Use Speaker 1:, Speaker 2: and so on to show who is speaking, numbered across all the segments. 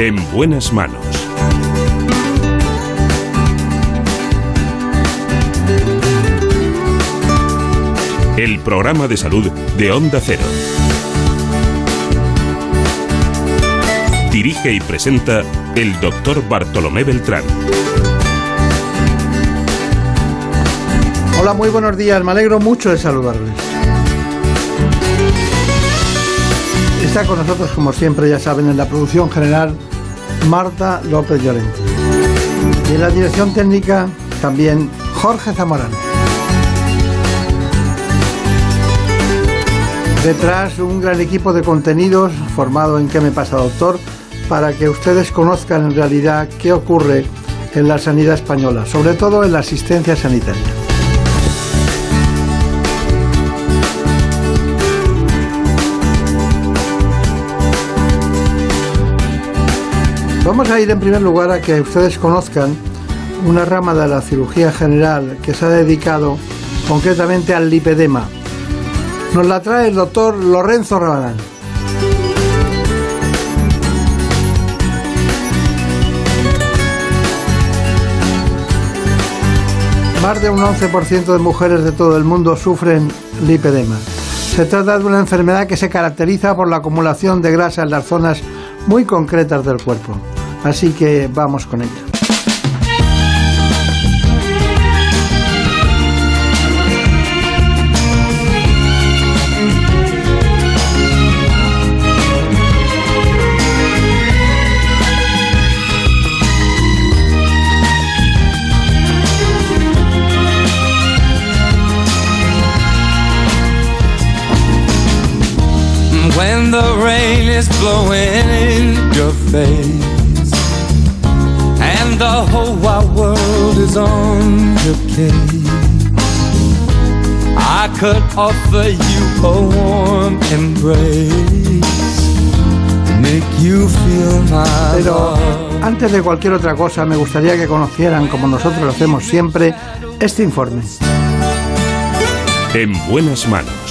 Speaker 1: En buenas manos. El programa de salud de Onda Cero. Dirige y presenta el doctor Bartolomé Beltrán.
Speaker 2: Hola, muy buenos días. Me alegro mucho de saludarles. Está con nosotros, como siempre, ya saben, en la producción general Marta López Llorente. Y en la dirección técnica también Jorge Zamorano. Detrás un gran equipo de contenidos formado en ¿Qué me pasa, doctor? para que ustedes conozcan en realidad qué ocurre en la sanidad española, sobre todo en la asistencia sanitaria. Vamos a ir en primer lugar a que ustedes conozcan una rama de la cirugía general que se ha dedicado concretamente al lipedema. Nos la trae el doctor Lorenzo Rabadán. Más de un 11% de mujeres de todo el mundo sufren lipedema. Se trata de una enfermedad que se caracteriza por la acumulación de grasa en las zonas muy concretas del cuerpo. Así que vamos con ella.
Speaker 3: Is blowing in your face and the whole wide world is on your case, I could offer you a warm embrace, make you feel my
Speaker 2: Pero
Speaker 3: love.
Speaker 2: antes de cualquier otra cosa, me gustaría que conocieran, como nosotros lo hacemos siempre, este informe.
Speaker 1: En buenas manos.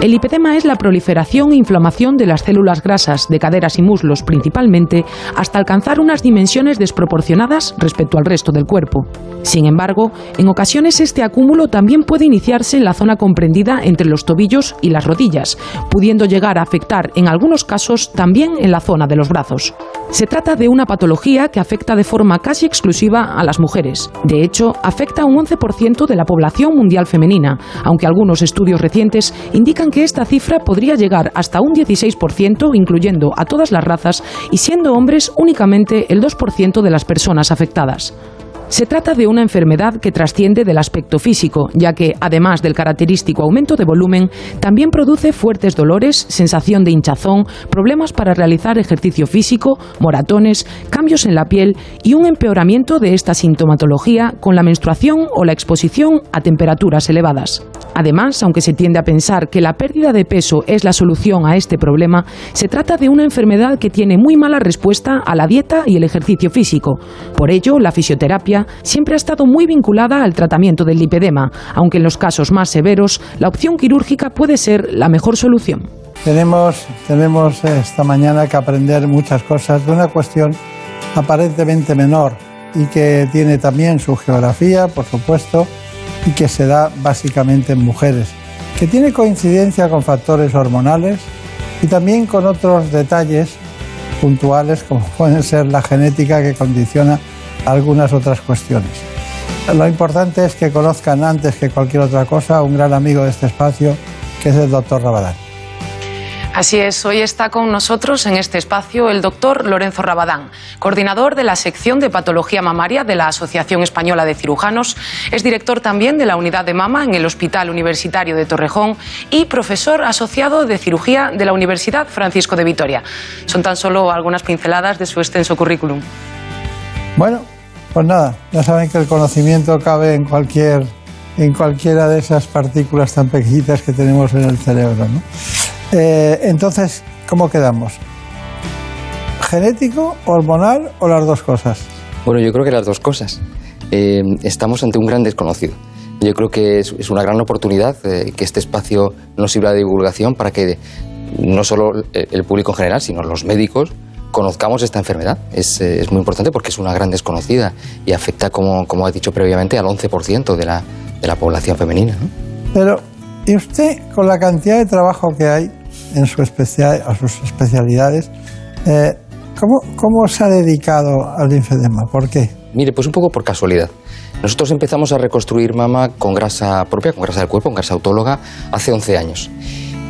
Speaker 4: El lipedema es la proliferación e inflamación de las células grasas de caderas y muslos principalmente hasta alcanzar unas dimensiones desproporcionadas respecto al resto del cuerpo. Sin embargo, en ocasiones este acúmulo también puede iniciarse en la zona comprendida entre los tobillos y las rodillas, pudiendo llegar a afectar en algunos casos también en la zona de los brazos. Se trata de una patología que afecta de forma casi exclusiva a las mujeres. De hecho, afecta a un 11% de la población mundial femenina, aunque algunos estudios recientes indican que esta cifra podría llegar hasta un 16%, incluyendo a todas las razas, y siendo hombres únicamente el 2% de las personas afectadas. Se trata de una enfermedad que trasciende del aspecto físico, ya que, además del característico aumento de volumen, también produce fuertes dolores, sensación de hinchazón, problemas para realizar ejercicio físico, moratones, cambios en la piel y un empeoramiento de esta sintomatología con la menstruación o la exposición a temperaturas elevadas. Además, aunque se tiende a pensar que la pérdida de peso es la solución a este problema, se trata de una enfermedad que tiene muy mala respuesta a la dieta y el ejercicio físico. Por ello, la fisioterapia siempre ha estado muy vinculada al tratamiento del lipedema, aunque en los casos más severos la opción quirúrgica puede ser la mejor solución.
Speaker 2: Tenemos, tenemos esta mañana que aprender muchas cosas de una cuestión aparentemente menor y que tiene también su geografía, por supuesto, y que se da básicamente en mujeres, que tiene coincidencia con factores hormonales y también con otros detalles puntuales como pueden ser la genética que condiciona algunas otras cuestiones. Lo importante es que conozcan antes que cualquier otra cosa a un gran amigo de este espacio, que es el doctor Rabadán.
Speaker 4: Así es, hoy está con nosotros en este espacio el doctor Lorenzo Rabadán, coordinador de la sección de patología mamaria de la Asociación Española de Cirujanos, es director también de la unidad de mama en el Hospital Universitario de Torrejón y profesor asociado de cirugía de la Universidad Francisco de Vitoria. Son tan solo algunas pinceladas de su extenso currículum.
Speaker 2: Bueno, pues nada, ya saben que el conocimiento cabe en cualquier en cualquiera de esas partículas tan pequeñitas que tenemos en el cerebro. ¿no? Eh, entonces, ¿cómo quedamos? ¿Genético, hormonal o las dos cosas?
Speaker 5: Bueno, yo creo que las dos cosas. Eh, estamos ante un gran desconocido. Yo creo que es, es una gran oportunidad eh, que este espacio nos sirva de divulgación para que no solo el público en general, sino los médicos, conozcamos esta enfermedad. Es, es, muy importante porque es una gran desconocida y afecta, como, como ha dicho previamente, al 11% de la, de la población femenina.
Speaker 2: Pero, ¿y usted, con la cantidad de trabajo que hay en sus especialidades, eh, ¿cómo, ¿cómo se ha dedicado al linfedema? ¿Por qué?
Speaker 5: Mire, pues un poco por casualidad. Nosotros empezamos a reconstruir mama con grasa propia, con grasa del cuerpo, con grasa autóloga, hace 11 años.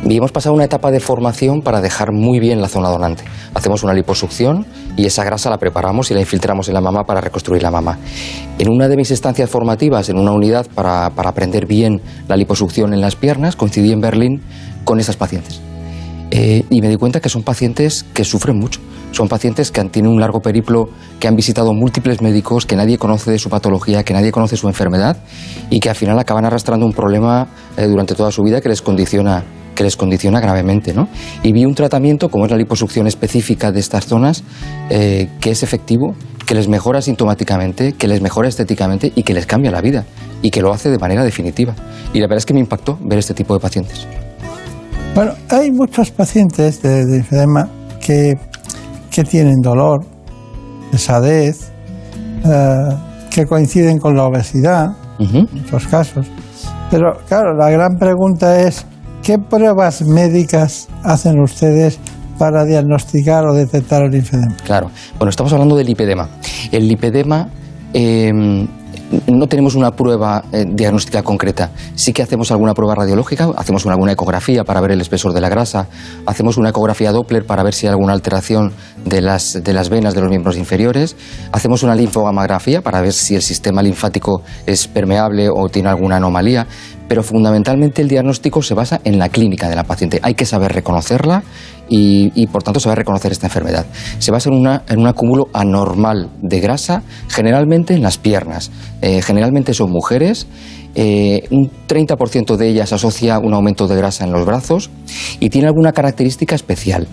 Speaker 5: Y hemos pasado una etapa de formación para dejar muy bien la zona donante. Hacemos una liposucción y esa grasa la preparamos y la infiltramos en la mama para reconstruir la mama. En una de mis estancias formativas, en una unidad para, aprender bien la liposucción en las piernas, coincidí en Berlín con esas pacientes. Eh, y me di cuenta que son pacientes que sufren mucho. Son pacientes que han, tienen un largo periplo, que han visitado múltiples médicos, que nadie conoce de su patología, que nadie conoce su enfermedad y que al final acaban arrastrando un problema eh, durante toda su vida que les condiciona que les condiciona gravemente. ¿no? Y vi un tratamiento, como es la liposucción específica de estas zonas, eh, que es efectivo, que les mejora sintomáticamente, que les mejora estéticamente y que les cambia la vida y que lo hace de manera definitiva. Y la verdad es que me impactó ver este tipo de pacientes.
Speaker 2: Bueno, hay muchos pacientes de, de enfedema que, que, tienen dolor, pesadez, eh, que coinciden con la obesidad, en muchos casos. Pero claro, la gran pregunta es, ¿Qué pruebas médicas hacen ustedes para diagnosticar o detectar el linfedema?
Speaker 5: Claro, bueno, estamos hablando del lipedema. El lipedema em, no tenemos una prueba eh, diagnóstica concreta. Sí que hacemos alguna prueba radiológica, hacemos alguna ecografía para ver el espesor de la grasa, hacemos una ecografía Doppler para ver si hay alguna alteración de las, de las venas de los miembros inferiores, hacemos una linfogamografía para ver si el sistema linfático es permeable o tiene alguna anomalía pero fundamentalmente el diagnóstico se basa en la clínica de la paciente. Hay que saber reconocerla y, por tanto saber reconocer esta enfermedad. Se basa en, en un acúmulo anormal de grasa, generalmente en las piernas. Eh, generalmente son mujeres. Eh, un 30% de ellas asocia un aumento de grasa en los brazos y tiene alguna característica especial.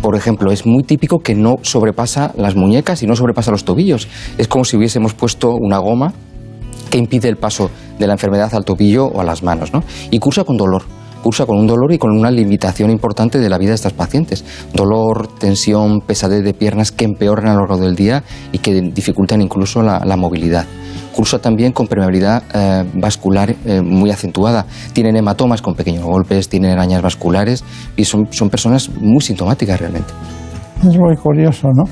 Speaker 5: Por ejemplo, es muy típico que no sobrepasa las muñecas y no sobrepasa los tobillos. Es como si hubiésemos puesto una goma que impide el paso de la enfermedad al tobillo o a las manos. ¿no? Y cursa con dolor cursa con un dolor y con una limitación importante de la vida de estas pacientes. Dolor, tensión, pesadez de piernas que empeoran a lo largo del día y que dificultan incluso la, movilidad. Cursa también con permeabilidad eh, vascular eh, muy acentuada. Tienen hematomas con pequeños golpes, tienen arañas vasculares y son, son personas muy sintomáticas realmente.
Speaker 2: Es muy curioso, ¿no?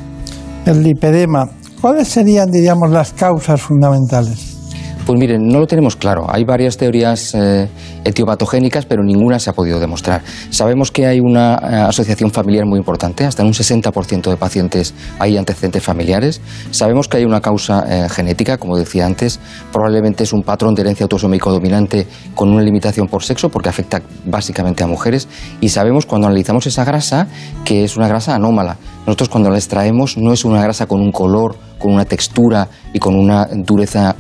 Speaker 2: El lipedema. ¿Cuáles serían, diríamos, las causas fundamentales?
Speaker 5: Pues miren, no lo tenemos claro. Hay varias teorías eh, etiopatogénicas, pero ninguna se ha podido demostrar. Sabemos que hay una eh, asociación familiar muy importante, hasta en un 60% de pacientes hay antecedentes familiares. Sabemos que hay una causa eh, genética, como decía antes, probablemente es un patrón de herencia autosómico dominante con una limitación por sexo, porque afecta básicamente a mujeres. Y sabemos cuando analizamos esa grasa que es una grasa anómala. Nosotros cuando la extraemos no es una grasa con un color, con una textura y con una dureza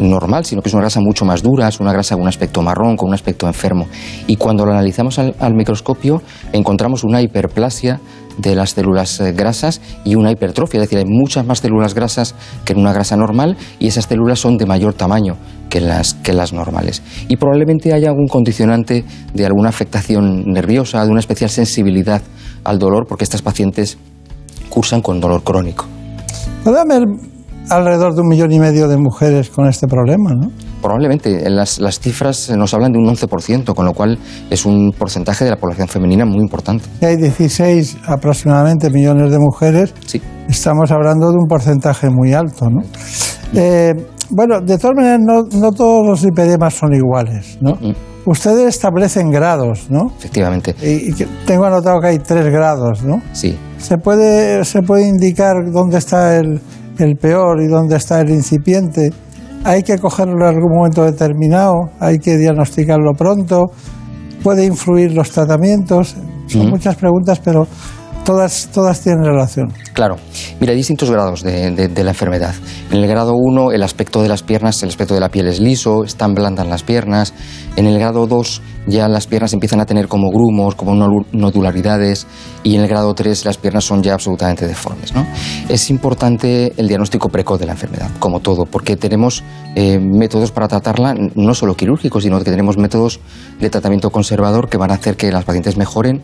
Speaker 5: normal, sino que es una grasa mucho más dura, es una grasa con un aspecto marrón, con un aspecto enfermo. Y cuando lo analizamos al, microscopio, encontramos una hiperplasia de las células eh, grasas y una hipertrofia, es decir, hay muchas más células grasas que en una grasa normal y esas células son de mayor tamaño que las, que las normales. Y probablemente haya algún condicionante de alguna afectación nerviosa, de una especial sensibilidad al dolor, porque estas pacientes cursan con dolor crónico
Speaker 2: alrededor de un millón y medio de mujeres con este problema, ¿no?
Speaker 5: Probablemente. Las, las cifras nos hablan de un 11%, con lo cual es un porcentaje de la población femenina muy importante.
Speaker 2: Hay 16 aproximadamente millones de mujeres.
Speaker 5: Sí.
Speaker 2: Estamos hablando de un porcentaje muy alto, ¿no? Eh, bueno, de todas maneras, no, no, todos los lipedemas son iguales, ¿no? Mm. Ustedes establecen grados, ¿no?
Speaker 5: Efectivamente.
Speaker 2: Y, tengo anotado que hay tres grados, ¿no?
Speaker 5: Sí.
Speaker 2: ¿Se puede, ¿Se puede indicar dónde está el, el peor y dónde está el incipiente. Hay que cogerlo en algún momento determinado, hay que diagnosticarlo pronto, puede influir los tratamientos. Son muchas preguntas, pero todas, todas tienen relación.
Speaker 5: Claro. Mira, hay distintos grados de, la enfermedad. En el grado 1, el aspecto de las piernas, el aspecto de la piel es liso, están blandas las piernas. En el grado 2, ya las piernas empiezan a tener como grumos, como nodularidades. Y en el grado 3, las piernas son ya absolutamente deformes. ¿no? Es importante el diagnóstico precoz de la enfermedad, como todo, porque tenemos eh, métodos para tratarla, no solo quirúrgicos, sino que tenemos métodos de tratamiento conservador que van a hacer que las pacientes mejoren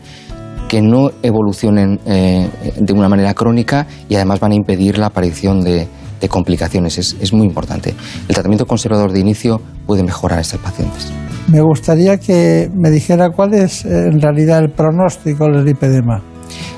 Speaker 5: que no evolucionen eh, de una manera crónica y además van a impedir la aparición de, complicaciones. Es, muy importante. El tratamiento conservador de inicio puede mejorar a estos pacientes.
Speaker 2: Me gustaría que me dijera cuál es eh, en realidad el pronóstico del lipedema.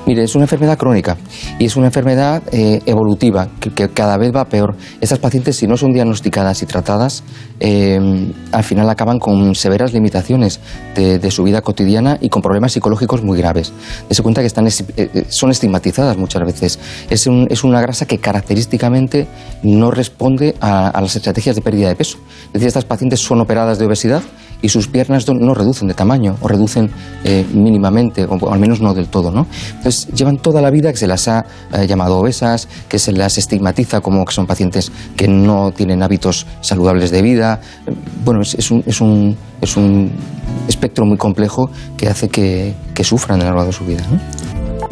Speaker 5: Mire, es una enfermedad crónica y es una enfermedad eh, evolutiva que, cada vez va peor. Estas pacientes, si no son diagnosticadas y tratadas, em, al final acaban con severas limitaciones de, su vida cotidiana y con problemas psicológicos muy graves. Dese cuenta que están, eh, eh, son estigmatizadas muchas veces. Es, una grasa que característicamente no responde a, a las estrategias de pérdida de peso. Es decir, estas pacientes son operadas de obesidad y sus piernas no reducen de tamaño o reducen eh, mínimamente o, al menos no del todo. ¿no? Entonces llevan toda la vida que se las ha eh, llamado obesas, que se las estigmatiza como que son pacientes que no tienen hábitos saludables de vida. Bueno, es, un, es, un, es un, espectro muy complejo que hace que, que sufran a lo largo de su vida. ¿no?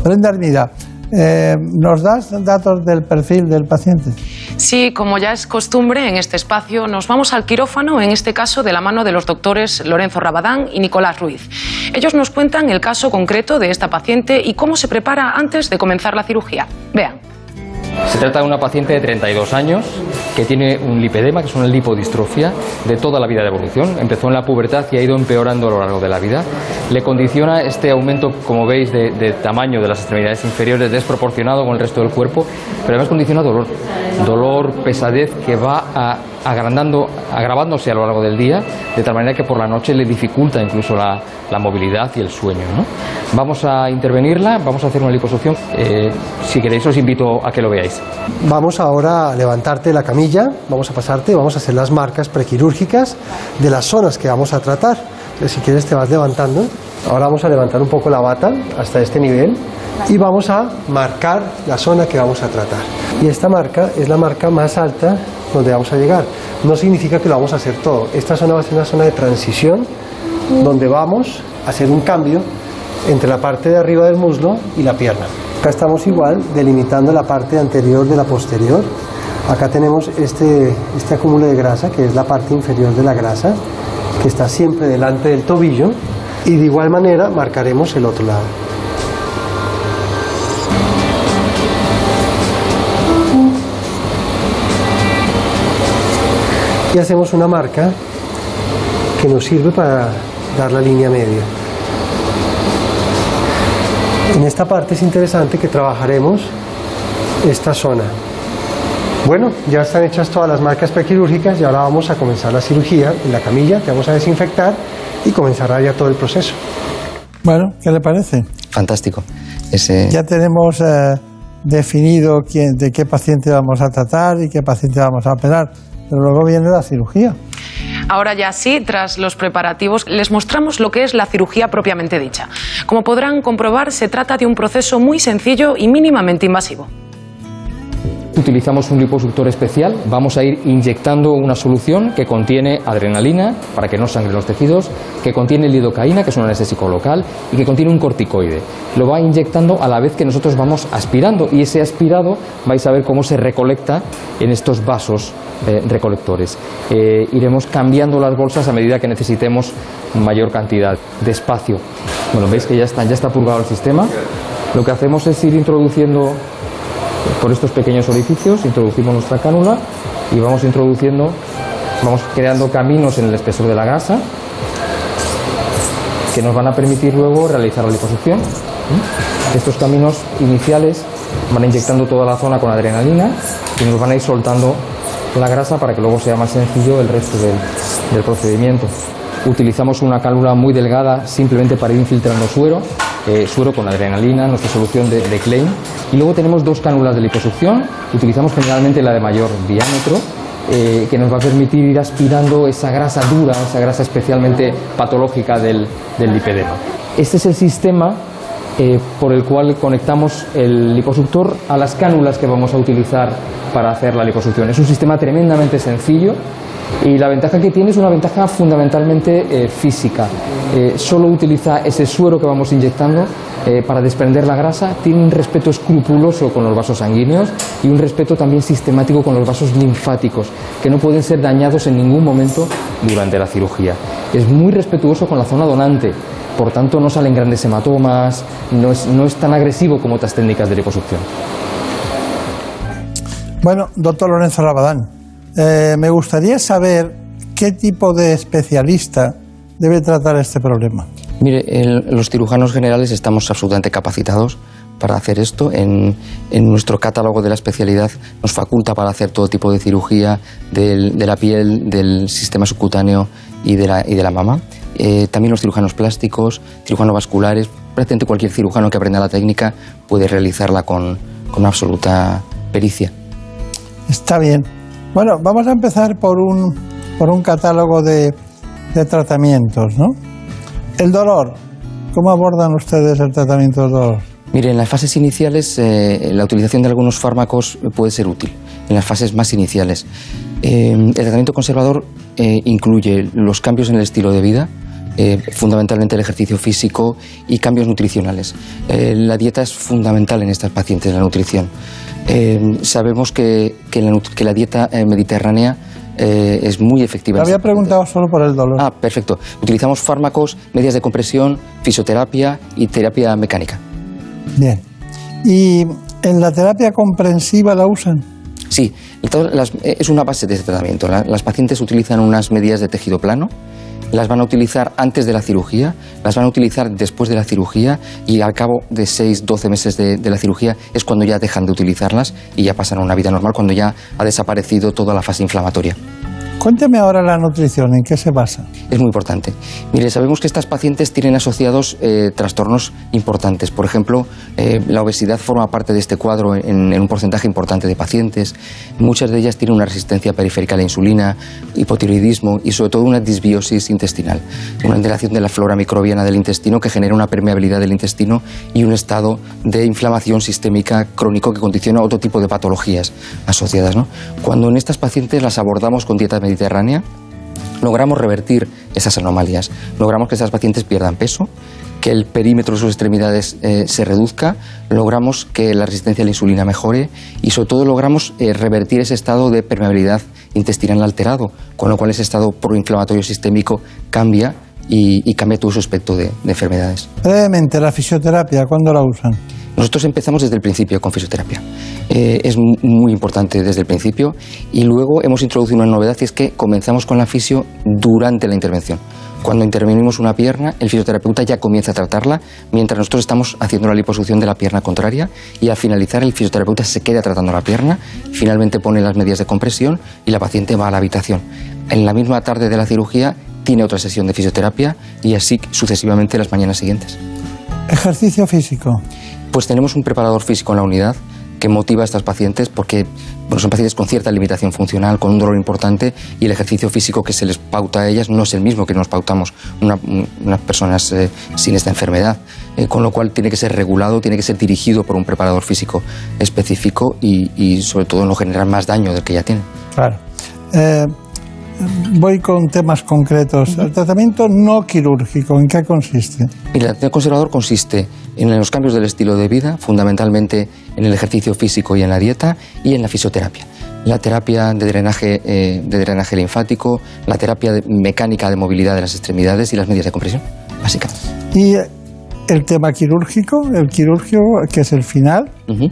Speaker 2: Brenda Armida, eh, ¿Nos das datos del perfil del paciente?
Speaker 4: Sí, como ya es costumbre en este espacio, nos vamos al quirófano, en este caso de la mano de los doctores Lorenzo Rabadán y Nicolás Ruiz. Ellos nos cuentan el caso concreto de esta paciente y cómo se prepara antes de comenzar la cirugía. Vean.
Speaker 6: Se trata de una paciente de 32 años que tiene un lipedema, que es una lipodistrofia de toda la vida de evolución. Empezó en la pubertad y ha ido empeorando a lo largo de la vida. Le condiciona este aumento, como veis, de, de tamaño de las extremidades inferiores desproporcionado con el resto del cuerpo, pero además condiciona dolor. Dolor, pesadez que va a agrandando, agravándose a lo largo del día, de tal manera que por la noche le dificulta incluso la, movilidad y el sueño. Vamos a intervenirla, vamos a hacer una liposucción. Eh, si queréis, os invito a que lo veáis.
Speaker 7: Vamos ahora a levantarte la camilla, vamos a pasarte, vamos a hacer las marcas prequirúrgicas de las zonas que vamos a tratar. Si quieres, te vas levantando. Ahora vamos a levantar un poco la bata hasta este nivel y vamos a marcar la zona que vamos a tratar. Y esta marca es la marca más alta donde vamos a llegar. No significa que lo vamos a hacer todo. Esta zona va a ser una zona de transición donde vamos a hacer un cambio entre la parte de arriba del muslo y la pierna. Acá estamos igual delimitando la parte anterior de la posterior. Acá tenemos este, este acúmulo de grasa, que es la parte inferior de la grasa, que está siempre delante del tobillo. Y de igual manera marcaremos el otro lado. y hacemos una marca que nos sirve para dar la línea media. En esta parte es interesante que trabajaremos esta zona. Bueno, ya están hechas todas las marcas prequirúrgicas y ahora vamos a comenzar la cirugía en la camilla que vamos a desinfectar y comenzará ya todo el proceso.
Speaker 2: Bueno, ¿qué le parece?
Speaker 5: Fantástico.
Speaker 2: Ya tenemos eh, definido quién, de qué paciente vamos a tratar y qué paciente vamos a operar pero luego viene la cirugía.
Speaker 4: Ahora ya sí, tras los preparativos, les mostramos lo que es la cirugía propiamente dicha. Como podrán comprobar, se trata de un proceso muy sencillo y mínimamente invasivo
Speaker 6: utilizamos un liposuctor especial, vamos a ir inyectando una solución que contiene adrenalina para que no sangren los tejidos, que contiene lidocaína, que es un anestésico local, y que contiene un corticoide. Lo va inyectando a la vez que nosotros vamos aspirando y ese aspirado vais a ver cómo se recolecta en estos vasos eh, recolectores. Eh, iremos cambiando las bolsas a medida que necesitemos mayor cantidad de espacio. Bueno, veis que ya está, ya está purgado el sistema. Lo que hacemos es ir introduciendo por estos pequeños orificios introducimos nuestra cánula y vamos introduciendo, vamos creando caminos en el espesor de la grasa que nos van a permitir luego realizar la liposucción. Estos caminos iniciales van inyectando toda la zona con adrenalina y nos van a ir soltando la grasa para que luego sea más sencillo el resto del, procedimiento. Utilizamos una cánula muy delgada simplemente para ir infiltrando suero eh, suero con adrenalina, nuestra solución de, de Klein. Y luego tenemos dos cánulas de liposucción, utilizamos generalmente la de mayor diámetro, eh, que nos va a permitir ir aspirando esa grasa dura, esa grasa especialmente patológica del, del lipedema. Este es el sistema eh, por el cual conectamos el liposuctor a las cánulas que vamos a utilizar para hacer la liposucción. Es un sistema tremendamente sencillo y la ventaja que tiene es una ventaja fundamentalmente eh, física. Eh, solo utiliza ese suero que vamos inyectando eh, para desprender la grasa, tiene un respeto escrupuloso con los vasos sanguíneos y un respeto también sistemático con los vasos linfáticos, que no pueden ser dañados en ningún momento durante la cirugía. Es muy respetuoso con la zona donante Por tanto, no salen grandes hematomas, no es, no es tan agresivo como otras técnicas de liposucción.
Speaker 2: Bueno, doctor Lorenzo Rabadán, eh, me gustaría saber qué tipo de especialista debe tratar este problema.
Speaker 5: Mire, los cirujanos generales estamos absolutamente capacitados para hacer esto. En, nuestro catálogo de la especialidad nos faculta para hacer todo tipo de cirugía de la piel, del sistema subcutáneo y de la, mama. Eh, también los cirujanos plásticos, cirujanos vasculares, prácticamente cualquier cirujano que aprenda la técnica puede realizarla con absoluta pericia.
Speaker 2: Está bien. Bueno, vamos a empezar por un, por un catálogo de, de tratamientos, ¿no? El dolor. ¿Cómo abordan ustedes el tratamiento del dolor?
Speaker 5: Mire, en las fases iniciales eh, la utilización de algunos fármacos puede ser útil, en las fases más iniciales. Eh, el tratamiento conservador eh, incluye los cambios en el estilo de vida, eh, fundamentalmente el ejercicio físico y cambios nutricionales. Eh, la dieta es fundamental en estas pacientes, la nutrición. Eh, sabemos que, que la, nut- que la dieta mediterránea es muy efectiva. En
Speaker 2: había preguntado solo por el dolor.
Speaker 5: Ah, perfecto. Utilizamos fármacos, medias de compresión, fisioterapia y terapia mecánica.
Speaker 2: Bien. ¿Y en la terapia comprensiva la usan?
Speaker 5: Sí, entonces las- es una base de este tratamiento. La- las pacientes utilizan unas medidas de tejido plano, las van a utilizar antes de la cirugía, las van a utilizar después de la cirugía y al cabo de 6, 12 meses de, de la cirugía es cuando ya dejan de utilizarlas y ya pasan a una vida normal, cuando ya ha desaparecido toda la fase inflamatoria.
Speaker 2: Cuénteme ahora la nutrición, ¿en qué se basa?
Speaker 5: Es muy importante. Mire, sabemos que estas pacientes tienen asociados eh, trastornos importantes. Por ejemplo, eh, la obesidad forma parte de este cuadro en, en un porcentaje importante de pacientes. Muchas de ellas tienen una resistencia periférica a la insulina, hipotiroidismo y sobre todo una disbiosis intestinal, una alteración de la flora microbiana del intestino que genera una permeabilidad del intestino y un estado de inflamación sistémica crónico que condiciona otro tipo de patologías asociadas. ¿no? Cuando en estas pacientes las abordamos con dieta mediterránea, logramos revertir esas anomalías, logramos que esas pacientes pierdan peso, que el perímetro de sus extremidades eh, se reduzca, logramos que la resistencia a la insulina mejore y sobre todo logramos eh, revertir ese estado de permeabilidad intestinal alterado, con lo cual ese estado proinflamatorio sistémico cambia y, y cambia todo su aspecto de, de enfermedades.
Speaker 2: Brevemente, la fisioterapia, ¿cuándo la usan?
Speaker 5: Nosotros empezamos desde el principio con fisioterapia. Eh, es mu- muy importante desde el principio y luego hemos introducido una novedad y es que comenzamos con la fisio durante la intervención. Cuando intervenimos una pierna, el fisioterapeuta ya comienza a tratarla mientras nosotros estamos haciendo la liposucción de la pierna contraria y al finalizar el fisioterapeuta se queda tratando la pierna, finalmente pone las medidas de compresión y la paciente va a la habitación. En la misma tarde de la cirugía tiene otra sesión de fisioterapia y así sucesivamente las mañanas siguientes.
Speaker 2: Ejercicio físico.
Speaker 5: Pues tenemos un preparador físico en la unidad que motiva a estas pacientes porque bueno, son pacientes con cierta limitación funcional, con un dolor importante y el ejercicio físico que se les pauta a ellas no es el mismo que nos pautamos una- unas personas eh, sin esta enfermedad. Eh, con lo cual tiene que ser regulado, tiene que ser dirigido por un preparador físico específico y, y sobre todo no generar más daño del que ya tiene.
Speaker 2: Claro. Eh, voy con temas concretos. El tratamiento no quirúrgico, ¿en qué consiste?
Speaker 5: El tratamiento conservador consiste en los cambios del estilo de vida, fundamentalmente en el ejercicio físico y en la dieta, y en la fisioterapia. La terapia de drenaje, eh, de drenaje linfático, la terapia de- mecánica de movilidad de las extremidades y las medidas de compresión, básicamente.
Speaker 2: Y el tema quirúrgico, el quirúrgico, que es el final,
Speaker 5: Ujú.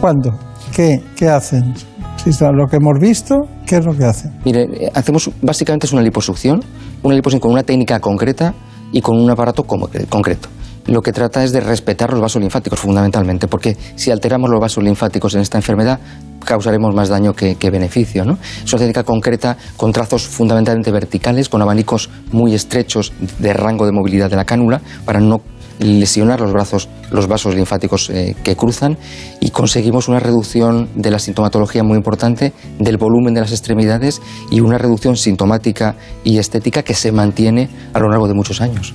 Speaker 2: ¿cuándo? ¿Qué, qué hacen? Lo que hemos visto, ¿qué es lo que hacen?
Speaker 5: Mire, eh, hacemos básicamente es una liposucción, una liposucción con una técnica concreta y con un aparato concreto. Lo que trata es de respetar los vasos linfáticos fundamentalmente, porque si alteramos los vasos linfáticos en esta enfermedad causaremos más daño que, que beneficio. ¿no? Es una técnica concreta con trazos fundamentalmente verticales, con abanicos muy estrechos de rango de movilidad de la cánula para no lesionar los, brazos, los vasos linfáticos eh, que cruzan y conseguimos una reducción de la sintomatología muy importante, del volumen de las extremidades y una reducción sintomática y estética que se mantiene a lo largo de muchos años.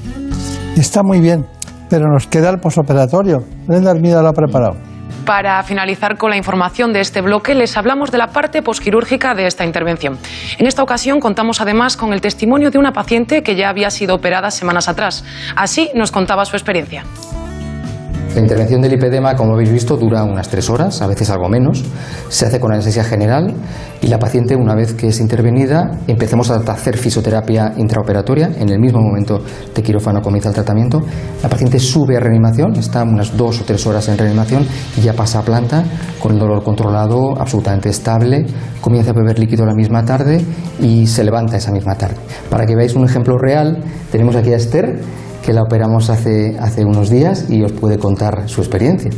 Speaker 2: Está muy bien, pero nos queda el posoperatorio. Brenda Armida lo ha preparado.
Speaker 4: Para finalizar con la información de este bloque, les hablamos de la parte posquirúrgica de esta intervención. En esta ocasión contamos además con el testimonio de una paciente que ya había sido operada semanas atrás. Así nos contaba su experiencia.
Speaker 5: La intervención del lipedema, como habéis visto, dura unas tres horas, a veces algo menos. Se hace con anestesia general y la paciente, una vez que es intervenida, empecemos a hacer fisioterapia intraoperatoria. En el mismo momento de quirófano comienza el tratamiento. La paciente sube a reanimación, está unas dos o tres horas en reanimación y ya pasa a planta con el dolor controlado, absolutamente estable. Comienza a beber líquido la misma tarde y se levanta esa misma tarde. Para que veáis un ejemplo real, tenemos aquí a Esther que la operamos hace, hace unos días y os puede contar su experiencia.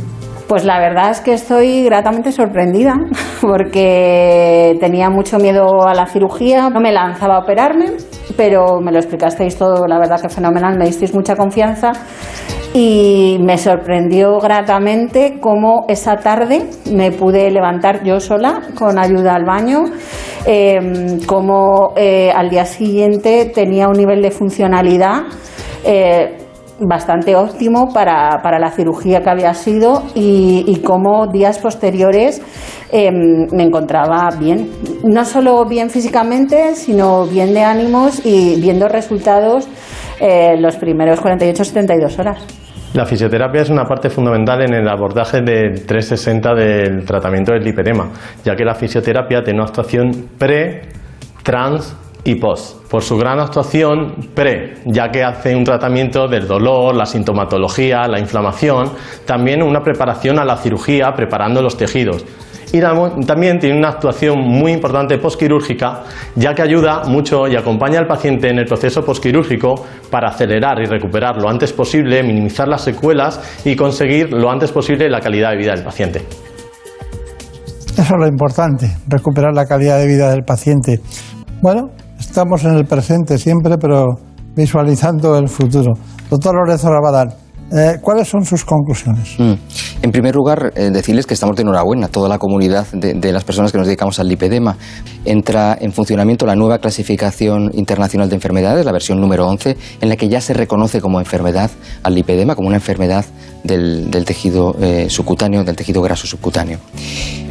Speaker 8: Pues la verdad es que estoy gratamente sorprendida porque tenía mucho miedo a la cirugía, no me lanzaba a operarme, pero me lo explicasteis todo, la verdad que fenomenal, me disteis mucha confianza y me sorprendió gratamente cómo esa tarde me pude levantar yo sola con ayuda al baño, eh, cómo eh, al día siguiente tenía un nivel de funcionalidad eh, bastante óptimo para, para, la cirugía que había sido y, y como días posteriores eh, me encontraba bien. No solo bien físicamente, sino bien de ánimos y viendo resultados eh, los primeros 48-72 horas.
Speaker 9: La fisioterapia es una parte fundamental en el abordaje del 360 del tratamiento del lipedema, ya que la fisioterapia tiene una actuación pre, trans y post, por su gran actuación pre, ya que hace un tratamiento del dolor, la sintomatología, la inflamación, también una preparación a la cirugía, preparando los tejidos. Y también tiene una actuación muy importante postquirúrgica, ya que ayuda mucho y acompaña al paciente en el proceso postquirúrgico para acelerar y recuperar lo antes posible, minimizar las secuelas y conseguir lo antes posible la calidad de vida del paciente.
Speaker 2: Eso es lo importante, recuperar la calidad de vida del paciente. Bueno, estamos en el presente siempre, pero visualizando el futuro. Doctor Lorenzo Rabadán, eh, ¿cuáles son sus conclusiones?
Speaker 5: Mm. En primer lugar, eh, decirles que estamos de enhorabuena, toda la comunidad de, de, las personas que nos dedicamos al lipedema. Entra en funcionamiento la nueva clasificación internacional de enfermedades, la versión número 11, en la que ya se reconoce como enfermedad al lipedema, como una enfermedad del, del tejido eh, subcutáneo, del tejido graso subcutáneo.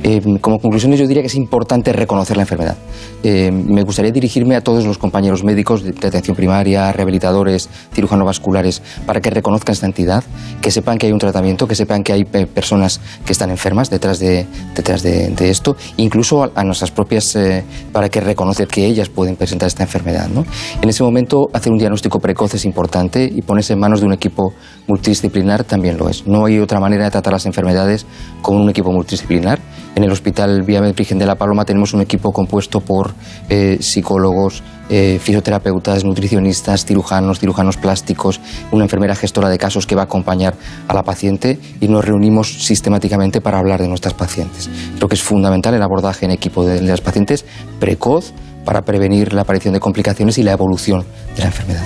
Speaker 5: Eh, como conclusiones, yo diría que es importante reconocer la enfermedad. Eh, me gustaría dirigirme a todos los compañeros médicos de, atención primaria, rehabilitadores, cirujanos vasculares, para que reconozcan esta entidad, que sepan que hay un tratamiento, que sepan que hay personas que están enfermas detrás de, detrás de, de esto, incluso a, a nuestras propias, eh, para que reconozcan que ellas pueden presentar esta enfermedad. ¿no? En ese momento, hacer un diagnóstico precoz es importante y ponerse en manos de un equipo multidisciplinar también No hay otra manera de tratar las enfermedades como un equipo multidisciplinar. En el Hospital Vía Virgen de la Paloma tenemos un equipo compuesto por eh, psicólogos, eh, fisioterapeutas, nutricionistas, cirujanos, cirujanos plásticos, una enfermera gestora de casos que va a acompañar a la paciente y nos reunimos sistemáticamente para hablar de nuestras pacientes. Creo que es fundamental el abordaje en equipo de, de las pacientes precoz para prevenir la aparición de complicaciones y la evolución de la enfermedad.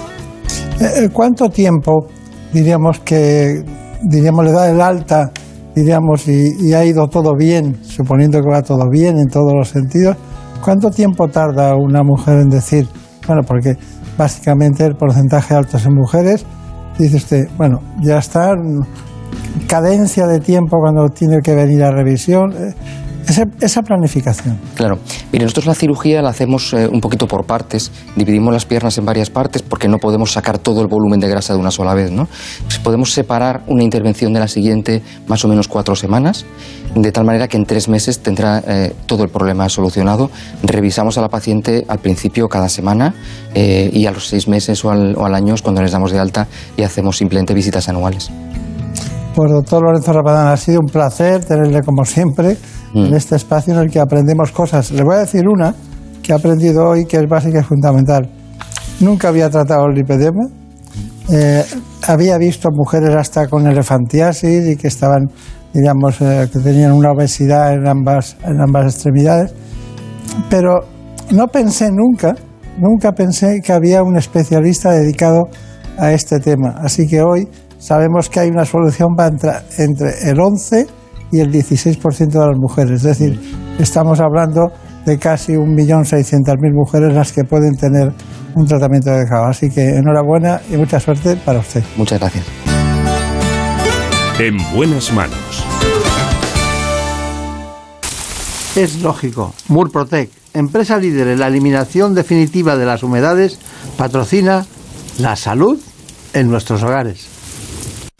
Speaker 2: Eh, ¿Cuánto tiempo diríamos que diríamos le da el alta diríamos y, y ha ido todo bien, suponiendo que va todo bien en todos los sentidos? ¿Cuánto tiempo tarda una mujer en decir, bueno, porque básicamente el porcentaje alto es en mujeres, dice usted, bueno, ya está, cadencia de tiempo cuando tiene que venir a revisión, esa, planificación.
Speaker 5: Claro. Mire, nosotros la cirugía la hacemos eh, un poquito por partes. Dividimos las piernas en varias partes porque no podemos sacar todo el volumen de grasa de una sola vez, ¿no? Pues podemos separar una intervención de la siguiente más o menos cuatro semanas, de tal manera que en tres meses tendrá eh, todo el problema solucionado. Revisamos a la paciente al principio cada semana eh, y a los seis meses o al, o al año es cuando les damos de alta y hacemos simplemente visitas anuales.
Speaker 2: Pues doctor Lorenzo Rapadán, ha sido un placer tenerle como siempre mm. en este espacio en el que aprendemos cosas. Le voy a decir una que he aprendido hoy que es básica y fundamental. Nunca había tratado el lipedema. Eh, había visto mujeres hasta con elefantiasis y que estaban, digamos, eh, que tenían una obesidad en ambas, en ambas extremidades. Pero no pensé nunca, nunca pensé que había un especialista dedicado a este tema. Así que hoy sabemos que hay una solución para entrar entre el 11 y el 16% de las mujeres. Es decir, estamos hablando de casi 1.600.000 mujeres las que pueden tener un tratamiento adecuado. Así que enhorabuena y mucha suerte para usted.
Speaker 5: Muchas gracias.
Speaker 1: En buenas manos.
Speaker 2: Es lógico. Murprotec, empresa líder en la eliminación definitiva de las humedades, patrocina la salud en nuestros hogares.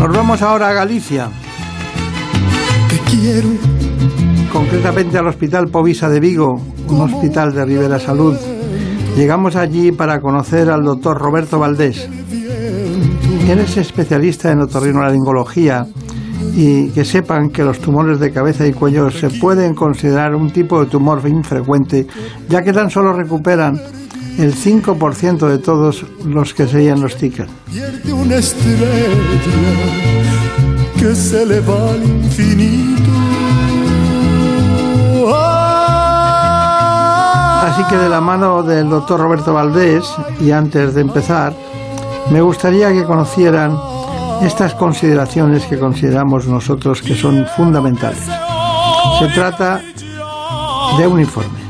Speaker 2: Nos vamos ahora a Galicia.
Speaker 3: Te quiero.
Speaker 2: Concretamente al Hospital Povisa de Vigo, un hospital de Rivera Salud. Llegamos allí para conocer al doctor Roberto Valdés. Él es especialista en otorrinolaringología y que sepan que los tumores de cabeza y cuello se pueden considerar un tipo de tumor infrecuente, ya que tan solo recuperan el 5% de todos los que se diagnostican.
Speaker 3: Pierde una estrella que se le va al infinito.
Speaker 2: Así que de la mano del doctor Roberto Valdés, y antes de empezar, me gustaría que conocieran estas consideraciones que consideramos nosotros que son fundamentales. Se trata de un informe.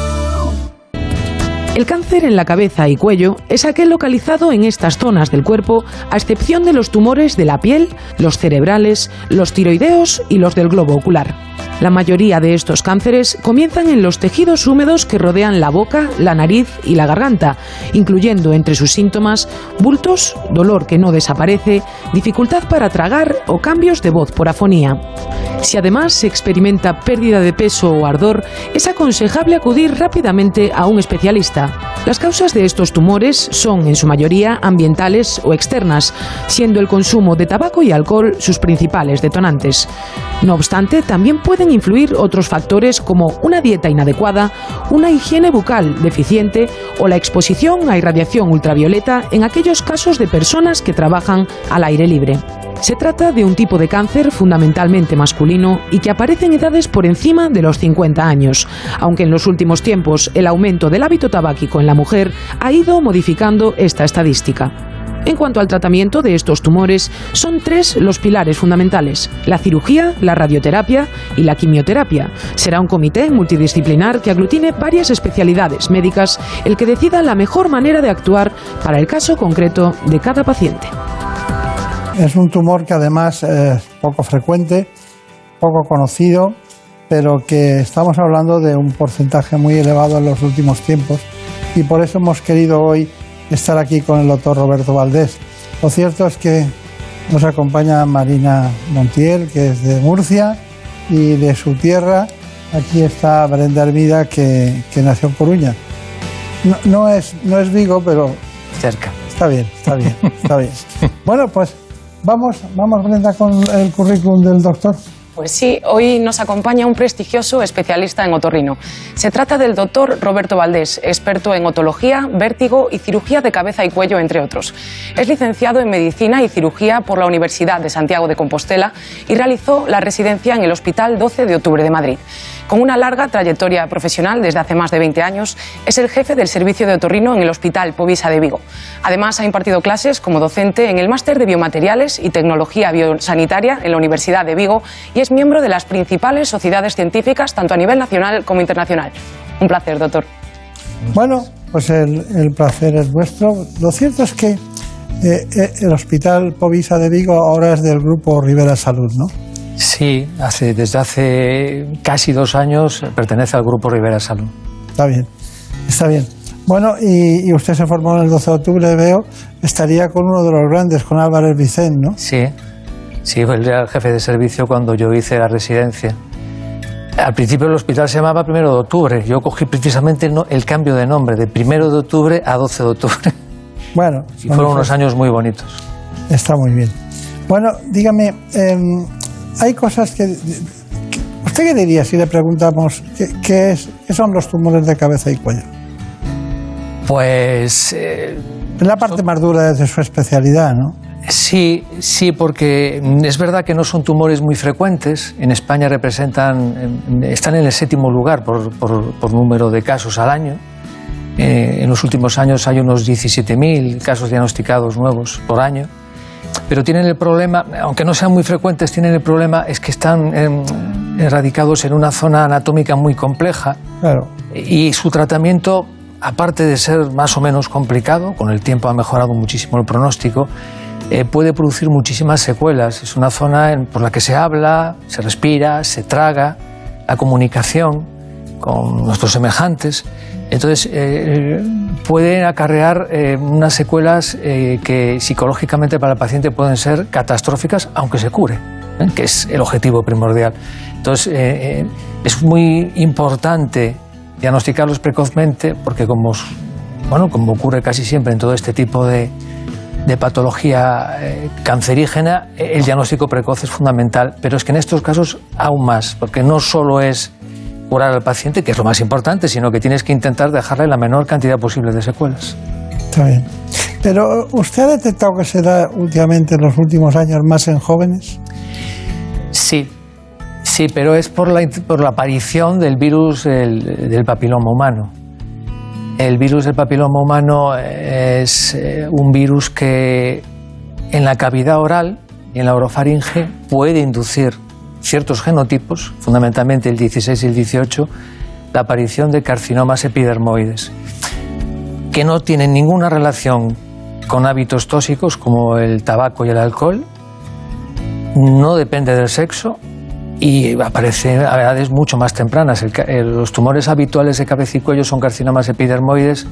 Speaker 4: El cáncer en la cabeza y cuello es aquel localizado en estas zonas del cuerpo, a excepción de los tumores de la piel, los cerebrales, los tiroideos y los del globo ocular. La mayoría de estos cánceres comienzan en los tejidos húmedos que rodean la boca, la nariz y la garganta, incluyendo entre sus síntomas bultos, dolor que no desaparece, dificultad para tragar o cambios de voz por afonía. Si además se experimenta pérdida de peso o ardor, es aconsejable acudir rápidamente a un especialista. Las causas de estos tumores son en su mayoría ambientales o externas, siendo el consumo de tabaco y alcohol sus principales detonantes. No obstante, también pueden influir otros factores como una dieta inadecuada, una higiene bucal deficiente o la exposición a irradiación ultravioleta en aquellos casos de personas que trabajan al aire libre. Se trata de un tipo de cáncer fundamentalmente masculino y que aparece en edades por encima de los 50 años, aunque en los últimos tiempos el aumento del hábito tabáquico en la mujer ha ido modificando esta estadística. En cuanto al tratamiento de estos tumores, son tres los pilares fundamentales, la cirugía, la radioterapia y la quimioterapia. Será un comité multidisciplinar que aglutine varias especialidades médicas el que decida la mejor manera de actuar para el caso concreto de cada paciente.
Speaker 2: Es un tumor que además es poco frecuente, poco conocido, pero que estamos hablando de un porcentaje muy elevado en los últimos tiempos y por eso hemos querido hoy estar aquí con el doctor Roberto Valdés. Lo cierto es que nos acompaña Marina Montiel, que es de Murcia y de su tierra. Aquí está Brenda Hermida, que, que nació en Coruña. No, no, es, no es Vigo, pero...
Speaker 5: Cerca.
Speaker 2: Está bien, está bien, está bien. Bueno, pues vamos, vamos Brenda, con el currículum del doctor.
Speaker 10: Pues sí, hoy nos acompaña un prestigioso especialista en otorrino. Se trata del doctor Roberto Valdés, experto en otología, vértigo y cirugía de cabeza y cuello, entre otros. Es licenciado en medicina y cirugía por la Universidad de Santiago de Compostela y realizó la residencia en el Hospital 12 de Octubre de Madrid. Con una larga trayectoria profesional desde hace más de 20 años, es el jefe del servicio de otorrino en el Hospital Povisa de Vigo. Además, ha impartido clases como docente en el Máster de Biomateriales y Tecnología Biosanitaria en la Universidad de Vigo y es miembro de las principales sociedades científicas, tanto a nivel nacional como internacional. Un placer, doctor.
Speaker 2: Bueno, pues el, el placer es vuestro. Lo cierto es que eh, eh, el Hospital Povisa de Vigo ahora es del grupo Rivera Salud, ¿no?
Speaker 11: Sí, hace, desde hace casi dos años pertenece al grupo Rivera Salud.
Speaker 2: Está bien, está bien. Bueno, y, y, usted se formó en el 12 de octubre, veo, estaría con uno de los grandes, con Álvarez Vicent, ¿no?
Speaker 11: Sí, sí, él era el jefe de servicio cuando yo hice la residencia. Al principio el hospital se llamaba Primero de Octubre. Yo cogí precisamente el, no, el cambio de nombre, de Primero de Octubre a 12 de Octubre.
Speaker 2: Bueno.
Speaker 11: Y fueron unos años muy bonitos.
Speaker 2: Está muy bien. Bueno, dígame, eh, hay cosas que, ¿Usted qué diría si le preguntamos qué, qué, es, qué son los tumores de cabeza y cuello?
Speaker 11: Pues eh,
Speaker 2: Es la parte más dura de su especialidad, ¿no?
Speaker 11: Sí, sí, porque es verdad que no son tumores muy frecuentes. En España representan, están en el séptimo lugar por, por- por número de casos al año. Eh, en los últimos años hay unos 17.000 casos diagnosticados nuevos por año. Pero tienen el problema, aunque no sean muy frecuentes, tienen el problema es que están em, erradicados en una zona anatómica muy compleja
Speaker 2: Claro.
Speaker 11: y su tratamiento, aparte de ser más o menos complicado, con el tiempo ha mejorado muchísimo el pronóstico, eh, puede producir muchísimas secuelas. Es una zona en- por la que se habla, se respira, se traga, la comunicación con nuestros semejantes. Entonces, eh, pueden acarrear eh, unas secuelas eh, que psicológicamente para el paciente pueden ser catastróficas, aunque se cure, que es el objetivo primordial. Entonces, es muy importante diagnosticarlos precozmente, porque como, bueno, como ocurre casi siempre en todo este tipo de, patología cancerígena, el diagnóstico precoz es fundamental, pero es que en estos casos aún más, porque no solo es curar al paciente, que es lo más importante, sino que tienes que intentar dejarle la menor cantidad posible de secuelas.
Speaker 2: Está bien. Pero ¿usted ha detectado que se da últimamente en los últimos años más en jóvenes?
Speaker 11: Sí, sí, pero es por la, por la aparición del virus el- del papiloma humano. El virus del papiloma humano es eh, un virus que en la cavidad oral y en la orofaringe puede inducir ciertos genotipos, fundamentalmente el 16 y el 18, la aparición de carcinomas epidermoides, que no tienen ninguna relación con hábitos tóxicos como el tabaco y el alcohol, no depende del sexo y aparece a edades mucho más tempranas. Eh, los tumores habituales de cabeza y cuello son carcinomas epidermoides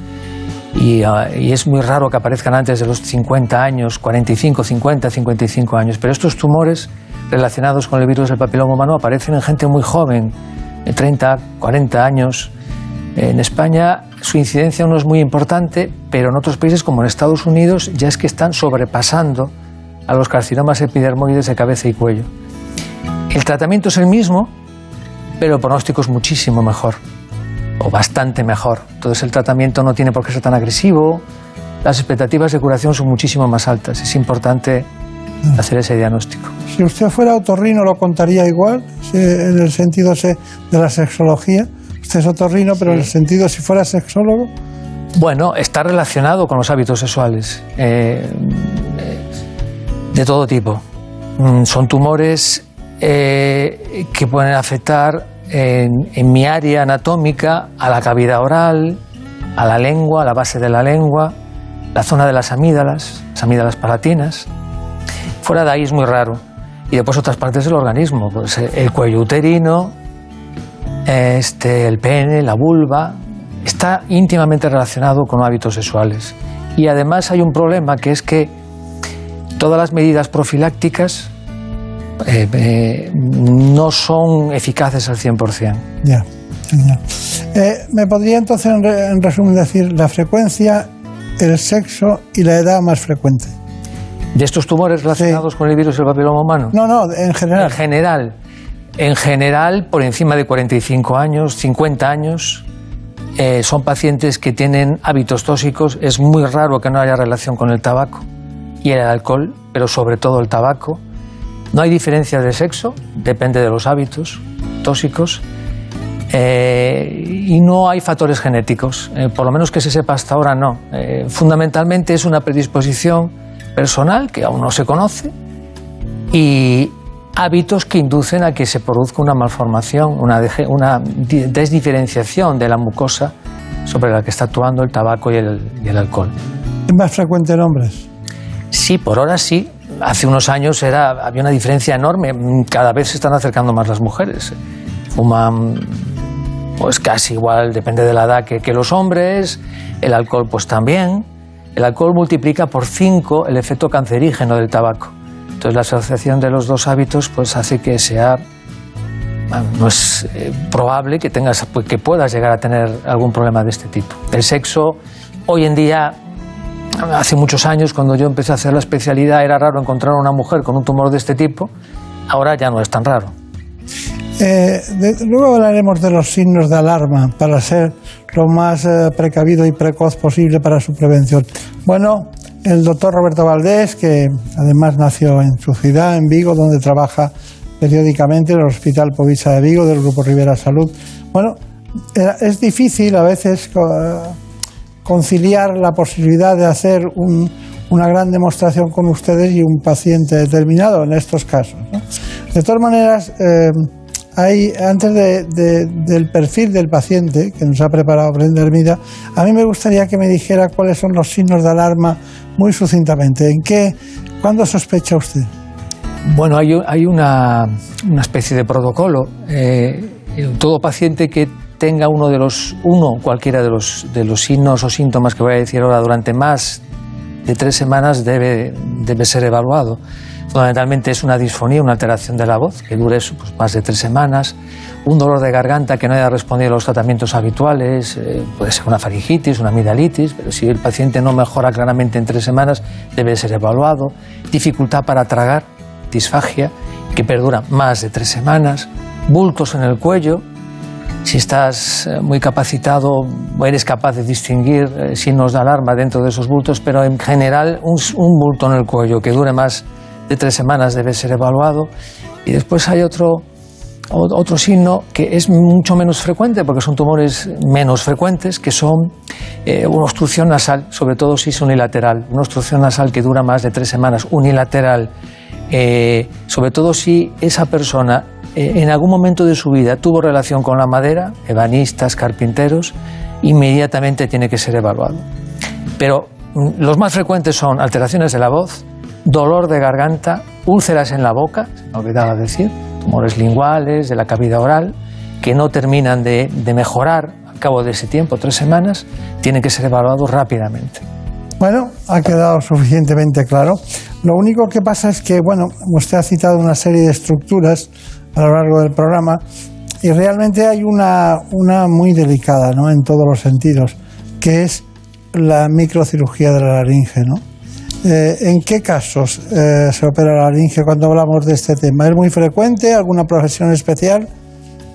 Speaker 11: y, ah, y es muy raro que aparezcan antes de los 50 años, 45, 50, 55 años. Pero estos tumores relacionados con el virus del papiloma humano aparecen en gente muy joven, de 30, 40 años. En España su incidencia no es muy importante, pero en otros países como en Estados Unidos ya es que están sobrepasando a los carcinomas epidermoides de cabeza y cuello. El tratamiento es el mismo, pero el pronóstico es muchísimo mejor, o bastante mejor. Entonces el tratamiento no tiene por qué ser tan agresivo, las expectativas de curación son muchísimo más altas. Es importante hacer ese diagnóstico.
Speaker 2: Si usted fuera otorrino, ¿lo contaría igual? En el sentido se- de la sexología. Usted es otorrino, pero en el sentido si fuera sexólogo.
Speaker 11: Bueno, está relacionado con los hábitos sexuales eh, eh, de todo tipo. Mm, Son tumores eh, que pueden afectar en, en mi área anatómica a la cavidad oral, a la lengua, a la base de la lengua, la zona de las amígdalas, las amígdalas palatinas. Fuera de ahí es muy raro. Y después otras partes del organismo, pues eh, el cuello uterino, este, el pene, la vulva, está íntimamente relacionado con hábitos sexuales. Y además hay un problema que es que todas las medidas profilácticas eh, eh, no son eficaces al 100%.
Speaker 2: Ya. ya. Eh, ¿Me podría entonces, en, en resumen, decir la frecuencia, el sexo y la edad más frecuente?
Speaker 11: ¿De estos tumores relacionados con el virus del papiloma humano?
Speaker 2: No, no, en general.
Speaker 11: En general. En general, por encima de 45 años, 50 años, eh, son pacientes que tienen hábitos tóxicos. Es muy raro que no haya relación con el tabaco y el alcohol, pero sobre todo el tabaco. No hay diferencia de sexo, depende de los hábitos tóxicos. Eh, y no hay factores genéticos, eh, por lo menos que se sepa hasta ahora no. Fundamentalmente es una predisposición personal que aún no se conoce y hábitos que inducen a que se produzca una malformación, una, desdiferenciación de la mucosa sobre la que está actuando el tabaco y el, y el alcohol.
Speaker 2: ¿Es más frecuente en hombres?
Speaker 11: Sí, por ahora sí. Hace unos años era, había una diferencia enorme. Cada vez se están acercando más las mujeres. Fuman pues casi igual, depende de la edad que, que los hombres. El alcohol pues también. El alcohol multiplica por 5 el efecto cancerígeno del tabaco. Entonces la asociación de los dos hábitos pues hace que sea no es eh, probable que tengas pues, que puedas llegar a tener algún problema de este tipo. El sexo hoy en día hace muchos años cuando yo empecé a hacer la especialidad era raro encontrar una mujer con un tumor de este tipo. Ahora ya no es tan raro.
Speaker 2: Eh, luego hablaremos de los signos de alarma para ser lo más eh, precavido y precoz posible para su prevención. Bueno, el doctor Roberto Valdés, que además nació en su ciudad, en Vigo, donde trabaja periódicamente en el Hospital Povisa de Vigo del Grupo Rivera Salud. Bueno, eh, es difícil a veces conciliar la posibilidad de hacer una gran demostración con ustedes y un paciente determinado en estos casos. De todas maneras, eh, hay, antes del perfil del paciente que nos ha preparado Brenda Hermida, a mí me gustaría que me dijera cuáles son los signos de alarma muy sucintamente. ¿En qué, cuándo sospecha usted?
Speaker 11: Bueno, hay, hay una, una, especie de protocolo. Eh, todo paciente que tenga uno de los, uno, cualquiera de los, de los signos o síntomas que voy a decir ahora durante más de tres semanas debe, debe ser evaluado. Fundamentalmente es una disfonía, una alteración de la voz que dure pues, más de tres semanas, un dolor de garganta que no haya respondido a los tratamientos habituales, eh, puede ser una faringitis, una amigdalitis, pero si el paciente no mejora claramente en tres semanas debe ser evaluado, dificultad para tragar, disfagia, que perdura más de tres semanas, bultos en el cuello, si estás eh, muy capacitado, eres capaz de distinguir eh, signos de alarma dentro de esos bultos, pero en general un, bulto en el cuello que dure más de tres semanas debe ser evaluado. Y después hay otro, otro signo que es mucho menos frecuente, porque son tumores menos frecuentes, que son eh, una obstrucción nasal, sobre todo si es unilateral. Una obstrucción nasal que dura más de tres semanas, unilateral, sobre todo si esa persona eh, en algún momento de su vida tuvo relación con la madera, ebanistas, carpinteros, inmediatamente tiene que ser evaluado. Pero mm, los más frecuentes son alteraciones de la voz, dolor de garganta, úlceras en la boca, se me olvidaba decir, tumores linguales, de la cavidad oral, que no terminan de, de mejorar al cabo de ese tiempo, tres semanas, tienen que ser evaluados rápidamente.
Speaker 2: Bueno, ha quedado suficientemente claro. Lo único que pasa es que, bueno, usted ha citado una serie de estructuras a lo largo del programa y realmente hay una, una muy delicada ¿no? en todos los sentidos, que es la microcirugía de la laringe. ¿no? Eh, ¿En qué casos eh, se opera la laringe cuando hablamos de este tema? ¿Es muy frecuente? ¿Alguna profesión especial?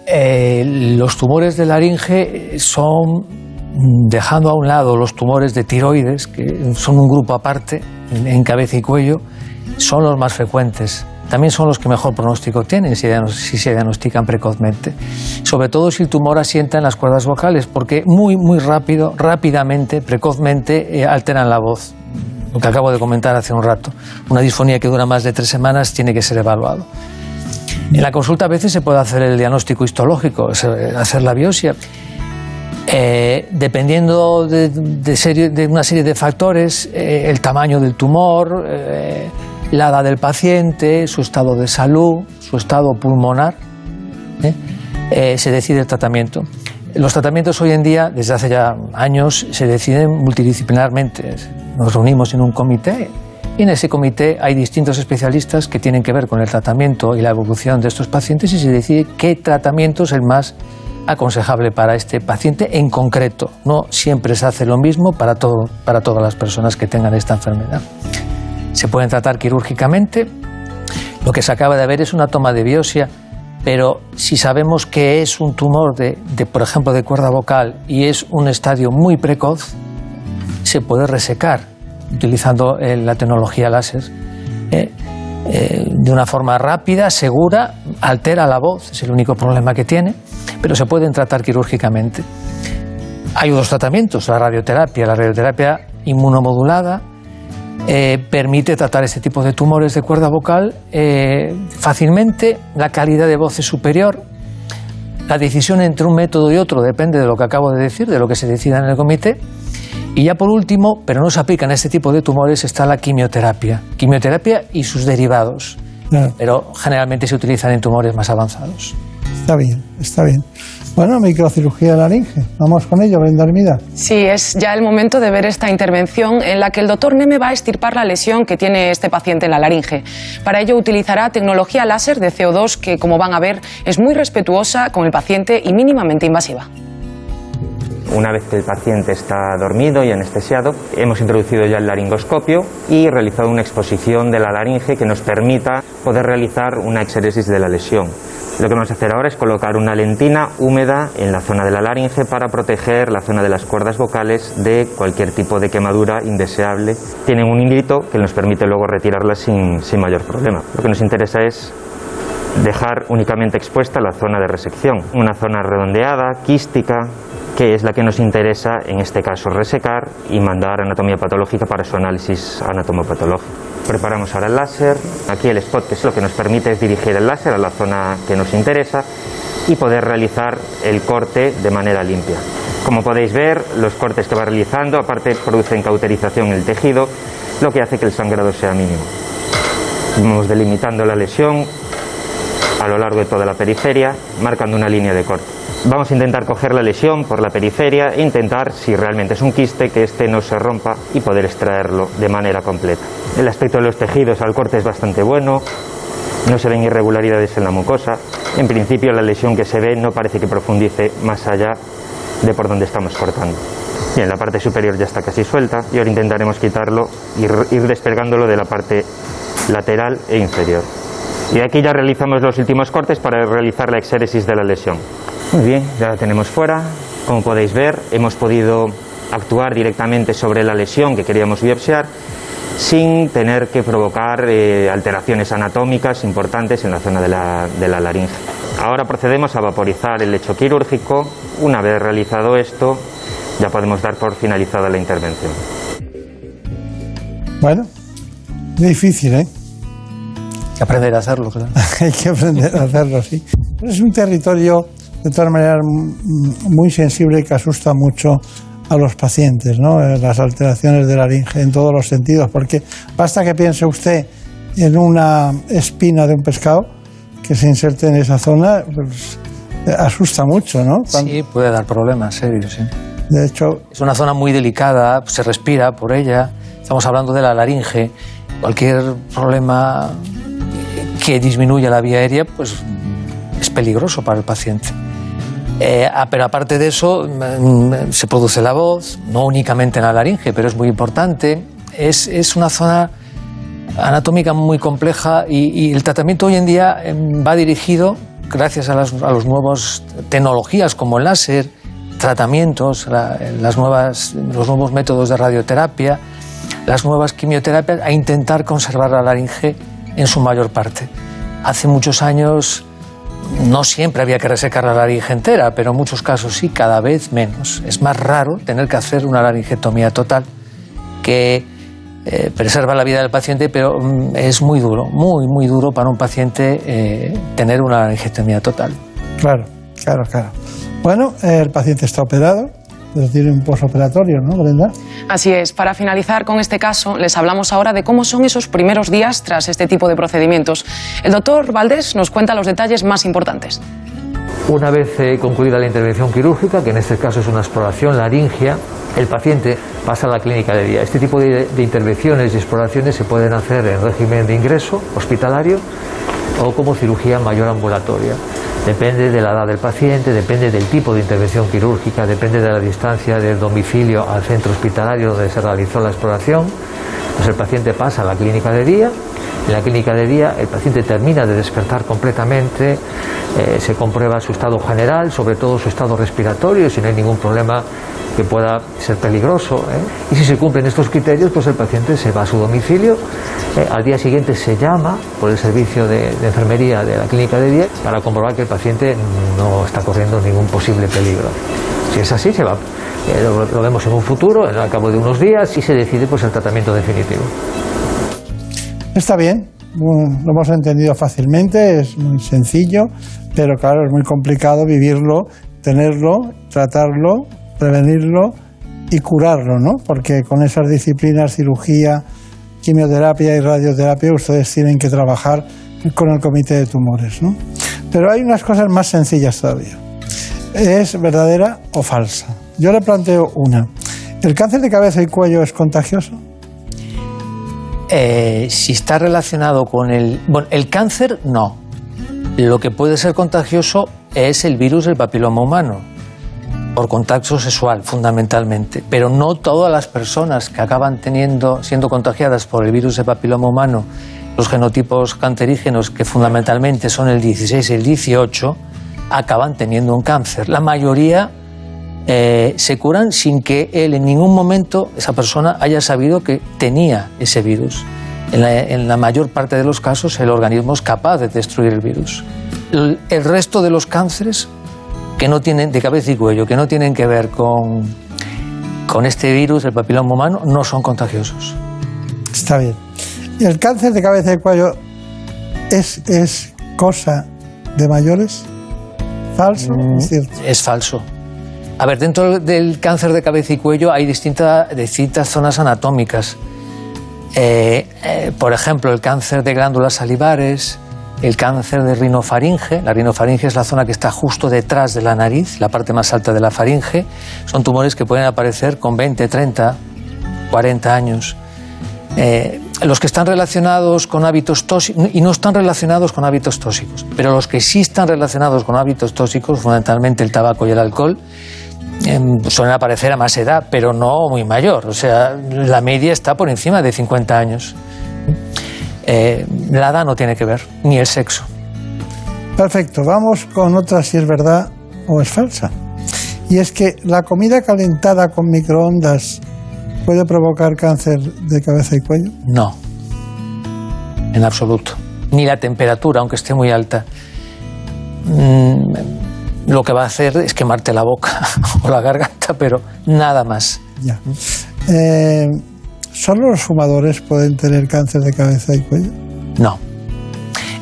Speaker 11: Eh, los tumores de laringe son, dejando a un lado los tumores de tiroides, que son un grupo aparte en cabeza y cuello, son los más frecuentes también son los que mejor pronóstico tienen si, se diagnostican precozmente. Sobre todo si el tumor asienta en las cuerdas vocales, porque muy, muy rápido, rápidamente, precozmente eh, alteran la voz. Lo que acabo de comentar hace un rato. Una disfonía que dura más de tres semanas tiene que ser evaluado. En la consulta a veces se puede hacer el diagnóstico histológico, hacer la biopsia. Eh, dependiendo de, de, una serie de factores, eh, el tamaño del tumor, la edad del paciente, su estado de salud, su estado pulmonar, ¿eh? Eh, se decide el tratamiento. Los tratamientos hoy en día, desde hace ya años, se deciden multidisciplinarmente. Nos reunimos en un comité y en ese comité hay distintos especialistas que tienen que ver con el tratamiento y la evolución de estos pacientes y se decide qué tratamiento es el más aconsejable para este paciente en concreto. No siempre se hace lo mismo para, todo, para todas las personas que tengan esta enfermedad se pueden tratar quirúrgicamente. Lo que se acaba de ver es una toma de biopsia, pero si sabemos que es un tumor de, por ejemplo, de cuerda vocal y es un estadio muy precoz, se puede resecar utilizando eh, la tecnología láser. Eh, eh, de una forma rápida, segura, altera la voz, es el único problema que tiene, pero se pueden tratar quirúrgicamente. Hay otros tratamientos, la radioterapia, la radioterapia inmunomodulada, eh, permite tratar este tipo de tumores de cuerda vocal eh, fácilmente, la calidad de voz es superior. La decisión entre un método y otro depende de lo que acabo de decir, de lo que se decida en el comité. Y ya por último, pero no se aplica en este tipo de tumores, está la quimioterapia. Quimioterapia y sus derivados. Pero generalmente se utilizan en tumores más avanzados.
Speaker 2: Está bien, está bien. Bueno, microcirugía de laringe. Vamos con ello, Brenda Armida.
Speaker 10: Sí, es ya el momento de ver esta intervención en la que el doctor Neme va a estirpar la lesión que tiene este paciente en la laringe. Para ello utilizará tecnología láser de CO2 que, como van a ver, es muy respetuosa con el paciente y mínimamente invasiva.
Speaker 12: Una vez que el paciente está dormido y anestesiado, hemos introducido ya el laringoscopio y realizado una exposición de la laringe que nos permita poder realizar una exéresis de la lesión. Lo que vamos a hacer ahora es colocar una lentina húmeda en la zona de la laringe para proteger la zona de las cuerdas vocales de cualquier tipo de quemadura indeseable. Tienen un hilito que nos permite luego retirarla sin, sin mayor problema. Lo que nos interesa es dejar únicamente expuesta la zona de resección, una zona redondeada, quística, que es la que nos interesa en este caso resecar y mandar anatomía patológica para su análisis anatomopatológico. Preparamos ahora el láser, aquí el spot que es lo que nos permite dirigir el láser a la zona que nos interesa y poder realizar el corte de manera limpia. Como podéis ver, los cortes que va realizando aparte producen cauterización en el tejido, lo que hace que el sangrado sea mínimo. Vamos delimitando la lesión a lo largo de toda la periferia, marcando una línea de corte. Vamos a intentar coger la lesión por la periferia e intentar, si realmente es un quiste, que éste no se rompa y poder extraerlo de manera completa. El aspecto de los tejidos al corte es bastante bueno, no se ven irregularidades en la mucosa. En principio la lesión que se ve no parece que profundice más allá de por donde estamos cortando. Bien, la parte superior ya está casi suelta y ahora intentaremos quitarlo y ir despegándolo de la parte lateral e inferior. Y aquí ya realizamos los últimos cortes para realizar la exéresis de la lesión. Muy bien, ya la tenemos fuera. Como podéis ver, hemos podido actuar directamente sobre la lesión que queríamos biopsiar sin tener que provocar eh, alteraciones anatómicas importantes en la zona de la, de la laringe. Ahora procedemos a vaporizar el lecho quirúrgico. Una vez realizado esto, ya podemos dar por finalizada la intervención.
Speaker 2: Bueno, difícil, ¿eh?
Speaker 11: Que aprender a hacerlo, claro.
Speaker 2: Hay que aprender a hacerlo, sí. Es un territorio, de todas maneras, muy sensible y que asusta mucho a los pacientes, ¿no? Eh, Las alteraciones de la laringe en todos los sentidos, porque basta que piense usted en una espina de un pescado que se inserte en esa zona, pues, eh, asusta mucho, ¿no? Cuando-
Speaker 11: Sí, puede dar problemas serios, sí.
Speaker 2: De hecho,
Speaker 11: Es una zona muy delicada, se respira por ella. Estamos hablando de la laringe. Cualquier problema que disminuya la vía aérea, pues es peligroso para el paciente. Eh, ah, pero aparte de eso, mm, se produce la voz, no únicamente en la laringe, pero es muy importante. Es, es una zona anatómica muy compleja y, el tratamiento hoy en día em, va dirigido, gracias a las a los nuevas tecnologías como el láser, tratamientos, la- las nuevas, los nuevos métodos de radioterapia, las nuevas quimioterapias, a intentar conservar la laringe en su mayor parte. Hace muchos años no siempre había que resecar la laringe entera, pero en muchos casos sí, cada vez menos. Es más raro tener que hacer una laringectomía total que eh, preserva la vida del paciente, pero mm, es muy duro, muy, muy duro para un paciente eh, tener una laringectomía total.
Speaker 2: claro, claro, claro. Bueno, el paciente está operado, pero tiene un posoperatorio, ¿no, Brenda?
Speaker 10: Así es, para finalizar con este caso, les hablamos ahora de cómo son esos primeros días tras este tipo de procedimientos. El doctor Valdés nos cuenta los detalles más importantes.
Speaker 13: Una vez eh, concluida la intervención quirúrgica, que en este caso es una exploración laringia, el paciente pasa a la clínica de día. Este tipo de, de intervenciones y exploraciones se pueden hacer en régimen de ingreso hospitalario o como cirugía mayor ambulatoria. Depende de la edad del paciente, depende del tipo de intervención quirúrgica, depende de la distancia del domicilio al centro hospitalario donde se realizó la exploración. Pues el paciente pasa a la clínica de día. En la clínica de día el paciente termina de despertar completamente, eh, se comprueba su estado general, sobre todo su estado respiratorio, si no hay ningún problema que pueda ser peligroso. ¿eh? Y si se cumplen estos criterios, pues el paciente se va a su domicilio. eh, al día siguiente se llama por el servicio de, enfermería de la clínica de día para comprobar que el paciente no está corriendo ningún posible peligro. Si es así, se va. lo, lo vemos en un futuro, al cabo de unos días, y se decide pues el tratamiento definitivo.
Speaker 2: Está bien, mm, lo hemos entendido fácilmente, es muy sencillo, pero claro, es muy complicado vivirlo, tenerlo, tratarlo, prevenirlo y curarlo, ¿no? Porque con esas disciplinas, cirugía, quimioterapia y radioterapia, ustedes tienen que trabajar con el comité de tumores, ¿no? Pero hay unas cosas más sencillas todavía. ¿Es verdadera o falsa? Yo le planteo una. ¿El cáncer de cabeza y cuello es contagioso?
Speaker 11: Eh, si está relacionado con el... Bueno, el cáncer no. Lo que puede ser contagioso es el virus del papiloma humano, por contacto sexual fundamentalmente. Pero no todas las personas que acaban teniendo, siendo contagiadas por el virus del papiloma humano los genotipos cancerígenos, que fundamentalmente son el 16 y el 18, acaban teniendo un cáncer. La mayoría eh, se curan sin que él en ningún momento, esa persona, haya sabido que tenía ese virus. En la, en la mayor parte de los casos, el organismo es capaz de destruir el virus. El, el resto de los cánceres que no tienen de cabeza y cuello, que no tienen que ver con, con este virus, el papiloma humano, no son contagiosos.
Speaker 2: Está bien. ¿Y el cáncer de cabeza y cuello es, es cosa de mayores? ¿Falso?
Speaker 11: Mm,
Speaker 2: Es cierto.
Speaker 11: Es falso. A ver, dentro del cáncer de cabeza y cuello hay distinta- distintas zonas anatómicas. Eh, eh, por ejemplo, el cáncer de glándulas salivares, el cáncer de rinofaringe. La rinofaringe es la zona que está justo detrás de la nariz, la parte más alta de la faringe. Son tumores que pueden aparecer con 20, 30, 40 años. Eh, los que están relacionados con hábitos tóxicos y no están relacionados con hábitos tóxicos, pero los que sí están relacionados con hábitos tóxicos, fundamentalmente el tabaco y el alcohol, suelen aparecer a más edad, pero no muy mayor. O sea, la media está por encima de 50 años. Eh, la edad no tiene que ver, ni el sexo.
Speaker 2: Perfecto, vamos con otra si es verdad o es falsa. Y es que la comida calentada con microondas puede provocar cáncer de cabeza y cuello.
Speaker 11: No, en absoluto. Ni la temperatura, aunque esté muy alta. Mm, lo que va a hacer es quemarte la boca o la garganta, pero nada más.
Speaker 2: Ya. Eh, ¿Solo los fumadores pueden tener cáncer de cabeza y cuello?
Speaker 11: No.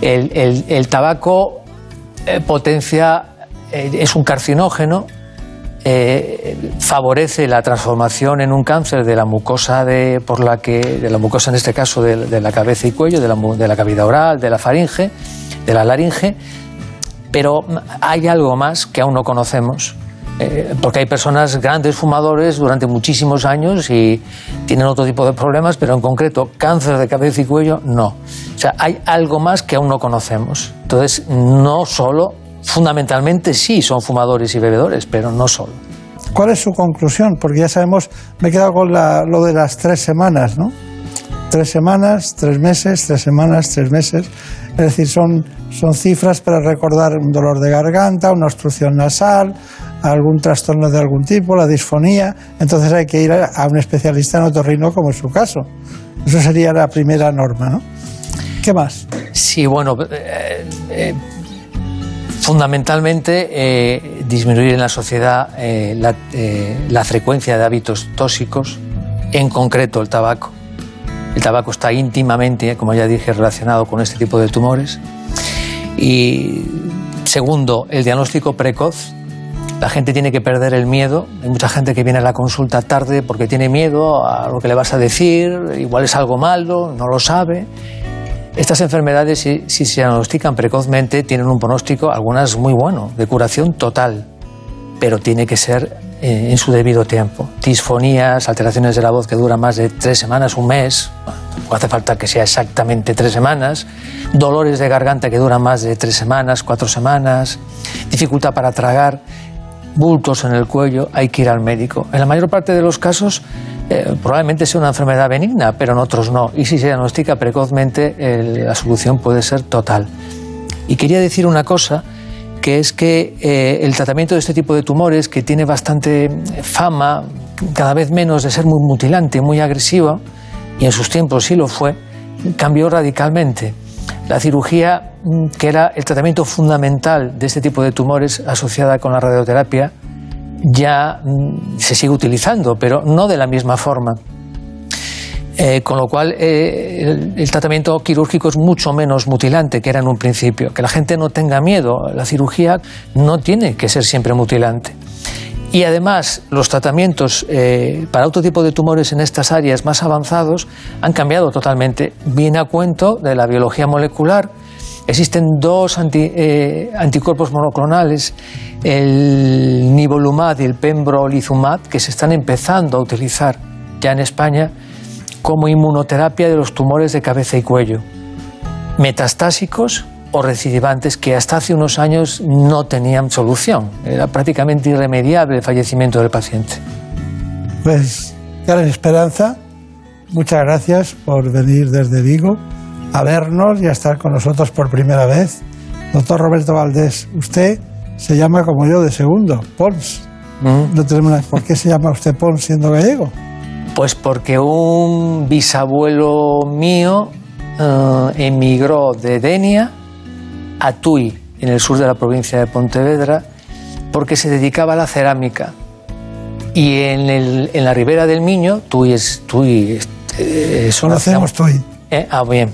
Speaker 11: El, el- el tabaco eh, potencia, eh, es un carcinógeno, favorece la transformación en un cáncer de la mucosa de, por la que, de la mucosa en este caso de, de la cabeza y cuello, de la, de la cavidad oral, de la faringe, de la laringe, pero hay algo más que aún no conocemos. eh, porque hay personas grandes fumadores durante muchísimos años y tienen otro tipo de problemas, pero en concreto cáncer de cabeza y cuello no. O sea, hay algo más que aún no conocemos. Entonces, no solo, fundamentalmente sí son fumadores y bebedores, pero no solo.
Speaker 2: ¿Cuál es su conclusión? Porque ya sabemos, me he quedado con la- lo de las tres semanas, ¿no? Tres semanas, tres meses, tres semanas, tres meses. Es decir, son, son cifras para recordar un dolor de garganta, una obstrucción nasal, algún trastorno de algún tipo, la disfonía. Entonces hay que ir a, un especialista en otorrino, como es su caso. Eso sería la primera norma, ¿no? ¿Qué más?
Speaker 11: Sí, bueno, eh, eh, fundamentalmente eh, disminuir en la sociedad la, la frecuencia de hábitos tóxicos, en concreto el tabaco. El tabaco está íntimamente, como ya dije, relacionado con este tipo de tumores. Y segundo, el diagnóstico precoz. La gente tiene que perder el miedo. Hay mucha gente que viene a la consulta tarde porque tiene miedo a lo que le vas a decir, igual es algo malo, no lo sabe. Estas enfermedades, si, si se diagnostican precozmente, tienen un pronóstico, algunas muy bueno, de curación total, pero tiene que ser eh, en su debido tiempo. Disfonías, alteraciones de la voz que duran más de tres semanas, un mes, no hace falta que sea exactamente tres semanas, dolores de garganta que duran más de tres semanas, cuatro semanas, dificultad para tragar, bultos en el cuello, hay que ir al médico. En la mayor parte de los casos eh, probablemente sea una enfermedad benigna, pero en otros no. Y si se diagnostica precozmente, el- la solución puede ser total. Y quería decir una cosa, que es que eh, el tratamiento de este tipo de tumores, que tiene bastante fama, cada vez menos de ser muy mutilante, muy agresivo, y en sus tiempos sí lo fue, cambió radicalmente. La cirugía, mm, que era el tratamiento fundamental de este tipo de tumores asociada con la radioterapia, ya mm, se sigue utilizando, pero no de la misma forma. Eh, con lo cual, eh, el, tratamiento quirúrgico es mucho menos mutilante que era en un principio. Que la gente no tenga miedo. La cirugía no tiene que ser siempre mutilante. Y además, los tratamientos eh, para otro tipo de tumores en estas áreas más avanzados han cambiado totalmente. Viene a cuento de la biología molecular. Existen dos anti- anticuerpos monoclonales, el nivolumab y el pembrolizumab, que se están empezando a utilizar ya en España como inmunoterapia de los tumores de cabeza y cuello, metastásicos o recidivantes que hasta hace unos años no tenían solución. Era prácticamente irremediable el fallecimiento del paciente.
Speaker 2: Pues, Karen Esperanza, muchas gracias por venir desde Vigo a vernos y a estar con nosotros por primera vez. Doctor Roberto Valdés, usted se llama como yo de segundo, Pons. No tenemos ¿Por qué se llama usted Pons siendo gallego?
Speaker 11: Pues porque un bisabuelo mío eh, emigró de Denia a Tui, en el sur de la provincia de Pontevedra, porque se dedicaba a la cerámica. Y en, el, en la ribera del Miño, Tui es... Tui, eh, es una
Speaker 2: Conocemos Tui.
Speaker 11: Eh, ah, bien.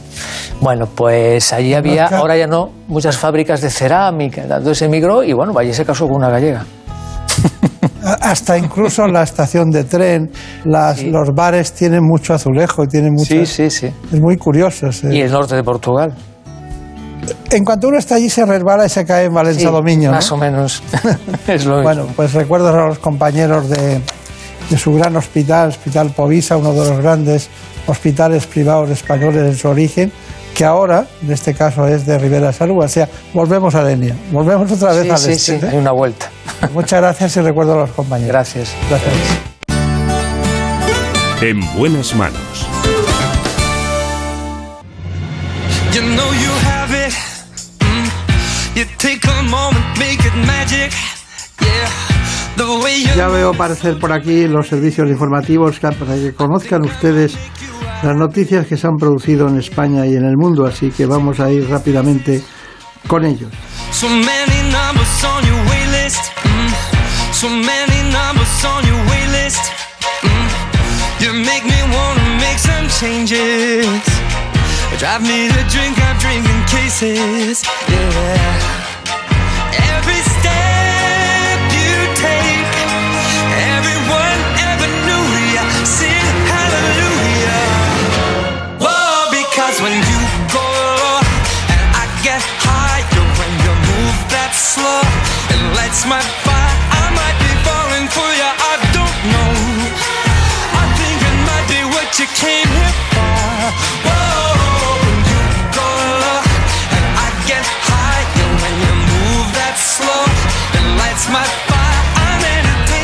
Speaker 11: Bueno, pues allí había, ahora ya no, muchas fábricas de cerámica. Entonces emigró y bueno, allí se casó con una gallega.
Speaker 2: Hasta incluso la estación de tren, las, los bares tienen mucho azulejo y tienen mucho.
Speaker 11: Sí, sí, sí.
Speaker 2: Es muy curioso. sí.
Speaker 11: Y el norte de Portugal.
Speaker 2: En cuanto uno está allí se resbala y se cae en Valencia
Speaker 11: Sí,
Speaker 2: Dominio. ¿no?
Speaker 11: Más o menos. es lo
Speaker 2: Bueno, pues recuerdo a los compañeros de, de su gran hospital, Hospital Povisa, uno de los grandes hospitales privados españoles en su origen, que ahora, en este caso, es de Rivera Salud. O sea, volvemos a Denia, volvemos otra vez
Speaker 11: Sí,
Speaker 2: al
Speaker 11: sí,
Speaker 2: este,
Speaker 11: sí,
Speaker 2: ¿eh?
Speaker 11: hay una vuelta.
Speaker 2: Muchas gracias y recuerdo a los compañeros.
Speaker 11: Gracias.
Speaker 2: Gracias.
Speaker 1: En buenas manos.
Speaker 3: You know you have it. Mm. You take a moment, make it magic. Yeah. The way you
Speaker 2: Ya veo aparecer por aquí los servicios informativos para que conozcan ustedes las noticias que se han producido en España y en el mundo, así que vamos a ir rápidamente con ellos.
Speaker 3: So many numbers on your waitlist. Mm. You make me wanna make some changes. Drive me to drink, I'm drinking cases. Yeah. Every step you take, everyone ever knew ya. Sing hallelujah. Whoa, because when you go and I get higher when you move that slow, it lights my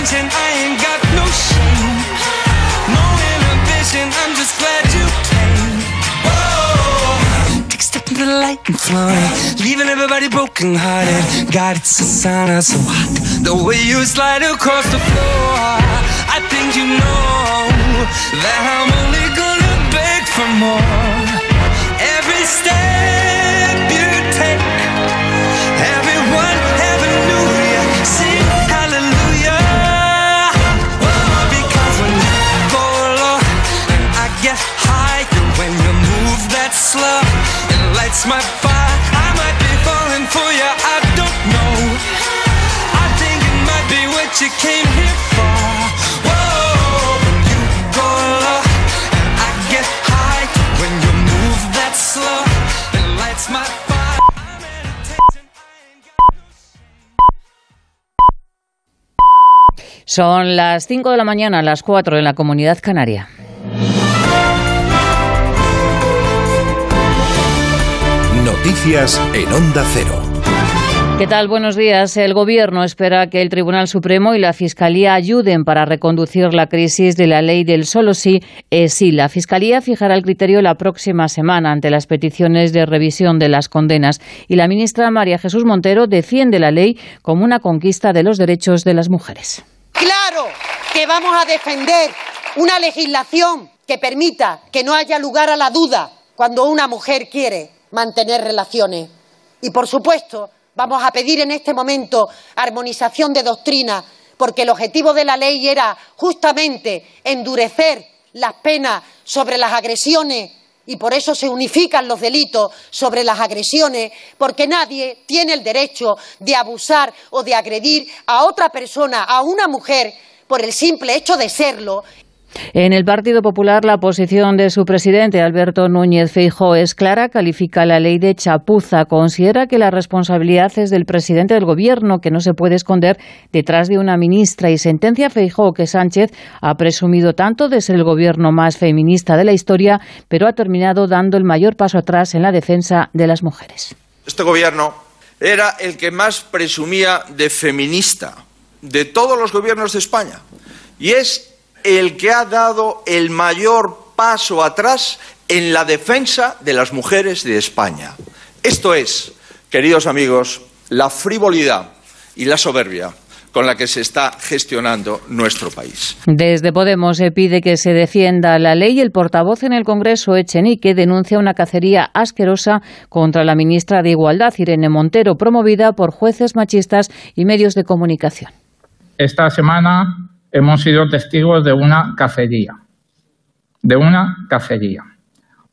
Speaker 3: attention, I ain't got no shame, no inhibition. I'm just glad you came. Whoa, take a step into the light and float, leaving everybody broken hearted. God, it's a sauna so hot. The way you slide across the floor, I think you know that I'm only gonna beg for more. Every step I might be falling for I don't know. I think it might be what you came here for.
Speaker 14: Son las 5 de la mañana, las 4 en la comunidad canaria.
Speaker 15: Noticias en Onda Cero.
Speaker 14: ¿Qué tal? Buenos días. El Gobierno espera que el Tribunal Supremo y la Fiscalía ayuden para reconducir la crisis de la ley del solo sí es sí. La Fiscalía fijará el criterio la próxima semana ante las peticiones de revisión de las condenas y la ministra María Jesús Montero defiende la ley como una conquista de los derechos de las mujeres.
Speaker 16: Claro que vamos a defender una legislación que permita que no haya lugar a la duda cuando una mujer quiere mantener relaciones. Y, por supuesto, vamos a pedir en este momento armonización de doctrina, porque el objetivo de la ley era justamente endurecer las penas sobre las agresiones y por eso se unifican los delitos sobre las agresiones, porque nadie tiene el derecho de abusar o de agredir a otra persona, a una mujer, por el simple hecho de serlo.
Speaker 14: En el Partido Popular, la posición de su presidente, Alberto Núñez Feijóo, es clara. Califica la ley de chapuza. Considera que la responsabilidad es del presidente del Gobierno, que no se puede esconder detrás de una ministra. Y sentencia a Feijóo que Sánchez ha presumido tanto de ser el Gobierno más feminista de la historia, pero ha terminado dando el mayor paso atrás en la defensa de las mujeres.
Speaker 17: Este gobierno era el que más presumía de feminista de todos los gobiernos de España y es el que ha dado el mayor paso atrás en la defensa de las mujeres de España. Esto es, queridos amigos, la frivolidad y la soberbia con la que se está gestionando nuestro país.
Speaker 14: Desde Podemos se pide que se defienda la ley. El portavoz en el Congreso, Echenique, denuncia una cacería asquerosa contra la ministra de Igualdad, Irene Montero, promovida por jueces machistas y medios de comunicación.
Speaker 18: Esta semana hemos sido testigos de una cacería, de una cacería.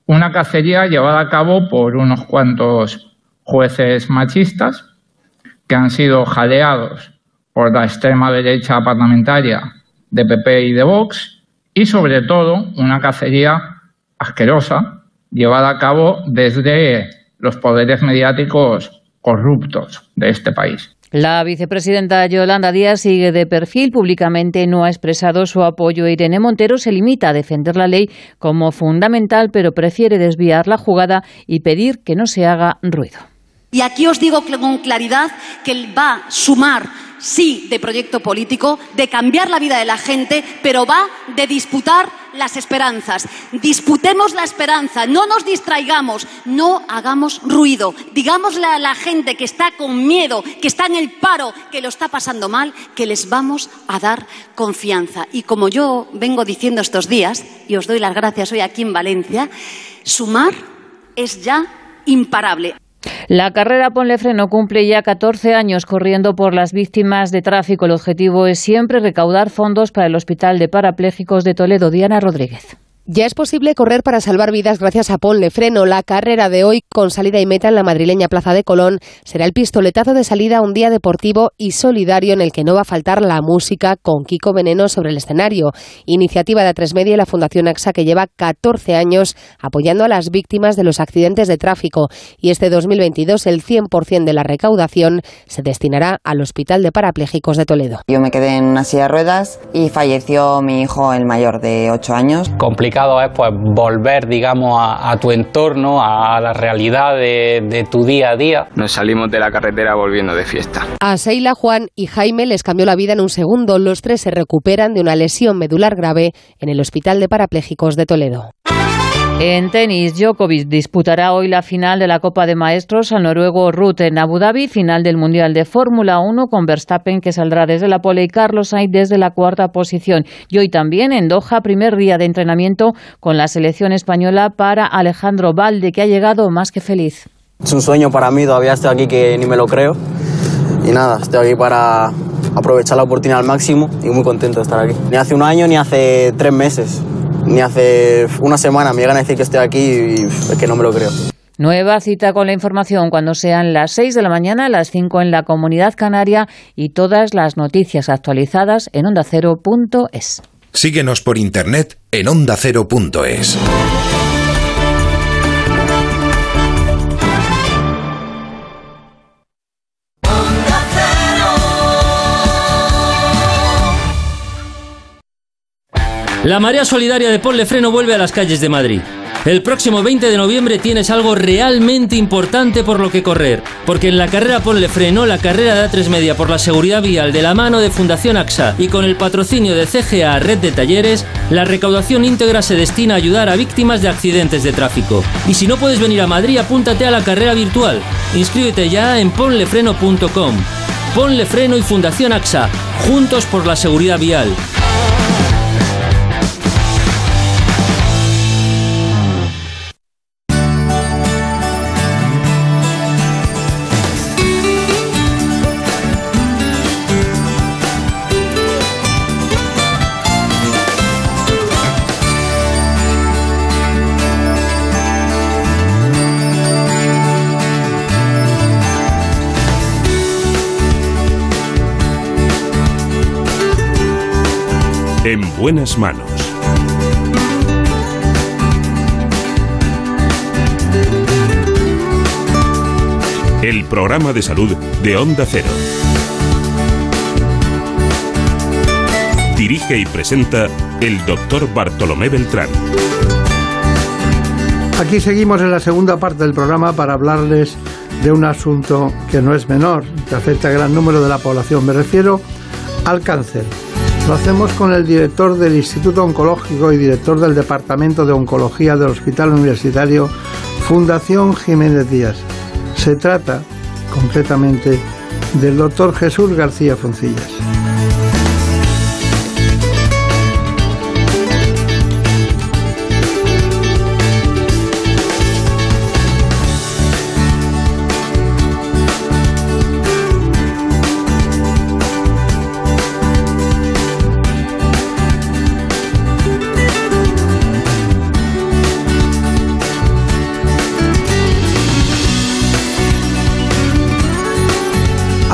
Speaker 18: Una cacería llevada a cabo por unos cuantos jueces machistas que han sido jaleados por la extrema derecha parlamentaria de PP y de Vox y sobre todo una cacería asquerosa llevada a cabo desde los poderes mediáticos corruptos de este país.
Speaker 14: La vicepresidenta Yolanda Díaz sigue de perfil. Públicamente no ha expresado su apoyo. Irene Montero se limita a defender la ley como fundamental, pero prefiere desviar la jugada y pedir que no se haga ruido.
Speaker 19: Y aquí os digo con claridad que va a sumar sí de proyecto político, de cambiar la vida de la gente, pero va de disputar las esperanzas. Disputemos la esperanza, no nos distraigamos, no hagamos ruido. Digámosle a la gente que está con miedo, que está en el paro, que lo está pasando mal, que les vamos a dar confianza. Y como yo vengo diciendo estos días, y os doy las gracias hoy aquí en Valencia, sumar es ya imparable.
Speaker 14: La carrera Ponle Freno cumple ya 14 años corriendo por las víctimas de tráfico. El objetivo es siempre recaudar fondos para el Hospital de Parapléjicos de Toledo. Diana Rodríguez.
Speaker 20: Ya es posible correr para salvar vidas gracias a Ponle Freno. La carrera de hoy, con salida y meta en la madrileña Plaza de Colón, será el pistoletazo de salida a un día deportivo y solidario en el que no va a faltar la música con Kiko Veneno sobre el escenario. Iniciativa de A3 Media y la Fundación AXA que lleva 14 años apoyando a las víctimas de los accidentes de tráfico. Y este 2022 el 100% de la recaudación se destinará al Hospital de Parapléjicos de Toledo.
Speaker 21: Yo me quedé en una silla de ruedas y falleció mi hijo, el mayor de 8 años
Speaker 22: es pues volver, digamos, a, tu entorno, a la realidad de, tu día a día.
Speaker 23: Nos salimos de la carretera volviendo de fiesta.
Speaker 20: A Seila, Juan y Jaime les cambió la vida en un segundo. Los tres se recuperan de una lesión medular grave en el Hospital de Parapléjicos de Toledo.
Speaker 14: En tenis, Djokovic disputará hoy la final de la Copa de Maestros al noruego Ruth en Abu Dhabi, final del Mundial de Fórmula 1 con Verstappen que saldrá desde la pole y Carlos Sainz desde la cuarta posición. Y hoy también en Doha, primer día de entrenamiento con la selección española para Alejandro Valde, que ha llegado más que feliz.
Speaker 24: Es un sueño para mí, todavía estoy aquí que ni me lo creo. Y nada, estoy aquí para aprovechar la oportunidad al máximo y muy contento de estar aquí. Ni hace un año ni hace tres meses ni hace una semana me llegan a decir que estoy aquí y es que no me lo creo.
Speaker 14: Nueva cita con la información cuando sean las 6 de la mañana, las 5 en la comunidad canaria y todas las noticias actualizadas en ondacero.es.
Speaker 15: Síguenos por internet en ondacero.es.
Speaker 25: La marea solidaria de Ponle Freno vuelve a las calles de Madrid. El próximo 20 de noviembre tienes algo realmente importante por lo que correr, porque en la carrera Ponle Freno, la carrera de A3 Media por la seguridad vial de la mano de Fundación AXA y con el patrocinio de CGA Red de Talleres, la recaudación íntegra se destina a ayudar a víctimas de accidentes de tráfico. Y si no puedes venir a Madrid, apúntate a la carrera virtual. Inscríbete ya en ponlefreno.com. Ponle Freno y Fundación AXA, juntos por la seguridad vial.
Speaker 1: Buenas manos. El programa de salud de Onda Cero. Dirige y presenta el doctor Bartolomé Beltrán.
Speaker 2: Aquí seguimos en la segunda parte del programa para hablarles de un asunto que no es menor, que afecta a gran número de la población. Me refiero al cáncer. Lo hacemos con el director del Instituto Oncológico y director del Departamento de Oncología del Hospital Universitario Fundación Jiménez Díaz. Se trata, concretamente, del doctor Jesús García Foncillas.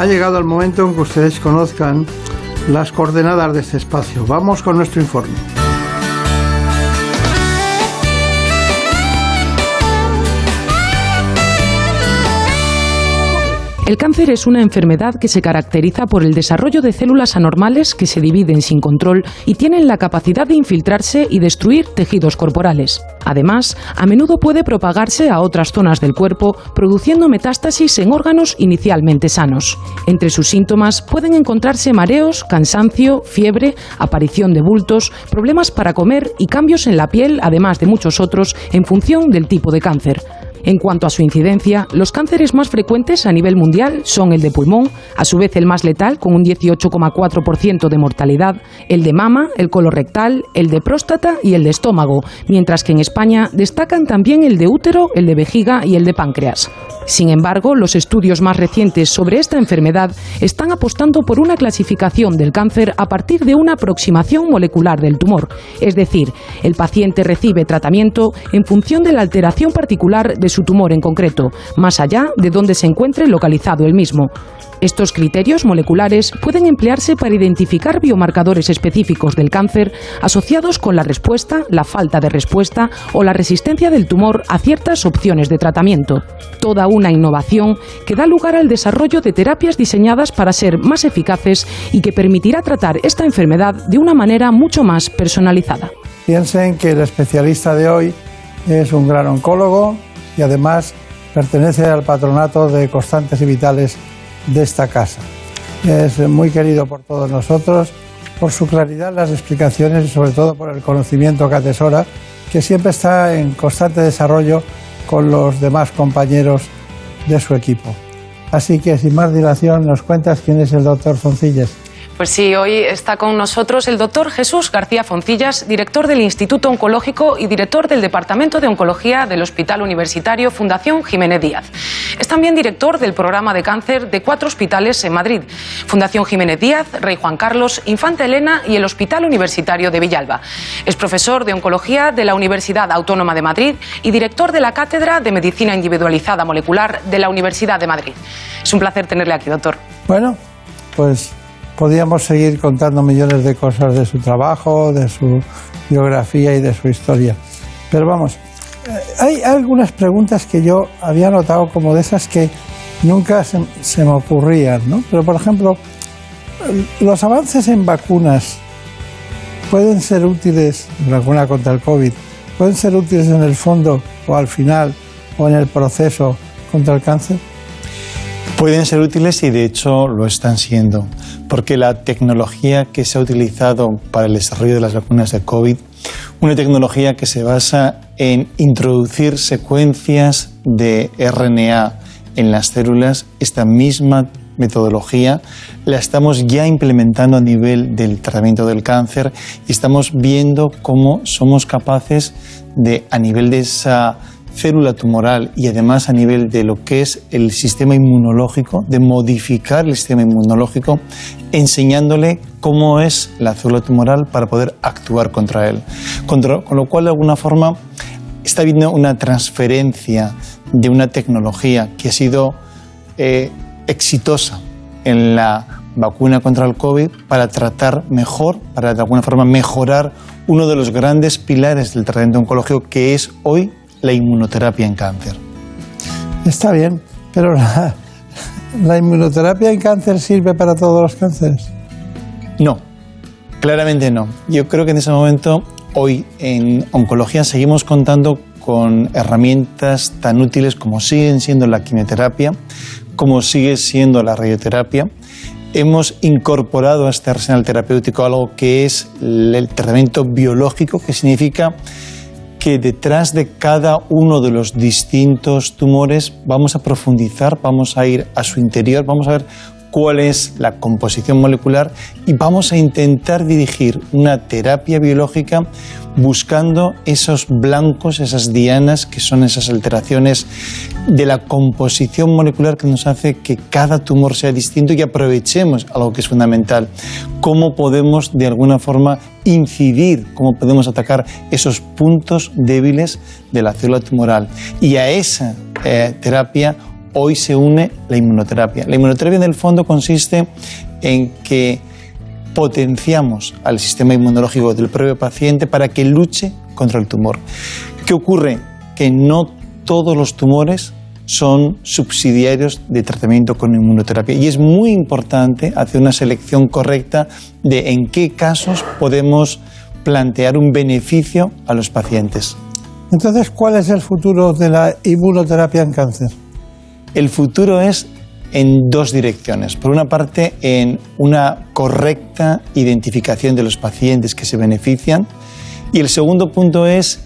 Speaker 2: Llegado el momento en que ustedes conozcan las coordenadas de este espacio. Vamos con nuestro informe.
Speaker 4: El cáncer es una enfermedad que se caracteriza por el desarrollo de células anormales que se dividen sin control y tienen la capacidad de infiltrarse y destruir tejidos corporales. Además, a menudo puede propagarse a otras zonas del cuerpo, produciendo metástasis en órganos inicialmente sanos. Entre sus síntomas pueden encontrarse mareos, cansancio, fiebre, aparición de bultos, problemas para comer y cambios en la piel, además de muchos otros, en función del tipo de cáncer. En cuanto a su incidencia, los cánceres más frecuentes a nivel mundial son el de pulmón, a su vez el más letal con un 18,4% de mortalidad, el de mama, el colorectal, el de próstata y el de estómago, mientras que en España destacan también el de útero, el de vejiga y el de páncreas. Sin embargo, los estudios más recientes sobre esta enfermedad están apostando por una clasificación del cáncer a partir de una aproximación molecular del tumor, es decir, el paciente recibe tratamiento en función de la alteración particular de su tumor en concreto, más allá de donde se encuentre localizado el mismo. Estos criterios moleculares pueden emplearse para identificar biomarcadores específicos del cáncer asociados con la respuesta, la falta de respuesta o la resistencia del tumor a ciertas opciones de tratamiento. Toda una innovación que da lugar al desarrollo de terapias diseñadas para ser más eficaces y que permitirá tratar esta enfermedad de una manera mucho más personalizada.
Speaker 2: Piensen que el especialista de hoy es un gran oncólogo y además pertenece al patronato de constantes y vitales de esta casa. Es muy querido por todos nosotros, por su claridad en las explicaciones y sobre todo por el conocimiento que atesora, que siempre está en constante desarrollo con los demás compañeros de su equipo. Así que sin más dilación, nos cuentas quién es el doctor Foncilles.
Speaker 4: Pues sí, hoy está con nosotros el doctor Jesús García Foncillas, director del Instituto Oncológico y director del Departamento de Oncología del Hospital Universitario Fundación Jiménez Díaz. Es también director del programa de cáncer de cuatro hospitales en Madrid, Fundación Jiménez Díaz, Rey Juan Carlos, Infanta Elena y el Hospital Universitario de Villalba. Es profesor de Oncología de la Universidad Autónoma de Madrid y director de la Cátedra de Medicina Individualizada Molecular de la Universidad de Madrid. Es un placer tenerle aquí, doctor.
Speaker 2: Bueno, pues podíamos seguir contando millones de cosas de su trabajo, de su biografía y de su historia. Pero vamos, eh, hay algunas preguntas que yo había notado como de esas que nunca se, me ocurrían, ¿no? Pero por ejemplo, los avances en vacunas pueden ser útiles, vacuna contra el COVID, pueden ser útiles en el fondo o al final o en el proceso contra el cáncer.
Speaker 26: Pueden ser útiles y de hecho lo están siendo, porque la tecnología que se ha utilizado para el desarrollo de las vacunas de COVID, una tecnología que se basa en introducir secuencias de RNA en las células, esta misma metodología la estamos ya implementando a nivel del tratamiento del cáncer y estamos viendo cómo somos capaces de, a nivel de esa célula tumoral y además a nivel de lo que es el sistema inmunológico, de modificar el sistema inmunológico, enseñándole cómo es la célula tumoral para poder actuar contra él. con lo cual, de alguna forma, está habiendo una transferencia de una tecnología que ha sido eh, exitosa en la vacuna contra el COVID para tratar mejor, para de alguna forma mejorar uno de los grandes pilares del tratamiento oncológico que es hoy la inmunoterapia en cáncer.
Speaker 2: Está bien, pero la, la inmunoterapia en cáncer sirve para todos los cánceres.
Speaker 26: No, claramente no. Yo creo que en ese momento, hoy en oncología, seguimos contando con herramientas tan útiles como siguen siendo la quimioterapia, como sigue siendo la radioterapia, hemos incorporado a este arsenal terapéutico algo que es el tratamiento biológico, que significa que detrás de cada uno de los distintos tumores vamos a profundizar, vamos a ir a su interior, vamos a ver cuál es la composición molecular y vamos a intentar dirigir una terapia biológica buscando esos blancos, esas dianas, que son esas alteraciones de la composición molecular que nos hace que cada tumor sea distinto y aprovechemos algo que es fundamental, cómo podemos de alguna forma incidir, cómo podemos atacar esos puntos débiles de la célula tumoral. Y a esa eh, terapia hoy se une la inmunoterapia. La inmunoterapia en el fondo consiste en que potenciamos al sistema inmunológico del propio paciente para que luche contra el tumor. ¿Qué ocurre? Que no todos los tumores son subsidiarios de tratamiento con inmunoterapia y es muy importante hacer una selección correcta de en qué casos podemos plantear un beneficio a los pacientes.
Speaker 2: Entonces, ¿cuál es el futuro de la inmunoterapia en cáncer?
Speaker 26: El futuro es en dos direcciones. Por una parte, en una correcta identificación de los pacientes que se benefician. Y el segundo punto es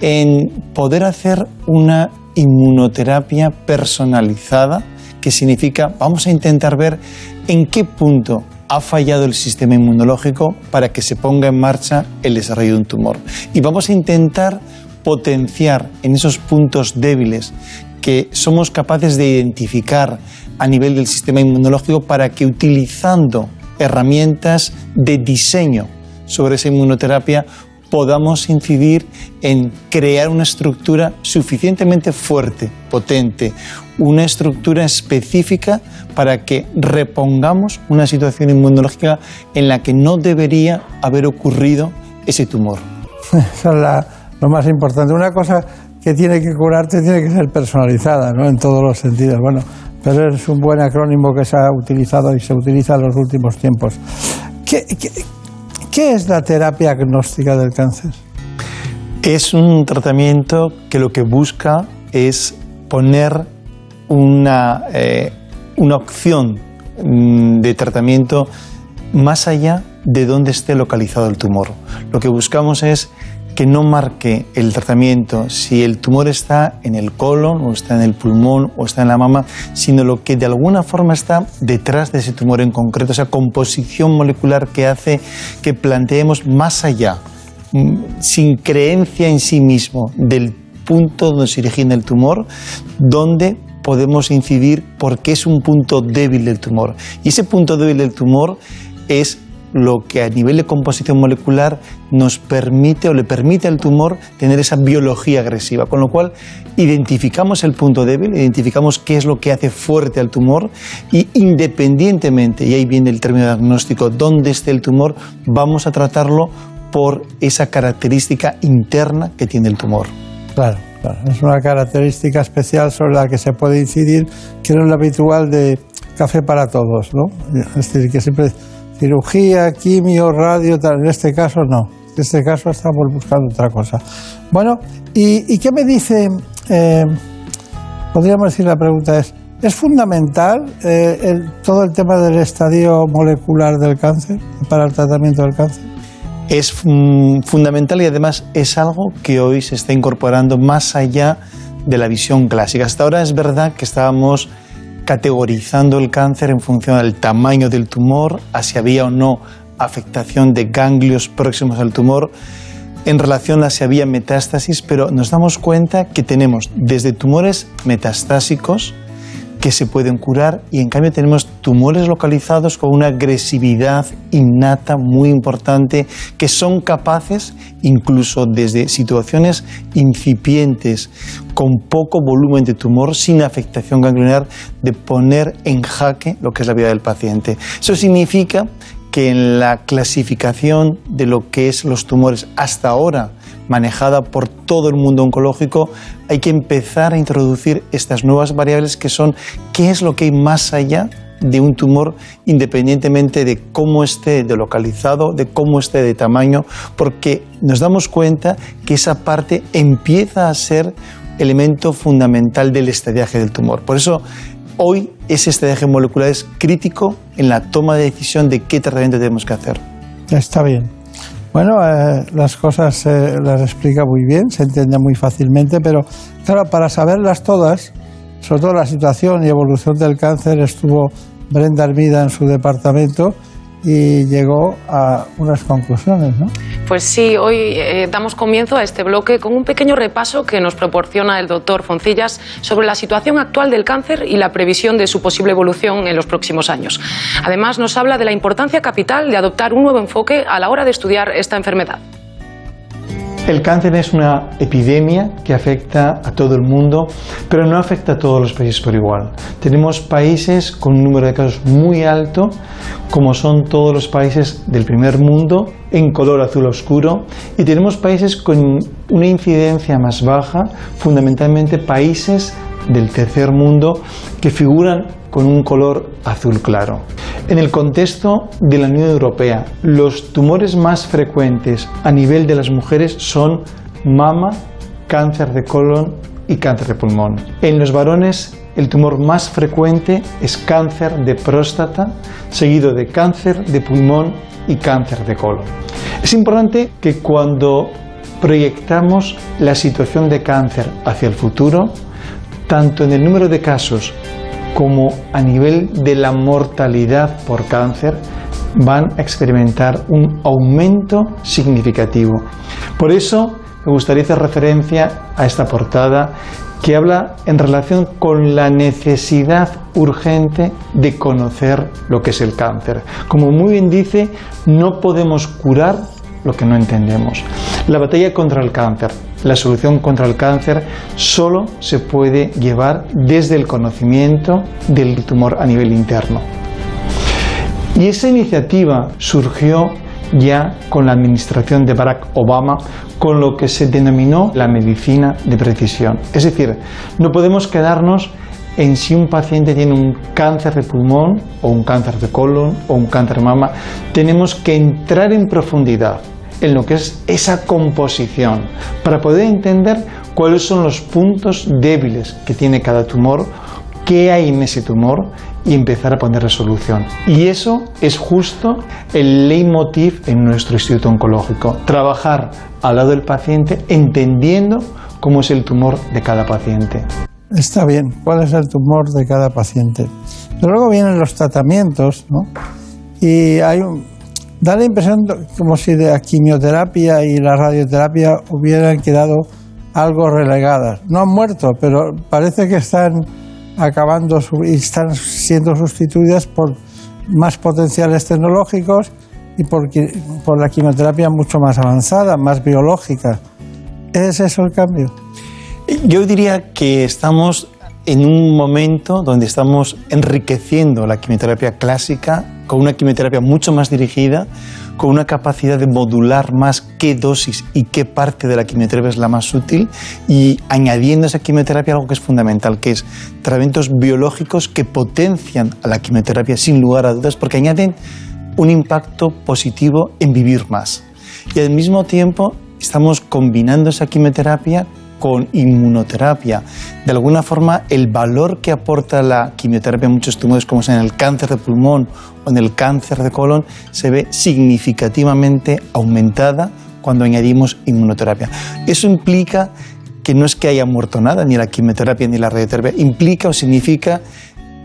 Speaker 26: en poder hacer una inmunoterapia personalizada, que significa vamos a intentar ver en qué punto ha fallado el sistema inmunológico para que se ponga en marcha el desarrollo de un tumor. Y vamos a intentar potenciar en esos puntos débiles que somos capaces de identificar a nivel del sistema inmunológico para que utilizando herramientas de diseño sobre esa inmunoterapia podamos incidir en crear una estructura suficientemente fuerte, potente, una estructura específica para que repongamos una situación inmunológica en la que no debería haber ocurrido ese tumor.
Speaker 2: Eso es lo más importante. Una cosa que tiene que curarte tiene que ser personalizada, ¿no? En todos los sentidos. Bueno, pero es un buen acrónimo que se ha utilizado y se utiliza en los últimos tiempos. ¿Qué, qué, es la terapia agnóstica del cáncer?
Speaker 26: Es un tratamiento que lo que busca es poner una, eh, una opción mm, de tratamiento más allá de donde esté localizado el tumor. Lo que buscamos es que no marque el tratamiento si el tumor está en el colon o está en el pulmón o está en la mama, sino lo que de alguna forma está detrás de ese tumor en concreto, esa composición molecular que hace que planteemos más allá, mm, sin creencia en sí mismo, del punto donde se origina el tumor, donde podemos incidir porque es un punto débil del tumor. Y ese punto débil del tumor es lo que a nivel de composición molecular nos permite o le permite al tumor tener esa biología agresiva, con lo cual identificamos el punto débil, identificamos qué es lo que hace fuerte al tumor y independientemente, y ahí viene el término diagnóstico, dónde esté el tumor, vamos a tratarlo por esa característica interna que tiene el tumor.
Speaker 2: Claro, claro. es una característica especial sobre la que se puede incidir, que no es lo habitual de café para todos, ¿no? Es decir, que siempre cirugía, quimio, radio, tal. En este caso no. En este caso estamos buscando otra cosa. Bueno, ¿y, qué me dice? Eh, podríamos decir la pregunta es, ¿es fundamental eh, todo el tema del estadio molecular del cáncer para el tratamiento del cáncer?
Speaker 26: Es fundamental y además es algo que hoy se está incorporando más allá de la visión clásica. Hasta ahora es verdad que estábamos categorizando el cáncer en función del tamaño del tumor, a si había o no afectación de ganglios próximos al tumor, en relación a si había metástasis, pero nos damos cuenta que tenemos desde tumores metastásicos, que se pueden curar y en cambio tenemos tumores localizados con una agresividad innata muy importante que son capaces incluso desde situaciones incipientes con poco volumen de tumor sin afectación ganglionar de poner en jaque lo que es la vida del paciente. Eso significa que en la clasificación de lo que es los tumores hasta ahora manejada por todo el mundo oncológico, hay que empezar a introducir estas nuevas variables que son qué es lo que hay más allá de un tumor independientemente de cómo esté de localizado, de cómo esté de tamaño, porque nos damos cuenta que esa parte empieza a ser elemento fundamental del estadiaje del tumor. Por eso hoy ese estrategia molecular es crítico en la toma de decisión de qué tratamiento tenemos que hacer.
Speaker 2: Está bien. Bueno, eh, las cosas eh, las explica muy bien, se entiende muy fácilmente, pero claro, para saberlas todas, sobre todo la situación y evolución del cáncer, estuvo Brenda Armida en su departamento y llegó a unas conclusiones, ¿no?
Speaker 10: Pues sí, hoy eh, damos comienzo a este bloque con un pequeño repaso que nos proporciona el doctor Foncillas sobre la situación actual del cáncer y la previsión de su posible evolución en los próximos años. Además, nos habla de la importancia capital de adoptar un nuevo enfoque a la hora de estudiar esta enfermedad.
Speaker 26: El cáncer es una epidemia que afecta a todo el mundo, pero no afecta a todos los países por igual. Tenemos países con un número de casos muy alto, como son todos los países del primer mundo, en color azul oscuro, y tenemos países con una incidencia más baja, fundamentalmente países del tercer mundo que figuran con un color azul claro. En el contexto de la Unión Europea, los tumores más frecuentes a nivel de las mujeres son mama, cáncer de colon y cáncer de pulmón. En los varones, el tumor más frecuente es cáncer de próstata, seguido de cáncer de pulmón y cáncer de colon. Es importante que cuando proyectamos la situación de cáncer hacia el futuro, tanto en el número de casos como a nivel de la mortalidad por cáncer van a experimentar un aumento significativo. Por eso me gustaría hacer referencia a esta portada que habla en relación con la necesidad urgente de conocer lo que es el cáncer. Como muy bien dice, no podemos curar lo que no entendemos. La batalla contra el cáncer, la solución contra el cáncer solo se puede llevar desde el conocimiento del tumor a nivel interno. Y esa iniciativa surgió ya con la administración de Barack Obama, con lo que se denominó la medicina de precisión. Es decir, no podemos quedarnos en si un paciente tiene un cáncer de pulmón o un cáncer de colon o un cáncer de mama, tenemos que entrar en profundidad en lo que es esa composición para poder entender cuáles son los puntos débiles que tiene cada tumor, qué hay en ese tumor y empezar a poner resolución. Y eso es justo el leitmotiv en nuestro instituto oncológico, trabajar al lado del paciente entendiendo cómo es el tumor de cada paciente.
Speaker 2: Está bien, cuál es el tumor de cada paciente. Luego vienen los tratamientos, ¿no? Y hay un, da la impresión como si la quimioterapia y la radioterapia hubieran quedado algo relegadas. No han muerto, pero parece que están acabando y están siendo sustituidas por más potenciales tecnológicos y por, por la quimioterapia mucho más avanzada, más biológica. ¿Es eso el cambio?
Speaker 26: Yo diría que estamos en un momento donde estamos enriqueciendo la quimioterapia clásica con una quimioterapia mucho más dirigida, con una capacidad de modular más qué dosis y qué parte de la quimioterapia es la más útil y añadiendo a esa quimioterapia algo que es fundamental, que es tratamientos biológicos que potencian a la quimioterapia sin lugar a dudas porque añaden un impacto positivo en vivir más. Y al mismo tiempo estamos combinando esa quimioterapia con inmunoterapia. De alguna forma, el valor que aporta la quimioterapia en muchos tumores, como es en el cáncer de pulmón o en el cáncer de colon, se ve significativamente aumentada cuando añadimos inmunoterapia. Eso implica que no es que haya muerto nada, ni la quimioterapia ni la radioterapia, implica o significa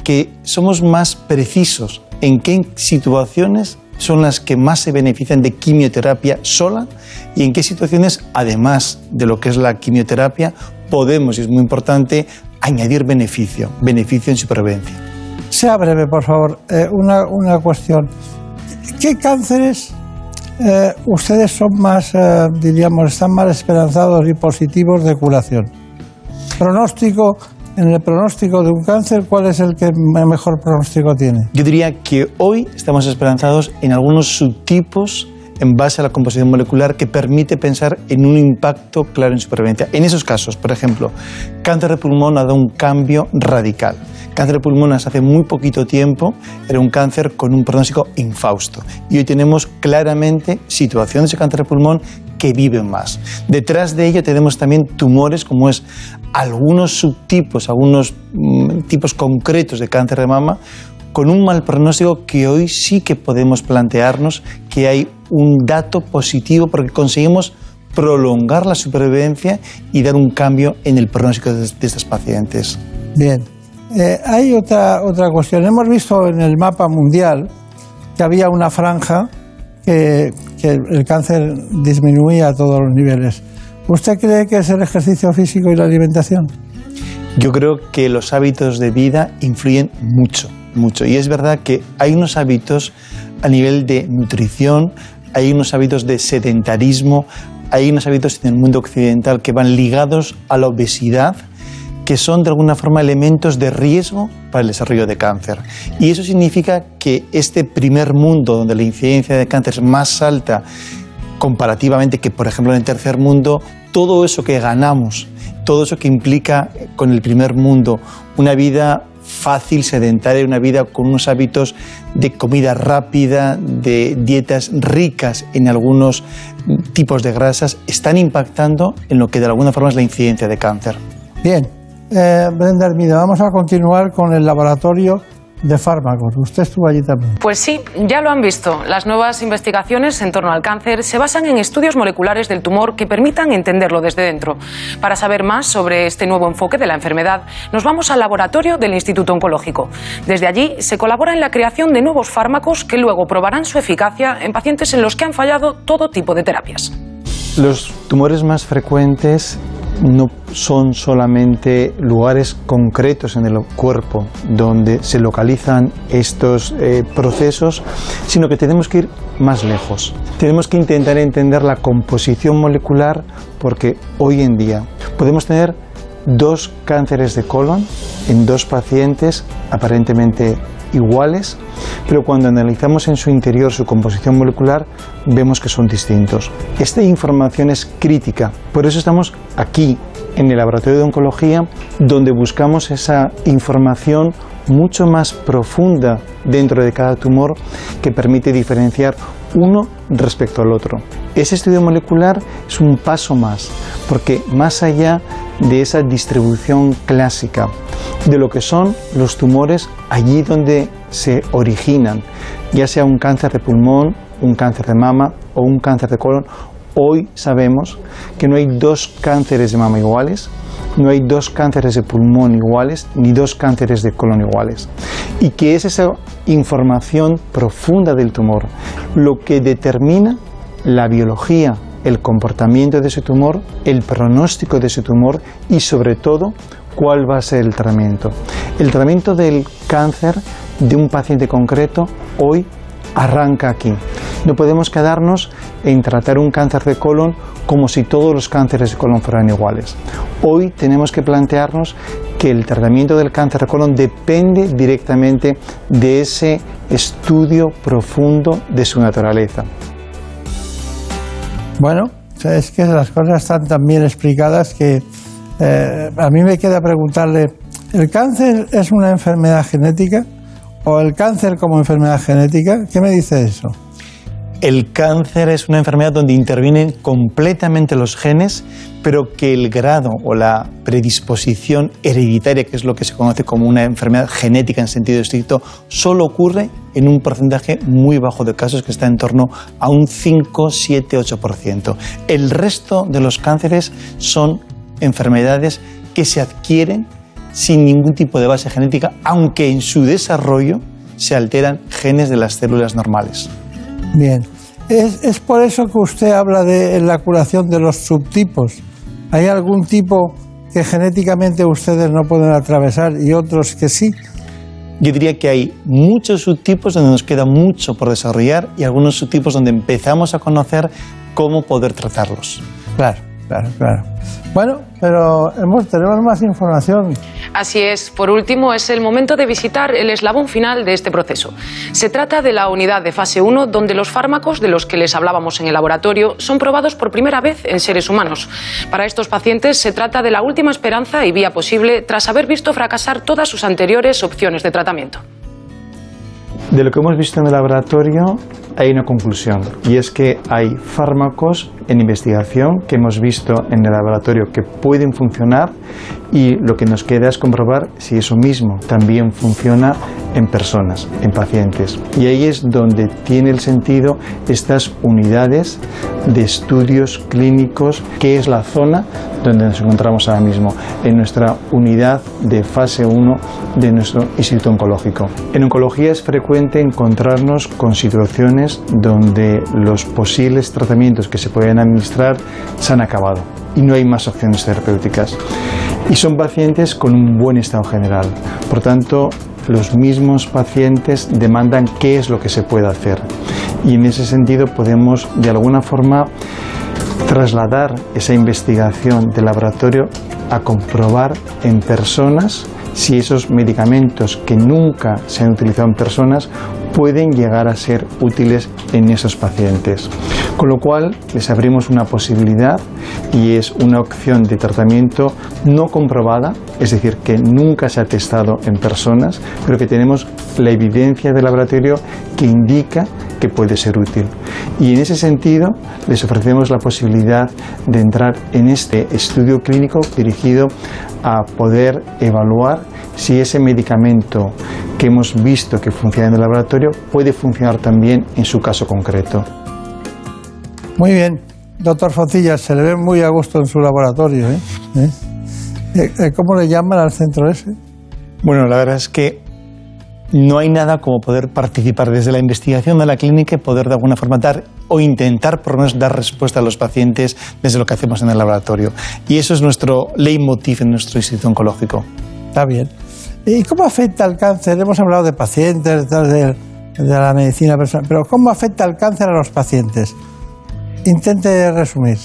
Speaker 26: que somos más precisos en qué situaciones son las que más se benefician de quimioterapia sola y en qué situaciones, además de lo que es la quimioterapia, podemos, y es muy importante, añadir beneficio, beneficio en supervivencia.
Speaker 2: Sea breve, por favor, eh, una, una, cuestión. ¿Qué cánceres eh, ustedes son más, eh, diríamos, están más esperanzados y positivos de curación? Pronóstico en el pronóstico de un cáncer, ¿cuál es el que mejor pronóstico tiene?
Speaker 26: Yo diría que hoy estamos esperanzados en algunos subtipos en base a la composición molecular que permite pensar en un impacto claro en supervivencia. En esos casos, por ejemplo, cáncer de pulmón ha dado un cambio radical. Cáncer de pulmón hace muy poquito tiempo era un cáncer con un pronóstico infausto. Y hoy tenemos claramente situaciones de cáncer de pulmón que viven más. Detrás de ello tenemos también tumores como es algunos subtipos, algunos mm, tipos concretos de cáncer de mama con un mal pronóstico que hoy sí que podemos plantearnos que hay un dato positivo porque conseguimos prolongar la supervivencia y dar un cambio en el pronóstico de, de estos pacientes.
Speaker 2: Bien. Eh, hay otra, otra cuestión. Hemos visto en el mapa mundial que había una franja que, que el cáncer disminuía a todos los niveles. ¿Usted cree que es el ejercicio físico y la alimentación?
Speaker 26: Yo creo que los hábitos de vida influyen mucho, mucho. Y es verdad que hay unos hábitos a nivel de nutrición, hay unos hábitos de sedentarismo, hay unos hábitos en el mundo occidental que van ligados a la obesidad, que son de alguna forma elementos de riesgo para el desarrollo de cáncer. Y eso significa que este primer mundo, donde la incidencia de cáncer es más alta comparativamente que, por ejemplo, en el tercer mundo, todo eso que ganamos, todo eso que implica con el primer mundo una vida fácil, sedentaria, una vida con unos hábitos de comida rápida, de dietas ricas en algunos tipos de grasas, están impactando en lo que de alguna forma es la incidencia de cáncer.
Speaker 2: Bien, eh, Brenda Hermida, vamos a continuar con el laboratorio de fármacos. Usted estuvo allí también.
Speaker 10: Pues sí, ya lo han visto. Las nuevas investigaciones en torno al cáncer se basan en estudios moleculares del tumor que permitan entenderlo desde dentro. Para saber más sobre este nuevo enfoque de la enfermedad, nos vamos al laboratorio del Instituto Oncológico. Desde allí se colabora en la creación de nuevos fármacos que luego probarán su eficacia en pacientes en los que han fallado todo tipo de terapias.
Speaker 26: Los tumores más frecuentes no son solamente lugares concretos en el cuerpo donde se localizan estos eh, procesos, sino que tenemos que ir más lejos. Tenemos que intentar entender la composición molecular porque hoy en día podemos tener dos cánceres de colon en dos pacientes aparentemente iguales, pero cuando analizamos en su interior su composición molecular vemos que son distintos. Esta información es crítica, por eso estamos aquí en el laboratorio de oncología donde buscamos esa información mucho más profunda dentro de cada tumor que permite diferenciar uno respecto al otro. Ese estudio molecular es un paso más, porque más allá de esa distribución clásica de lo que son los tumores allí donde se originan, ya sea un cáncer de pulmón, un cáncer de mama o un cáncer de colon, hoy sabemos que no hay dos cánceres de mama iguales, no hay dos cánceres de pulmón iguales, ni dos cánceres de colon iguales. Y que es esa información profunda del tumor lo que determina la biología, el comportamiento de ese tumor, el pronóstico de ese tumor y sobre todo cuál va a ser el tratamiento. El tratamiento del cáncer de un paciente concreto hoy arranca aquí. No podemos quedarnos en tratar un cáncer de colon como si todos los cánceres de colon fueran iguales. Hoy tenemos que plantearnos que el tratamiento del cáncer de colon depende directamente de ese estudio profundo de su naturaleza.
Speaker 2: Bueno, es que las cosas están tan bien explicadas que eh, a mí me queda preguntarle, ¿el cáncer es una enfermedad genética? ¿O el cáncer como enfermedad genética? ¿Qué me dice eso?
Speaker 26: El cáncer es una enfermedad donde intervienen completamente los genes, pero que el grado o la predisposición hereditaria, que es lo que se conoce como una enfermedad genética en sentido estricto, solo ocurre en un porcentaje muy bajo de casos que está en torno a un 5, 7, 8%. El resto de los cánceres son enfermedades que se adquieren sin ningún tipo de base genética, aunque en su desarrollo se alteran genes de las células normales.
Speaker 2: Bien. Es, es por eso que usted habla de la curación de los subtipos. ¿Hay algún tipo que genéticamente ustedes no pueden atravesar y otros que sí?
Speaker 26: Yo diría que hay muchos subtipos donde nos queda mucho por desarrollar y algunos subtipos donde empezamos a conocer cómo poder tratarlos.
Speaker 2: Claro, claro, claro. Bueno, pero hemos, tenemos más información.
Speaker 10: Así es. Por último, es el momento de visitar el eslabón final de este proceso. Se trata de la unidad de fase 1, donde los fármacos de los que les hablábamos en el laboratorio son probados por primera vez en seres humanos. Para estos pacientes se trata de la última esperanza y vía posible tras haber visto fracasar todas sus anteriores opciones de tratamiento.
Speaker 26: De lo que hemos visto en el laboratorio hay una conclusión y es que hay fármacos en investigación que hemos visto en el laboratorio que pueden funcionar y lo que nos queda es comprobar si eso mismo también funciona en personas, en pacientes. Y ahí es donde tiene el sentido estas unidades de estudios clínicos, que es la zona donde nos encontramos ahora mismo, en nuestra unidad de fase 1 de nuestro Instituto Oncológico. En oncología es frecuente encontrarnos con situaciones donde los posibles tratamientos que se pueden administrar se han acabado y no hay más opciones terapéuticas. Y son pacientes con un buen estado general. Por tanto, los mismos pacientes demandan qué es lo que se puede hacer. Y en ese sentido podemos de alguna forma trasladar esa investigación de laboratorio a comprobar en personas si esos medicamentos que nunca se han utilizado en personas pueden llegar a ser útiles en esos pacientes. Con lo cual les abrimos una posibilidad y es una opción de tratamiento no comprobada, es decir, que nunca se ha testado en personas, pero que tenemos la evidencia del laboratorio que indica que puede ser útil. Y en ese sentido les ofrecemos la posibilidad de entrar en este estudio clínico dirigido a poder evaluar si ese medicamento que hemos visto que funciona en el laboratorio puede funcionar también en su caso concreto.
Speaker 2: Muy bien, doctor Foncillas, se le ve muy a gusto en su laboratorio. ¿eh? ¿Eh? ¿Eh? ¿Cómo le llaman al centro ese?
Speaker 26: Bueno, la verdad es que no hay nada como poder participar desde la investigación de la clínica y poder de alguna forma dar o intentar por lo menos dar respuesta a los pacientes desde lo que hacemos en el laboratorio. Y eso es nuestro leitmotiv en nuestro instituto oncológico.
Speaker 2: Está bien. ¿Y cómo afecta el cáncer? Hemos hablado de pacientes, de, de la medicina personal, pero ¿cómo afecta el cáncer a los pacientes? Intente resumir.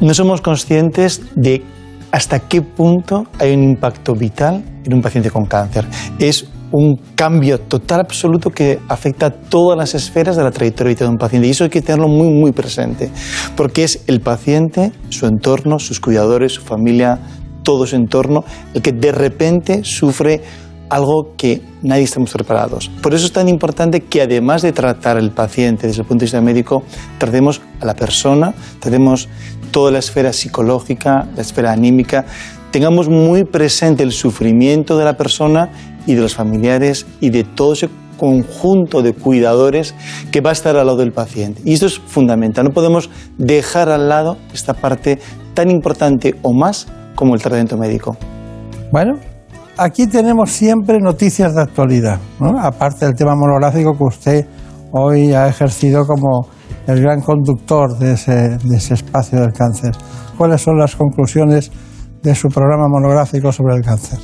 Speaker 26: No somos conscientes de hasta qué punto hay un impacto vital en un paciente con cáncer. Es un cambio total absoluto que afecta a todas las esferas de la trayectoria de un paciente. Y eso hay que tenerlo muy, muy presente, porque es el paciente, su entorno, sus cuidadores, su familia, todo su entorno, el que de repente sufre algo que nadie estamos preparados. Por eso es tan importante que además de tratar al paciente desde el punto de vista médico, tratemos a la persona, tratemos toda la esfera psicológica, la esfera anímica, tengamos muy presente el sufrimiento de la persona y de los familiares y de todo ese conjunto de cuidadores que va a estar al lado del paciente. Y esto es fundamental, no podemos dejar al lado esta parte tan importante o más como el tratamiento médico.
Speaker 2: Bueno, aquí tenemos siempre noticias de actualidad, aparte del tema monográfico que usted hoy ha ejercido como el gran conductor de ese, de ese espacio del cáncer. ¿Cuáles son las conclusiones de su programa monográfico sobre el cáncer?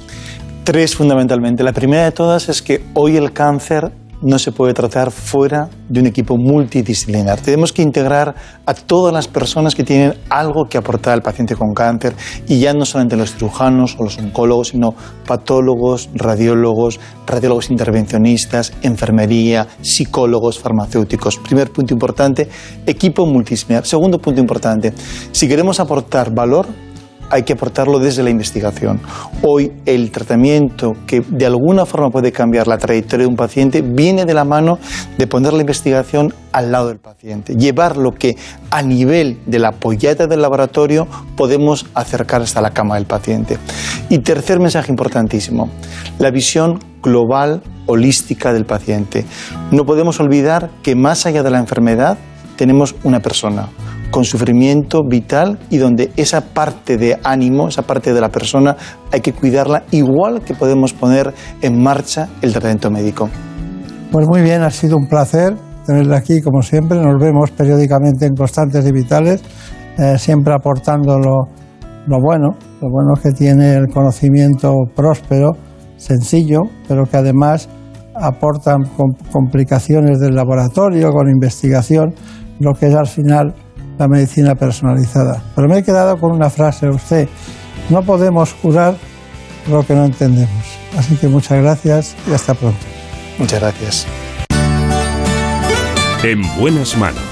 Speaker 26: Tres fundamentalmente. La primera de todas es que hoy el cáncer no se puede tratar fuera de un equipo multidisciplinar. Tenemos que integrar a todas las personas que tienen algo que aportar al paciente con cáncer y ya no solamente los cirujanos o los oncólogos, sino patólogos, radiólogos, radiólogos intervencionistas, enfermería, psicólogos, farmacéuticos. Primer punto importante, equipo multidisciplinar. Segundo punto importante, si queremos aportar valor, hay que aportarlo desde la investigación. Hoy el tratamiento que de alguna forma puede cambiar la trayectoria de un paciente viene de la mano de poner la investigación al lado del paciente, llevar lo que a nivel de la polleta del laboratorio podemos acercar hasta la cama del paciente. Y tercer mensaje importantísimo, la visión global, holística del paciente. No podemos olvidar que más allá de la enfermedad tenemos una persona, con sufrimiento vital y donde esa parte de ánimo, esa parte de la persona, hay que cuidarla igual que podemos poner en marcha el tratamiento médico.
Speaker 2: Pues muy bien, ha sido un placer tenerla aquí como siempre. Nos vemos periódicamente en Constantes y Vitales, eh, siempre aportando lo, lo bueno, lo bueno que tiene el conocimiento próspero, sencillo, pero que además aportan complicaciones del laboratorio, con investigación, lo que es al final la medicina personalizada. Pero me he quedado con una frase de usted, no podemos curar lo que no entendemos. Así que muchas gracias y hasta pronto.
Speaker 26: Muchas gracias.
Speaker 1: En buenas manos.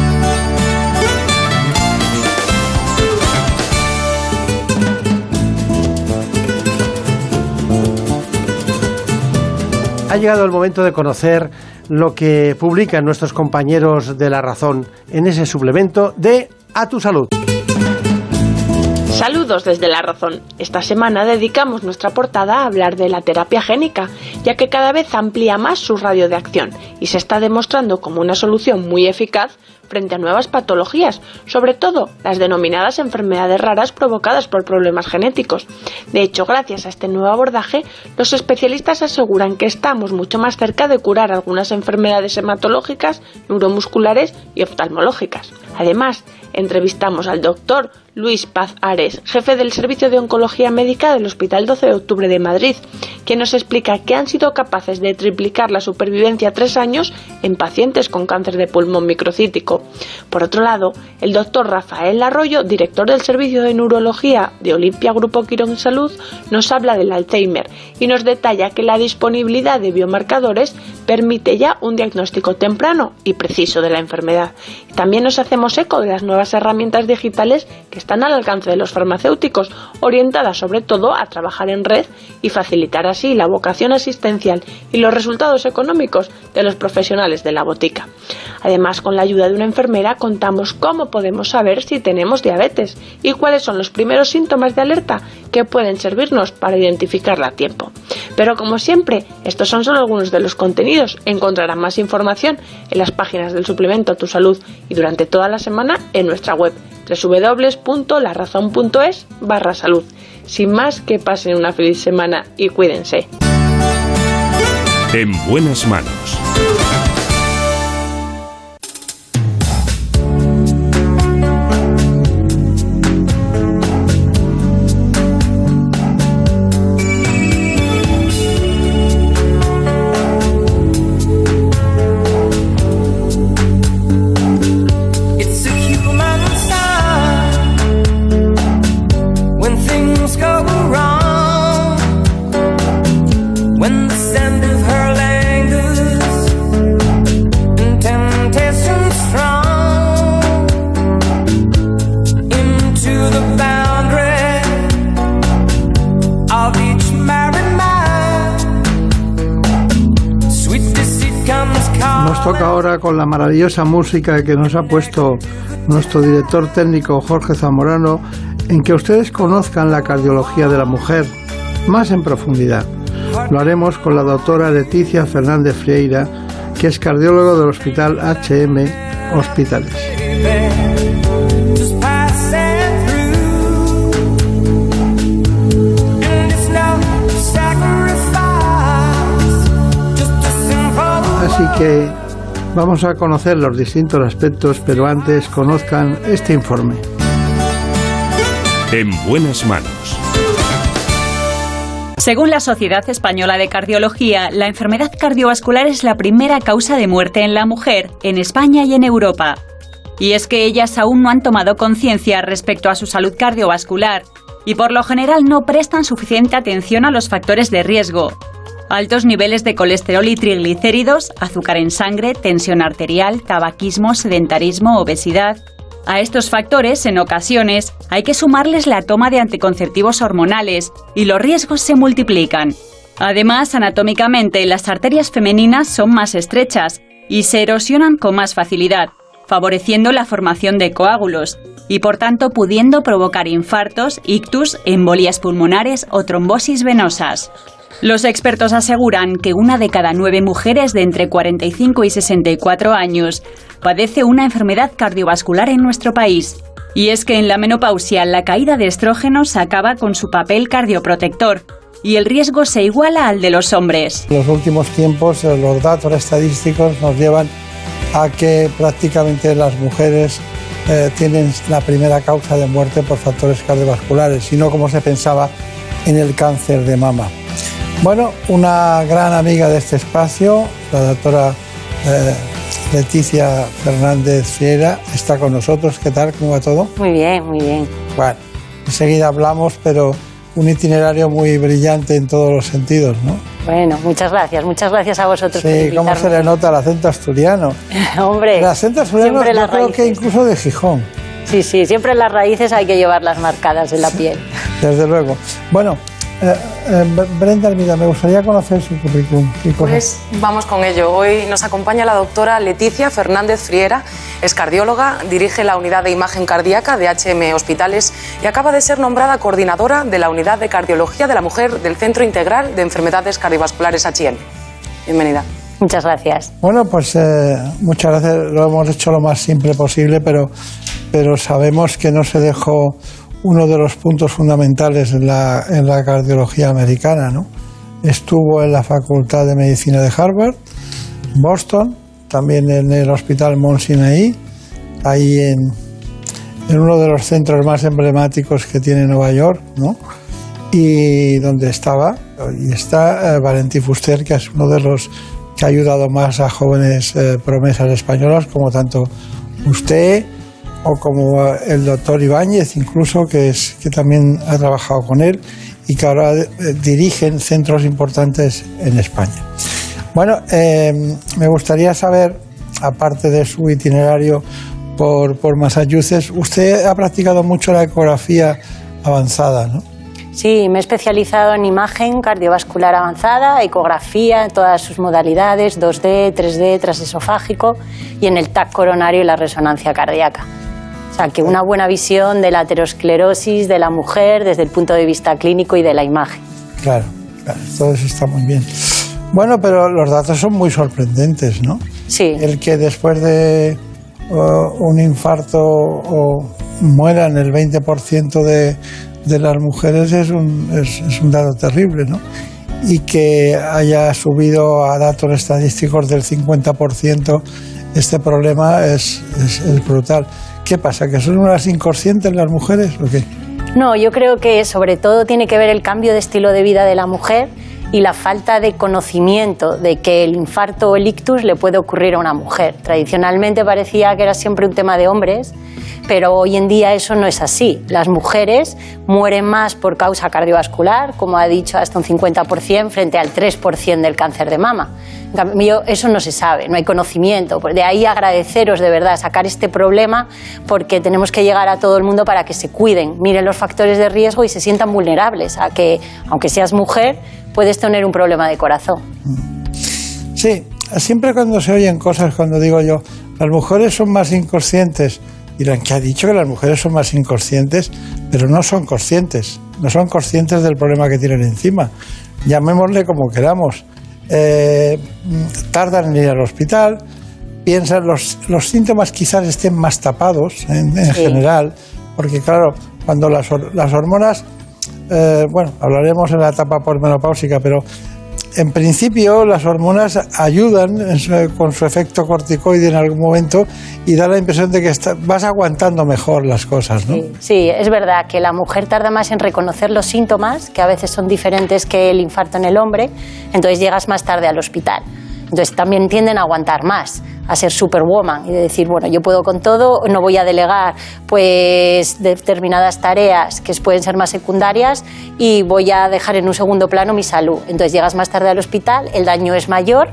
Speaker 27: Ha llegado el momento de conocer lo que publican nuestros compañeros de La Razón en ese suplemento de A tu Salud.
Speaker 28: Saludos desde La Razón. Esta semana dedicamos nuestra portada a hablar de la terapia génica, ya que cada vez amplía más su radio de acción y se está demostrando como una solución muy eficaz frente a nuevas patologías, sobre todo las denominadas enfermedades raras provocadas por problemas genéticos. De hecho, gracias a este nuevo abordaje, los especialistas aseguran que estamos mucho más cerca de curar algunas enfermedades hematológicas, neuromusculares y oftalmológicas. Además, entrevistamos al doctor Luis Paz Ares, jefe del Servicio de Oncología Médica del Hospital 12 de Octubre de Madrid, quien nos explica que han sido capaces de triplicar la supervivencia a tres años en pacientes con cáncer de pulmón microcítico. Por otro lado, el doctor Rafael Arroyo, director del Servicio de Neurología de Olimpia Grupo Quirón Salud, nos habla del Alzheimer y nos detalla que la disponibilidad de biomarcadores permite ya un diagnóstico temprano y preciso de la enfermedad. También nos hacemos eco de las nuevas herramientas digitales que están al alcance de los farmacéuticos, orientadas sobre todo a trabajar en red y facilitar así la vocación asistencial y los resultados económicos de los profesionales de la botica. Además, con la ayuda de una enfermera contamos cómo podemos saber si tenemos diabetes y cuáles son los primeros síntomas de alerta que pueden servirnos para identificarla a tiempo. Pero como siempre, estos son solo algunos de los contenidos. Encontrarán más información en las páginas del suplemento Tu Salud y durante toda la semana en nuestra web www.larazón.es barra salud. Sin más, que pasen una feliz semana y cuídense.
Speaker 1: En buenas manos.
Speaker 2: Con la maravillosa música que nos ha puesto nuestro director técnico Jorge Zamorano en que ustedes conozcan la cardiología de la mujer más en profundidad. Lo haremos con la doctora Leticia Fernández Frieira, que es cardiólogo del Hospital HM Hospitales. Así que vamos a conocer los distintos aspectos, pero antes conozcan este informe.
Speaker 1: En buenas manos.
Speaker 29: Según la Sociedad Española de Cardiología, la enfermedad cardiovascular es la primera causa de muerte en la mujer, en España y en Europa. Y es que ellas aún no han tomado conciencia respecto a su salud cardiovascular y por lo general no prestan suficiente atención a los factores de riesgo. Altos niveles de colesterol y triglicéridos, azúcar en sangre, tensión arterial, tabaquismo, sedentarismo, obesidad. A estos factores, en ocasiones, hay que sumarles la toma de anticonceptivos hormonales y los riesgos se multiplican. Además, anatómicamente, las arterias femeninas son más estrechas y se erosionan con más facilidad, favoreciendo la formación de coágulos y por tanto pudiendo provocar infartos, ictus, embolias pulmonares o trombosis venosas. Los expertos aseguran que una de cada nueve mujeres de entre 45 y 64 años padece una enfermedad cardiovascular en nuestro país. Y es que en la menopausia la caída de estrógenos acaba con su papel cardioprotector y el riesgo se iguala al de los hombres.
Speaker 2: En los últimos tiempos eh, los datos estadísticos nos llevan a que prácticamente las mujeres eh, tienen la primera causa de muerte por factores cardiovasculares y no como se pensaba en el cáncer de mama. Bueno, una gran amiga de este espacio, la doctora eh, Leticia Fernández Fiera, está con nosotros. ¿Qué tal? ¿Cómo va todo?
Speaker 30: Muy bien, muy bien.
Speaker 2: Bueno, enseguida hablamos, pero un itinerario muy brillante en todos los sentidos, ¿no?
Speaker 30: Bueno, muchas gracias, muchas gracias a vosotros. por
Speaker 2: Sí, cómo se le nota el acento asturiano.
Speaker 30: Hombre,
Speaker 2: El acento asturiano yo creo que incluso de Gijón,
Speaker 30: Sí, sí, siempre las raíces hay que llevarlas marcadas en la piel.
Speaker 2: desde luego. Bueno, eh, eh, Brenda Hermida, me gustaría conocer su currículum.
Speaker 10: Pues vamos con ello. Hoy nos acompaña la doctora Leticia Fernández Friera. Es cardióloga, dirige la unidad de imagen cardíaca de HM Hospitales y acaba de ser nombrada coordinadora de la unidad de cardiología de la mujer del Centro Integral de Enfermedades Cardiovasculares HM. Bienvenida.
Speaker 30: Muchas gracias.
Speaker 2: Bueno, pues eh, muchas gracias. Lo hemos hecho lo más simple posible, pero, pero sabemos que no se dejó uno de los puntos fundamentales en la, en la cardiología americana. ¿no? Estuvo en la Facultad de Medicina de Harvard, Boston, también en el Hospital Mount Sinai, ahí en, en uno de los centros más emblemáticos que tiene Nueva York, ¿no? y donde estaba y está eh, Valentí Fuster, que es uno de los que ha ayudado más a jóvenes eh, promesas españolas, como tanto usted o como el doctor Ibáñez, incluso, que, es, que también ha trabajado con él y que ahora eh, dirigen centros importantes en España. Bueno, eh, me gustaría saber, aparte de su itinerario por, por Massachusetts, usted ha practicado mucho la ecografía avanzada, ¿no?
Speaker 30: Sí, me he especializado en imagen cardiovascular avanzada, ecografía en todas sus modalidades, 2D, 3D, trasesofágico y en el TAC coronario y la resonancia cardíaca. Sea, que una buena visión de la aterosclerosis de la mujer desde el punto de vista clínico y de la imagen.
Speaker 2: Claro, claro, todo eso está muy bien. Bueno, pero los datos son muy sorprendentes, ¿no?
Speaker 30: Sí.
Speaker 2: El que después de uh, un infarto o mueran el 20% de, de las mujeres es un, es, es un dato terrible, ¿no? Y que haya subido a datos estadísticos del 50% este problema es, es, es brutal. ¿Qué pasa? ¿Que son unas inconscientes las mujeres o qué?
Speaker 30: No, yo creo que sobre todo tiene que ver el cambio de estilo de vida de la mujer y la falta de conocimiento de que el infarto o el ictus le puede ocurrir a una mujer. Tradicionalmente parecía que era siempre un tema de hombres, pero hoy en día eso no es así. Las mujeres mueren más por causa cardiovascular, como ha dicho, hasta un 50% frente al 3% del cáncer de mama. Eso no se sabe, no hay conocimiento. De ahí agradeceros de verdad sacar este problema porque tenemos que llegar a todo el mundo para que se cuiden, miren los factores de riesgo y se sientan vulnerables a que, aunque seas mujer, puedes tener un problema de corazón.
Speaker 2: Sí, siempre cuando se oyen cosas, cuando digo yo, las mujeres son más inconscientes, dirán que ha dicho que las mujeres son más inconscientes, pero no son conscientes, no son conscientes del problema que tienen encima. Llamémosle como queramos. Eh, tardan en ir al hospital, piensan los, los síntomas quizás estén más tapados en, en
Speaker 30: Sí.
Speaker 2: general, porque claro, cuando las, las hormonas, eh, bueno, hablaremos en la etapa posmenopáusica, pero en principio las hormonas ayudan con su efecto corticoide en algún momento y da la impresión de que vas aguantando mejor las cosas, ¿no?
Speaker 30: Sí, es verdad que la mujer tarda más en reconocer los síntomas, que a veces son diferentes que el infarto en el hombre, entonces llegas más tarde al hospital. Entonces también tienden a aguantar más, a ser superwoman y de decir, bueno, yo puedo con todo, no voy a delegar pues determinadas tareas que pueden ser más secundarias y voy a dejar en un segundo plano mi salud. Entonces llegas más tarde al hospital, el daño es mayor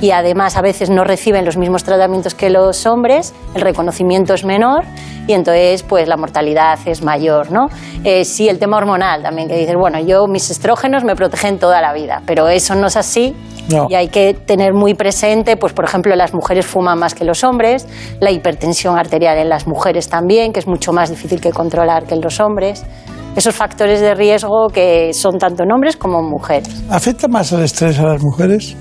Speaker 30: y además a veces no reciben los mismos tratamientos que los hombres, el reconocimiento es menor y entonces pues la mortalidad es mayor, ¿no? Eh, sí, el tema hormonal también, que dices, bueno, yo mis estrógenos me protegen toda la vida, pero eso no es así
Speaker 2: No.
Speaker 30: y hay que tener muy presente, pues por ejemplo, las mujeres fuman más que los hombres, la hipertensión arterial en las mujeres también, que es mucho más difícil que controlar que en los hombres. Esos factores de riesgo que son tanto en hombres como en mujeres.
Speaker 2: ¿Afecta más el estrés a las mujeres?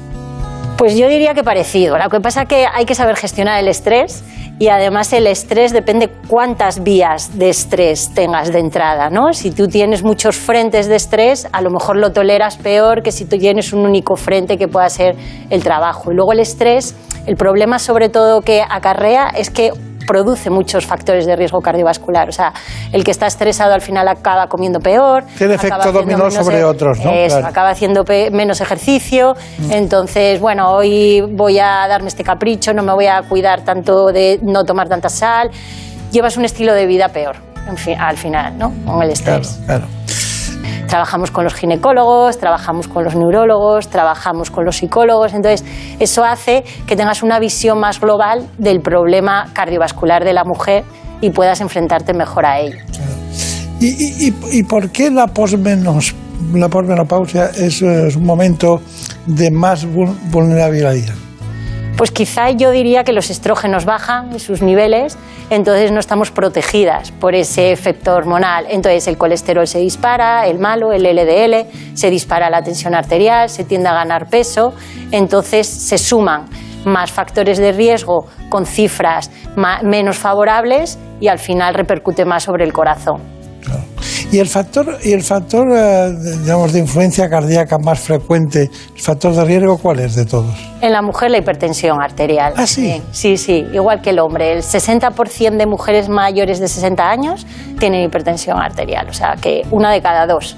Speaker 30: Pues yo diría que parecido. Lo que pasa es que hay que saber gestionar el estrés y además el estrés depende cuántas vías de estrés tengas de entrada, ¿no? Si tú tienes muchos frentes de estrés, a lo mejor lo toleras peor que si tú tienes un único frente que pueda ser el trabajo. Y luego el estrés, el problema sobre todo que acarrea es que produce muchos factores de riesgo cardiovascular. O sea, el que está estresado al final acaba comiendo peor.
Speaker 2: Tiene efecto dominó sobre
Speaker 30: e-
Speaker 2: otros, ¿no?
Speaker 30: Eso,
Speaker 2: Claro.
Speaker 30: acaba haciendo menos ejercicio.
Speaker 2: Mm.
Speaker 30: Entonces, bueno, hoy voy a darme este capricho, no me voy a cuidar tanto de no tomar tanta sal. Llevas un estilo de vida peor, en fin, al final, ¿no? Con el estrés.
Speaker 2: Claro.
Speaker 30: Trabajamos con los ginecólogos, trabajamos con los neurólogos, trabajamos con los psicólogos. Entonces, eso hace que tengas una visión más global del problema cardiovascular de la mujer y puedas enfrentarte mejor a ello.
Speaker 2: ¿Y, por qué la posmenos, posmenopausia es, es un momento de más vul- vulnerabilidad?
Speaker 30: Pues quizá yo diría que los estrógenos bajan sus niveles, entonces no estamos protegidas por ese efecto hormonal. Entonces el colesterol se dispara, el malo, el LDL, se dispara la tensión arterial, se tiende a ganar peso, entonces se suman más factores de riesgo con cifras menos favorables y al final repercute más sobre el corazón.
Speaker 2: Y el factor, y el factor eh, digamos, de influencia cardíaca más frecuente, el factor de riesgo, ¿cuál es de todos?
Speaker 30: En la mujer la hipertensión arterial. ¿Ah, sí? Sí, sí, igual que el hombre. El 60% de mujeres mayores de 60 años tienen hipertensión arterial, o sea que una de cada dos.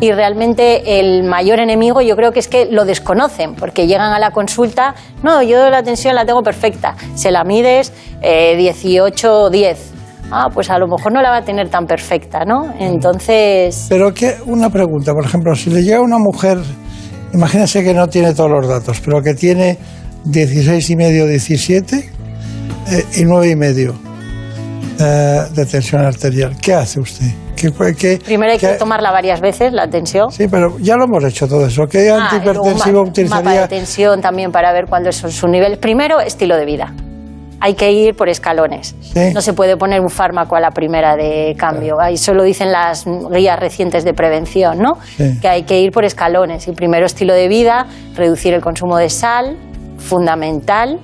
Speaker 30: Y realmente el mayor enemigo yo creo que es que lo desconocen, porque llegan a la consulta, no, yo la tensión la tengo perfecta, se la mides eh, 18 o 10. Ah, pues a lo mejor no la va a tener tan perfecta, ¿no? Entonces...
Speaker 2: Pero que una pregunta, por ejemplo, si le llega una mujer, imagínese que no tiene todos los datos, pero que tiene 16 y medio, 17 eh, y 9 y medio eh, de tensión arterial, ¿qué hace usted? ¿Qué, qué-
Speaker 30: Primero hay que tomarla varias veces, la tensión.
Speaker 2: Sí, pero ya lo hemos hecho todo eso. ¿Qué
Speaker 30: Ah,
Speaker 2: antihipertensivo
Speaker 30: ma- mapa
Speaker 2: utilizaría?
Speaker 30: de tensión también para ver cuáles son sus niveles. Primero, estilo de vida. Hay que ir por escalones. No se puede poner un fármaco a la primera de cambio. Ahí solo dicen las guías recientes de prevención, ¿no? Que hay que ir por escalones. Y primero, estilo de vida, reducir el consumo de sal, fundamental.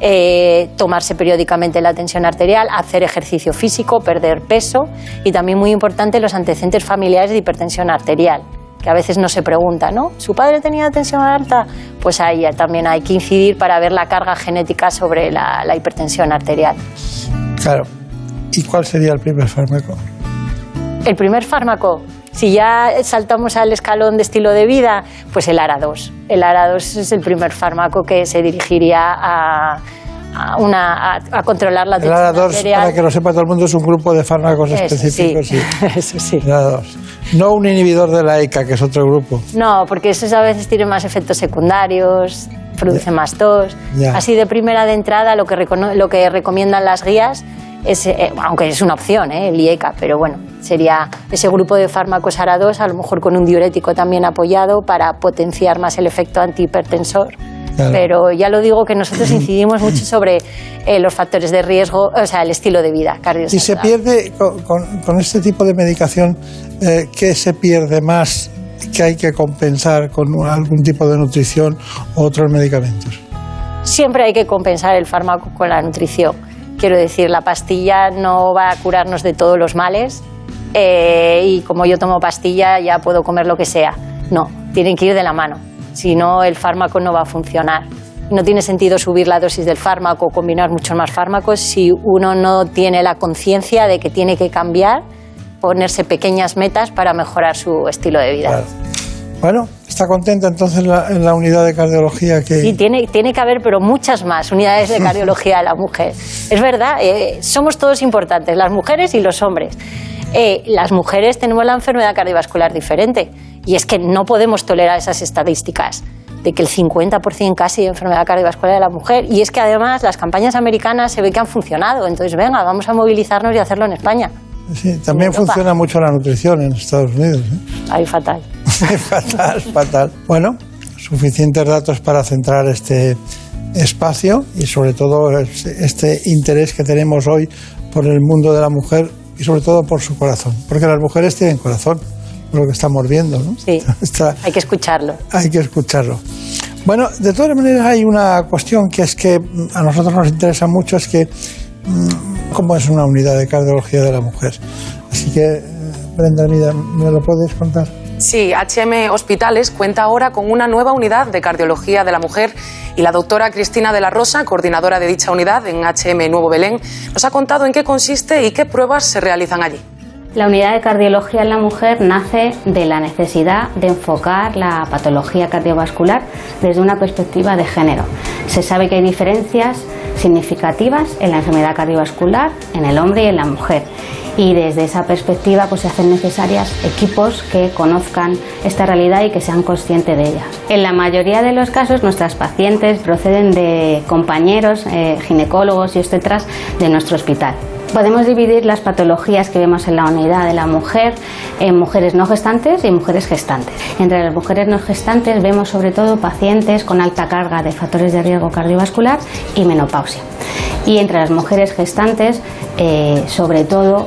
Speaker 30: eh, tomarse periódicamente la tensión arterial, hacer ejercicio físico, perder peso y también muy importante los antecedentes familiares de hipertensión arterial que a veces no se pregunta, ¿no? ¿Su padre tenía tensión alta? Pues ahí también hay que incidir para ver la carga genética sobre la, la hipertensión arterial.
Speaker 2: Claro. ¿Y cuál sería el primer fármaco?
Speaker 30: El primer fármaco, si ya saltamos al escalón de estilo de vida, pues el ARA2. El ARA2 es el primer fármaco que se dirigiría a, a una, a, a controlar la
Speaker 2: El
Speaker 30: tensión
Speaker 2: ARA2,
Speaker 30: arterial.
Speaker 2: para que lo sepa todo el mundo, es un grupo de fármacos
Speaker 30: Eso
Speaker 2: específicos.
Speaker 30: sí.
Speaker 2: sí.
Speaker 30: Eso sí.
Speaker 2: El ARA2. No un inhibidor de la ECA, que es otro grupo.
Speaker 30: No, porque esos a veces tienen más efectos secundarios, producen más tos.
Speaker 2: Ya.
Speaker 30: Así de primera de entrada lo que, recono- lo que recomiendan las guías es, eh, aunque es una opción, eh, el IECA, pero bueno, sería ese grupo de fármacos ARA2, a lo mejor con un diurético también apoyado para potenciar más el efecto antihipertensor.
Speaker 2: Claro.
Speaker 30: Pero ya lo digo que nosotros incidimos mucho sobre eh, los factores de riesgo, o sea, el estilo de vida
Speaker 2: Y se
Speaker 30: cardiovascular.
Speaker 2: pierde, con, con- con este tipo de medicación, eh, ¿qué se pierde más que hay que compensar con algún tipo de nutrición u otros medicamentos?
Speaker 30: Siempre hay que compensar el fármaco con la nutrición. Quiero decir, la pastilla no va a curarnos de todos los males eh, y como yo tomo pastilla ya puedo comer lo que sea. No, tienen que ir de la mano. Si no, el fármaco no va a funcionar. No tiene sentido subir la dosis del fármaco o combinar muchos más fármacos si uno no tiene la conciencia de que tiene que cambiar, ponerse pequeñas metas para mejorar su estilo de vida.
Speaker 2: Bueno, ¿está contenta entonces la- en la unidad de cardiología que...
Speaker 30: Sí, tiene, tiene que haber, pero muchas más unidades de cardiología de la mujer. Es verdad, eh, somos todos importantes, las mujeres y los hombres. Eh, las mujeres tenemos la enfermedad cardiovascular diferente y es que no podemos tolerar esas estadísticas de que el 50% casi de enfermedad cardiovascular de la mujer y es que además las campañas americanas se ve que han funcionado, entonces venga, vamos a movilizarnos y hacerlo en España.
Speaker 2: Sí, también funciona mucho la nutrición en Estados Unidos. ¿eh?
Speaker 30: Ahí fatal.
Speaker 2: fatal, fatal. Bueno, suficientes datos para centrar este espacio y sobre todo este interés que tenemos hoy por el mundo de la mujer y sobre todo por su corazón, porque las mujeres tienen corazón, lo que estamos viendo, ¿no?
Speaker 30: Sí,
Speaker 2: Está-
Speaker 30: hay que escucharlo.
Speaker 2: hay que escucharlo. Bueno, de todas maneras hay una cuestión que es que mm, a nosotros nos interesa mucho, es que mm, cómo es una unidad de cardiología de la mujer. Así que, eh, Brenda, mira, ¿me lo puedes contar?
Speaker 10: Sí, HM Hospitales cuenta ahora con una nueva unidad de cardiología de la mujer y la doctora Cristina de la Rosa, coordinadora de dicha unidad en HM Nuevo Belén, nos ha contado en qué consiste y qué pruebas se realizan allí.
Speaker 31: La unidad de cardiología en la mujer nace de la necesidad de enfocar la patología cardiovascular desde una perspectiva de género. Se sabe que hay diferencias significativas en la enfermedad cardiovascular en el hombre y en la mujer y desde esa perspectiva pues se hacen necesarias equipos que conozcan esta realidad y que sean conscientes de ella. En la mayoría de los casos nuestras pacientes proceden de compañeros eh, ginecólogos y obstetras de nuestro hospital. Podemos dividir las patologías que vemos en la unidad de la mujer en mujeres no gestantes y mujeres gestantes. Entre las mujeres no gestantes vemos sobre todo pacientes con alta carga de factores de riesgo cardiovascular y menopausia. Y entre las mujeres gestantes, eh, sobre todo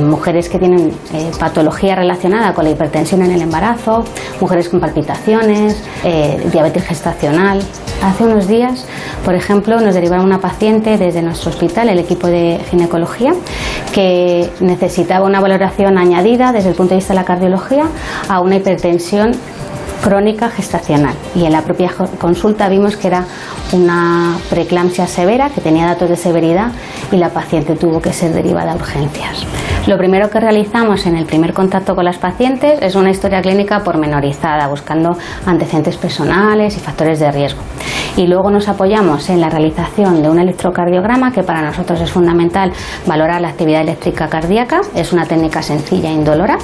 Speaker 31: mujeres que tienen eh, patología relacionada con la hipertensión en el embarazo, mujeres con palpitaciones, eh, diabetes gestacional. Hace unos días, por ejemplo, nos derivaron una paciente desde nuestro hospital, el equipo de ginecología, que necesitaba una valoración añadida desde el punto de vista de la cardiología a una hipertensión crónica gestacional y en la propia consulta vimos que era una preeclampsia severa que tenía datos de severidad y la paciente tuvo que ser derivada a urgencias. Lo primero que realizamos en el primer contacto con las pacientes es una historia clínica pormenorizada, buscando antecedentes personales y factores de riesgo. Y luego nos apoyamos en la realización de un electrocardiograma, que para nosotros es fundamental valorar la actividad eléctrica cardíaca, es una técnica sencilla e indolora,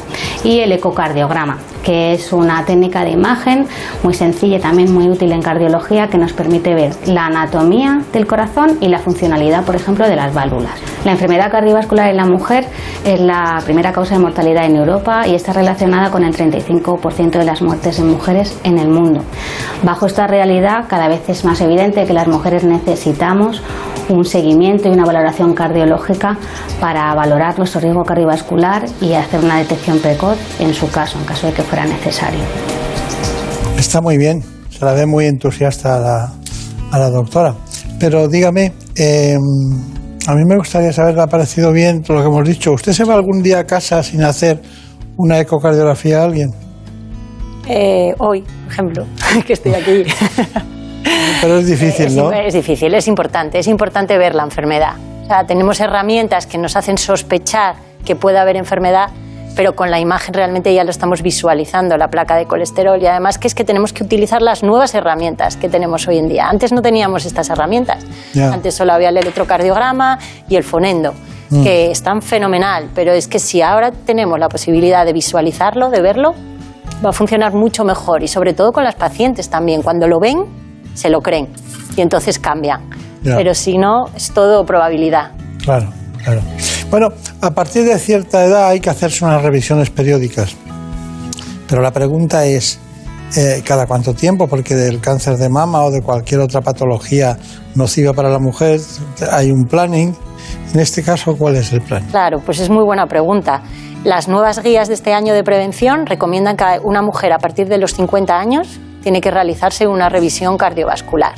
Speaker 31: y el ecocardiograma, que es una técnica de imagen muy sencilla y también muy útil en cardiología que nos permite ver la anatomía del corazón y la funcionalidad, por ejemplo, de las válvulas. La enfermedad cardiovascular en la mujer es la primera causa de mortalidad en Europa y está relacionada con el 35% de las muertes en mujeres en el mundo. Bajo esta realidad, cada vez es más evidente que las mujeres necesitamos un seguimiento y una valoración cardiológica para valorar nuestro riesgo cardiovascular y hacer una detección precoz en su caso, en caso de que fuera necesario.
Speaker 2: Está muy bien, se la ve muy entusiasta a la, doctora. Pero dígame, eh, a mí me gustaría saber, ¿le ha parecido bien todo lo que hemos dicho? ¿Usted se va algún día a casa sin hacer una ecocardiografía a alguien?
Speaker 30: Eh, hoy, por ejemplo, que estoy aquí.
Speaker 2: Pero es difícil,
Speaker 30: es,
Speaker 2: ¿no?
Speaker 30: Es difícil, es importante, es importante ver la enfermedad. O sea, tenemos herramientas que nos hacen sospechar que puede haber enfermedad, pero con la imagen realmente ya lo estamos visualizando, la placa de colesterol, y además que es que tenemos que utilizar las nuevas herramientas que tenemos hoy en día. Antes no teníamos estas herramientas,
Speaker 2: Ya.
Speaker 30: antes solo había el electrocardiograma y el fonendo,
Speaker 2: Mm.
Speaker 30: que están fenomenal, pero es que si ahora tenemos la posibilidad de visualizarlo, de verlo, va a funcionar mucho mejor y sobre todo con las pacientes también. Cuando lo ven, se lo creen y entonces cambian.
Speaker 2: Ya.
Speaker 30: Pero si no, es todo probabilidad.
Speaker 2: Claro, claro. Bueno, a partir de cierta edad hay que hacerse unas revisiones periódicas. Pero la pregunta es, eh, ¿cada cuánto tiempo? Porque del cáncer de mama o de cualquier otra patología nociva para la mujer hay un planning. En este caso, ¿cuál es el plan?
Speaker 30: Claro, pues es muy buena pregunta. Las nuevas guías de este año de prevención recomiendan que una mujer a partir de los 50 años tiene que realizarse una revisión cardiovascular.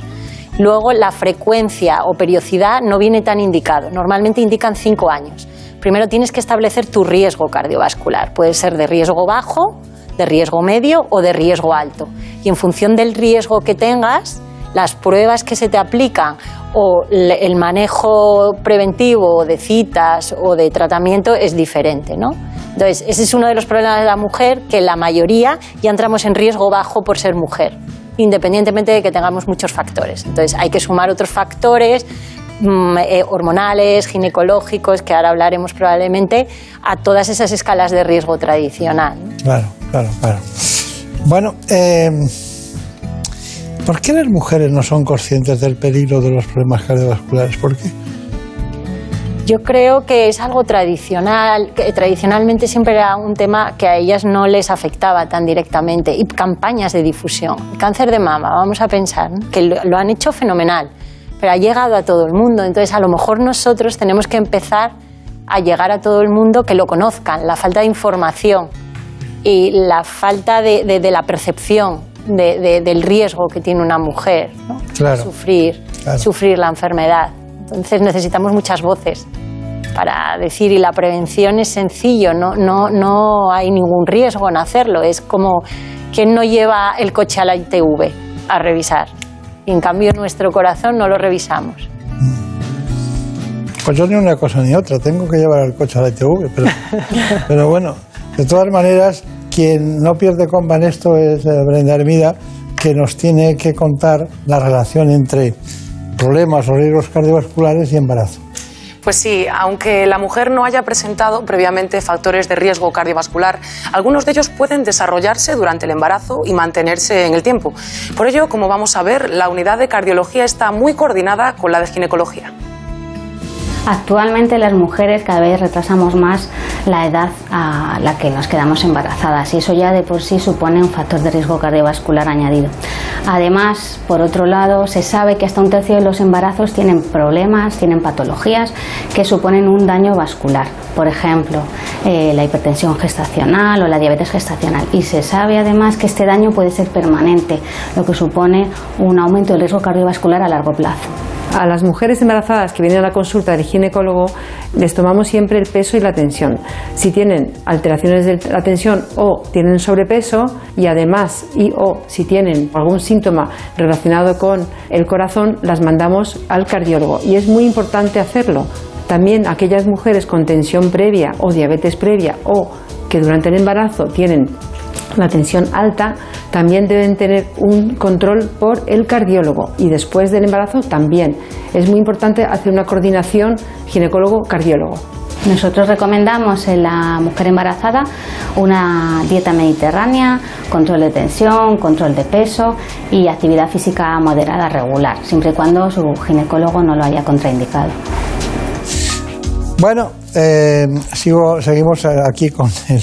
Speaker 30: Luego, la frecuencia o periodicidad no viene tan indicado. Normalmente indican 5 años. Primero tienes que establecer tu riesgo cardiovascular. Puede ser de riesgo bajo, de riesgo medio o de riesgo alto. Y en función del riesgo que tengas, las pruebas que se te aplican o el manejo preventivo de citas o de tratamiento es diferente, ¿no? Entonces, ese es uno de los problemas de la mujer, que la mayoría ya entramos en riesgo bajo por ser mujer, independientemente de que tengamos muchos factores. Entonces, hay que sumar otros factores mm, eh, hormonales, ginecológicos, que ahora hablaremos probablemente, a todas esas escalas de riesgo tradicional.
Speaker 2: Claro, claro, claro. Bueno, eh, ¿por qué las mujeres no son conscientes del peligro de los problemas cardiovasculares? ¿Por qué?
Speaker 30: Yo creo que es algo tradicional, que tradicionalmente siempre era un tema que a ellas no les afectaba tan directamente y campañas de difusión. El cáncer de mama, vamos a pensar, ¿no? que lo, lo han hecho fenomenal, pero ha llegado a todo el mundo, entonces a lo mejor nosotros tenemos que empezar a llegar a todo el mundo que lo conozcan, la falta de información y la falta de, de- de la percepción de- de- del riesgo que tiene una mujer, ¿no?
Speaker 2: Claro.
Speaker 30: sufrir,
Speaker 2: Claro.
Speaker 30: sufrir la enfermedad. Entonces necesitamos muchas voces para decir, y la prevención es sencillo, no, no, no hay ningún riesgo en hacerlo. Es como quien no lleva el coche a la ITV a revisar. Y en cambio nuestro corazón no lo revisamos.
Speaker 2: Pues yo ni una cosa ni otra, tengo que llevar el coche a la ITV, pero, pero bueno, de todas maneras, quien no pierde comba en esto es eh, Brenda Hermida, que nos tiene que contar la relación entre problemas o riesgos cardiovasculares y embarazo.
Speaker 10: Pues sí, aunque la mujer no haya presentado previamente factores de riesgo cardiovascular, algunos de ellos pueden desarrollarse durante el embarazo y mantenerse en el tiempo. Por ello, como vamos a ver, la unidad de cardiología está muy coordinada con la de ginecología.
Speaker 31: Actualmente las mujeres cada vez retrasamos más la edad a la que nos quedamos embarazadas y eso ya de por sí supone un factor de riesgo cardiovascular añadido. Además, por otro lado, se sabe que hasta un tercio de los embarazos tienen problemas, tienen patologías que suponen un daño vascular. Por ejemplo, eh, la hipertensión gestacional o la diabetes gestacional. Y se sabe además que este daño puede ser permanente, lo que supone un aumento del riesgo cardiovascular a largo plazo.
Speaker 32: A las mujeres embarazadas que vienen a la consulta del ginecólogo les tomamos siempre el peso y la tensión. Si tienen alteraciones de la tensión o tienen sobrepeso y además y o si tienen algún síntoma relacionado con el corazón, las mandamos al cardiólogo. Y es muy importante hacerlo. También aquellas mujeres con tensión previa o diabetes previa o que durante el embarazo tienen la tensión alta, también deben tener un control por el cardiólogo y después del embarazo también. Es muy importante hacer una coordinación ginecólogo-cardiólogo.
Speaker 31: Nosotros recomendamos en la mujer embarazada una dieta mediterránea, control de tensión, control de peso y actividad física moderada regular, siempre y cuando su ginecólogo no lo haya contraindicado.
Speaker 2: Bueno, eh, sigo, seguimos aquí con el,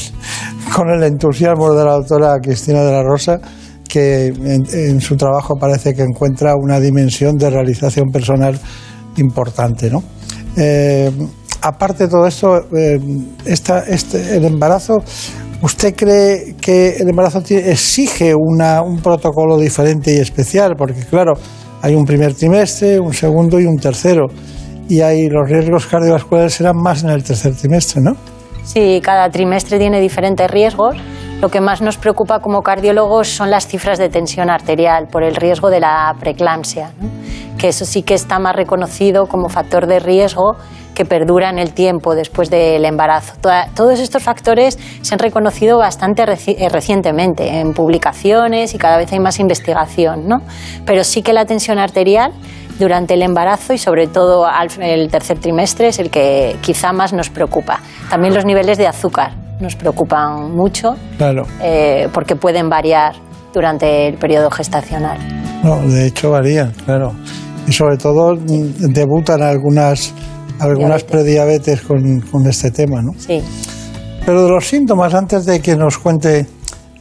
Speaker 2: con el entusiasmo de la doctora Cristina de la Rosa, que en, su trabajo parece que encuentra una dimensión de realización personal importante. ¿no? Eh, aparte de todo esto, eh, este, el embarazo, ¿usted cree que el embarazo exige una, un protocolo diferente y especial? Porque claro, hay un primer trimestre, un segundo y un tercero. Y ahí los riesgos cardiovasculares serán más en el tercer trimestre, ¿no?
Speaker 30: Sí, cada trimestre tiene diferentes riesgos. Lo que más nos preocupa como cardiólogos son las cifras de tensión arterial por el riesgo de la preeclampsia, que eso sí que está más reconocido como factor de riesgo que perdura en el tiempo después del embarazo. todos estos factores se han reconocido bastante eh, recientemente en publicaciones y cada vez hay más investigación, ¿no? Pero sí que la tensión arterial durante el embarazo y sobre todo al el tercer trimestre es el que quizá más nos preocupa. También los niveles de azúcar nos preocupan mucho
Speaker 2: claro.
Speaker 30: Eh, porque pueden variar durante el periodo gestacional.
Speaker 2: No, de hecho varían, claro. Y sobre todo mm, debutan algunas, algunas prediabetes con, con, este tema, ¿no?
Speaker 30: Sí.
Speaker 2: Pero de los síntomas, antes de que nos cuente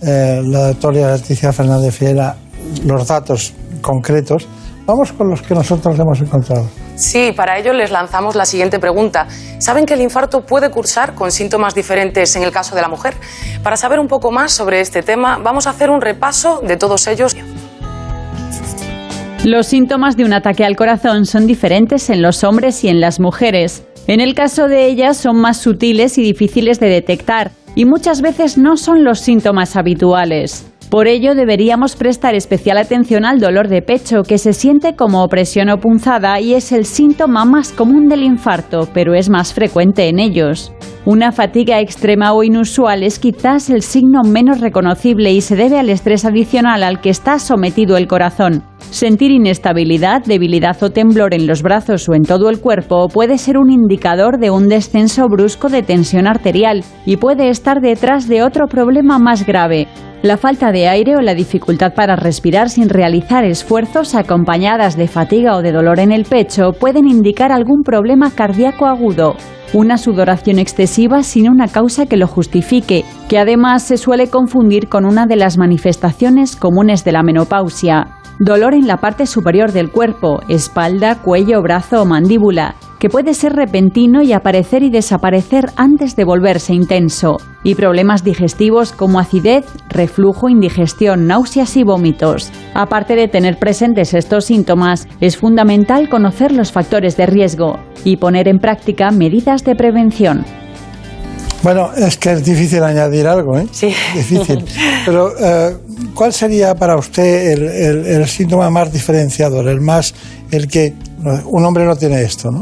Speaker 2: eh, la doctora Leticia Fernández Fiera los datos concretos, Vamos con los que nosotros hemos encontrado.
Speaker 10: Sí, para ello les lanzamos la siguiente pregunta. ¿Saben que el infarto puede cursar con síntomas diferentes en el caso de la mujer? Para saber un poco más sobre este tema, vamos a hacer un repaso de todos ellos.
Speaker 29: Los síntomas de un ataque al corazón son diferentes en los hombres y en las mujeres. En el caso de ellas son más sutiles y difíciles de detectar y muchas veces no son los síntomas habituales. Por ello deberíamos prestar especial atención al dolor de pecho, que se siente como opresión o punzada y es el síntoma más común del infarto, pero es más frecuente en ellos. Una fatiga extrema o inusual es quizás el signo menos reconocible y se debe al estrés adicional al que está sometido el corazón. Sentir inestabilidad, debilidad o temblor en los brazos o en todo el cuerpo puede ser un indicador de un descenso brusco de tensión arterial y puede estar detrás de otro problema más grave, la falta de aire o la dificultad para respirar sin realizar esfuerzos acompañadas de fatiga o de dolor en el pecho pueden indicar algún problema cardíaco agudo. Una sudoración excesiva sin una causa que lo justifique, que además se suele confundir con una de las manifestaciones comunes de la menopausia. Dolor en la parte superior del cuerpo, espalda, cuello, brazo o mandíbula, que puede ser repentino y aparecer y desaparecer antes de volverse intenso, y problemas digestivos como acidez, reflujo, indigestión, náuseas y vómitos. Aparte de tener presentes estos síntomas, es fundamental conocer los factores de riesgo y poner en práctica medidas de prevención.
Speaker 2: Bueno, es que es difícil añadir algo, ¿eh?
Speaker 30: Sí.
Speaker 2: Difícil. Pero, eh, ¿cuál sería para usted el, el- el síntoma más diferenciador? El más, el que un hombre no tiene esto, ¿no?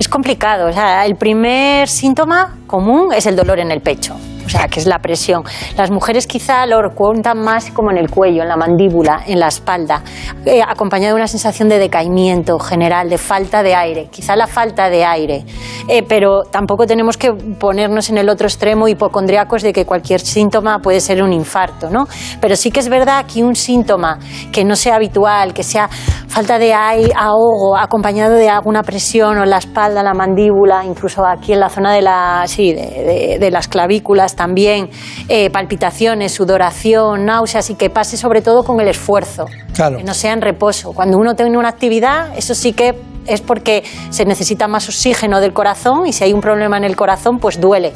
Speaker 30: Es complicado. El primer síntoma común es el dolor en el pecho. O sea, que es la presión. Las mujeres quizá lo cuentan más como en el cuello, en la mandíbula, en la espalda, eh, acompañado de una sensación de decaimiento general, de falta de aire. Quizá la falta de aire. Eh, pero tampoco tenemos que ponernos en el otro extremo hipocondriacos de que cualquier síntoma puede ser un infarto, ¿no? Pero sí que es verdad que un síntoma que no sea habitual, que sea falta de aire, ahogo, acompañado de alguna presión o en la espalda, la mandíbula, incluso aquí en la zona de, la, sí, de, de- de las clavículas también, eh, palpitaciones, sudoración, náuseas y que pase sobre todo con el esfuerzo,
Speaker 2: Claro.
Speaker 30: que no sea en reposo. Cuando uno tiene una actividad, eso sí que es porque se necesita más oxígeno del corazón y si hay un problema en el corazón, pues duele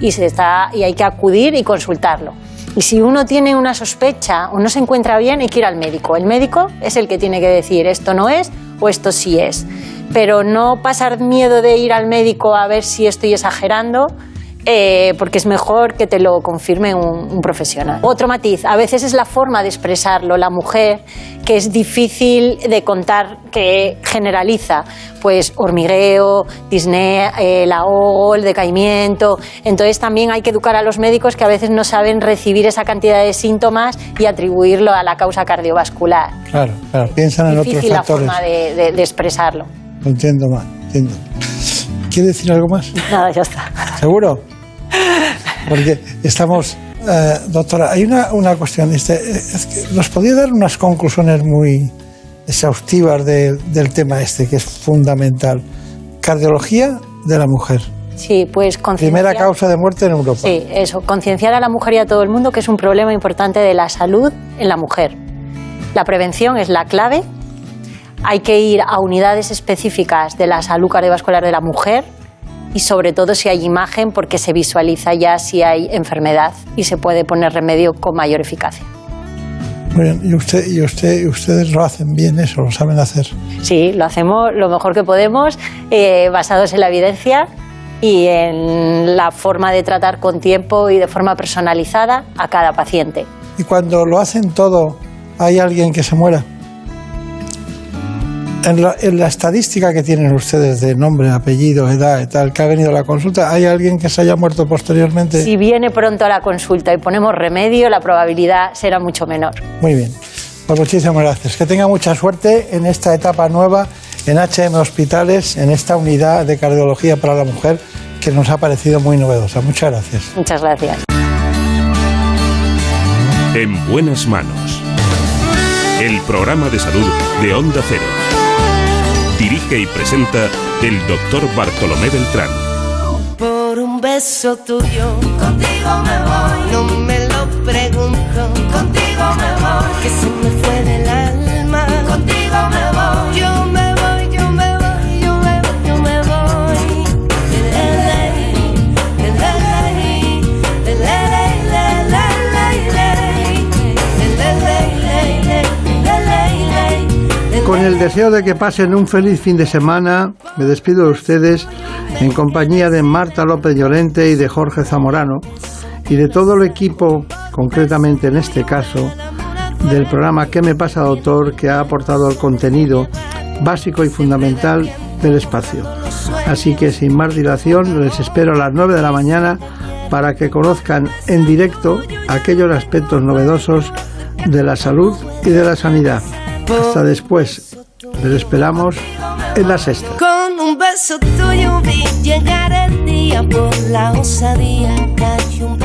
Speaker 30: y, se está, y hay que acudir y consultarlo. Y si uno tiene una sospecha o no se encuentra bien, hay que ir al médico. El médico es el que tiene que decir esto no es o esto sí es. Pero no pasar miedo de ir al médico a ver si estoy exagerando, eh, porque es mejor que te lo confirme un, un profesional. Otro matiz, a veces es la forma de expresarlo, la mujer, que es difícil de contar, que generaliza, pues hormigueo, disnea, el ahogo, el decaimiento. Entonces también hay que educar a los médicos que a veces no saben recibir esa cantidad de síntomas y atribuirlo a la causa cardiovascular.
Speaker 2: Claro, claro. Piensan en otros
Speaker 30: Difícil la
Speaker 2: factores.
Speaker 30: forma de, de- de expresarlo.
Speaker 2: Lo entiendo mal, entiendo. ¿Quiere decir algo más?
Speaker 30: Nada, ya está.
Speaker 2: ¿Seguro? Porque estamos... eh, doctora, hay una, una cuestión. este, es que ¿Nos podría dar unas conclusiones muy exhaustivas de- del tema este, que es fundamental? Cardiología de la mujer.
Speaker 30: Sí, pues
Speaker 2: Primera causa de muerte en Europa.
Speaker 30: Sí, eso, concienciar a la mujer y a todo el mundo que es un problema importante de la salud en la mujer. La prevención es la clave. Hay que ir a unidades específicas de la salud cardiovascular de la mujer y sobre todo si hay imagen porque se visualiza ya si hay enfermedad y se puede poner remedio con mayor eficacia.
Speaker 2: Muy bien. ¿Y, usted, y, usted, ustedes lo hacen bien eso, lo saben hacer.
Speaker 30: Sí, lo hacemos lo mejor que podemos, eh, basados en la evidencia y en la forma de tratar con tiempo y de forma personalizada a cada paciente.
Speaker 2: Y cuando lo hacen todo, ¿hay alguien que se muera? En la, en la estadística que tienen ustedes de nombre, apellido, edad y tal, que ha venido a la consulta, ¿hay alguien que se haya muerto posteriormente?
Speaker 30: Si viene pronto a la consulta y ponemos remedio, la probabilidad será mucho menor.
Speaker 2: Muy bien. Pues muchísimas gracias. Que tenga mucha suerte en esta etapa nueva en HM Hospitales, en esta unidad de cardiología para la mujer que nos ha parecido muy novedosa. Muchas gracias.
Speaker 30: Muchas gracias.
Speaker 1: En buenas manos. El programa de salud de Onda Cero. Dirige y presenta el doctor Bartolomé Beltrán.
Speaker 3: Por un beso tuyo, contigo me voy. No me lo pregunto, contigo me voy. Que se me fue
Speaker 2: Con el deseo de que pasen un feliz fin de semana, me despido de ustedes en compañía de Marta López Llorente y de Jorge Zamorano y de todo el equipo, concretamente en este caso, del programa ¿Qué me pasa, doctor?, que ha aportado el contenido básico y fundamental del espacio. Así que sin más dilación, les espero a las 9 de la mañana para que conozcan en directo aquellos aspectos novedosos de la salud y de la sanidad. Hasta después. Les esperamos en la sexta.
Speaker 3: Con un beso tuyo vi llegar el día por la osadía cayó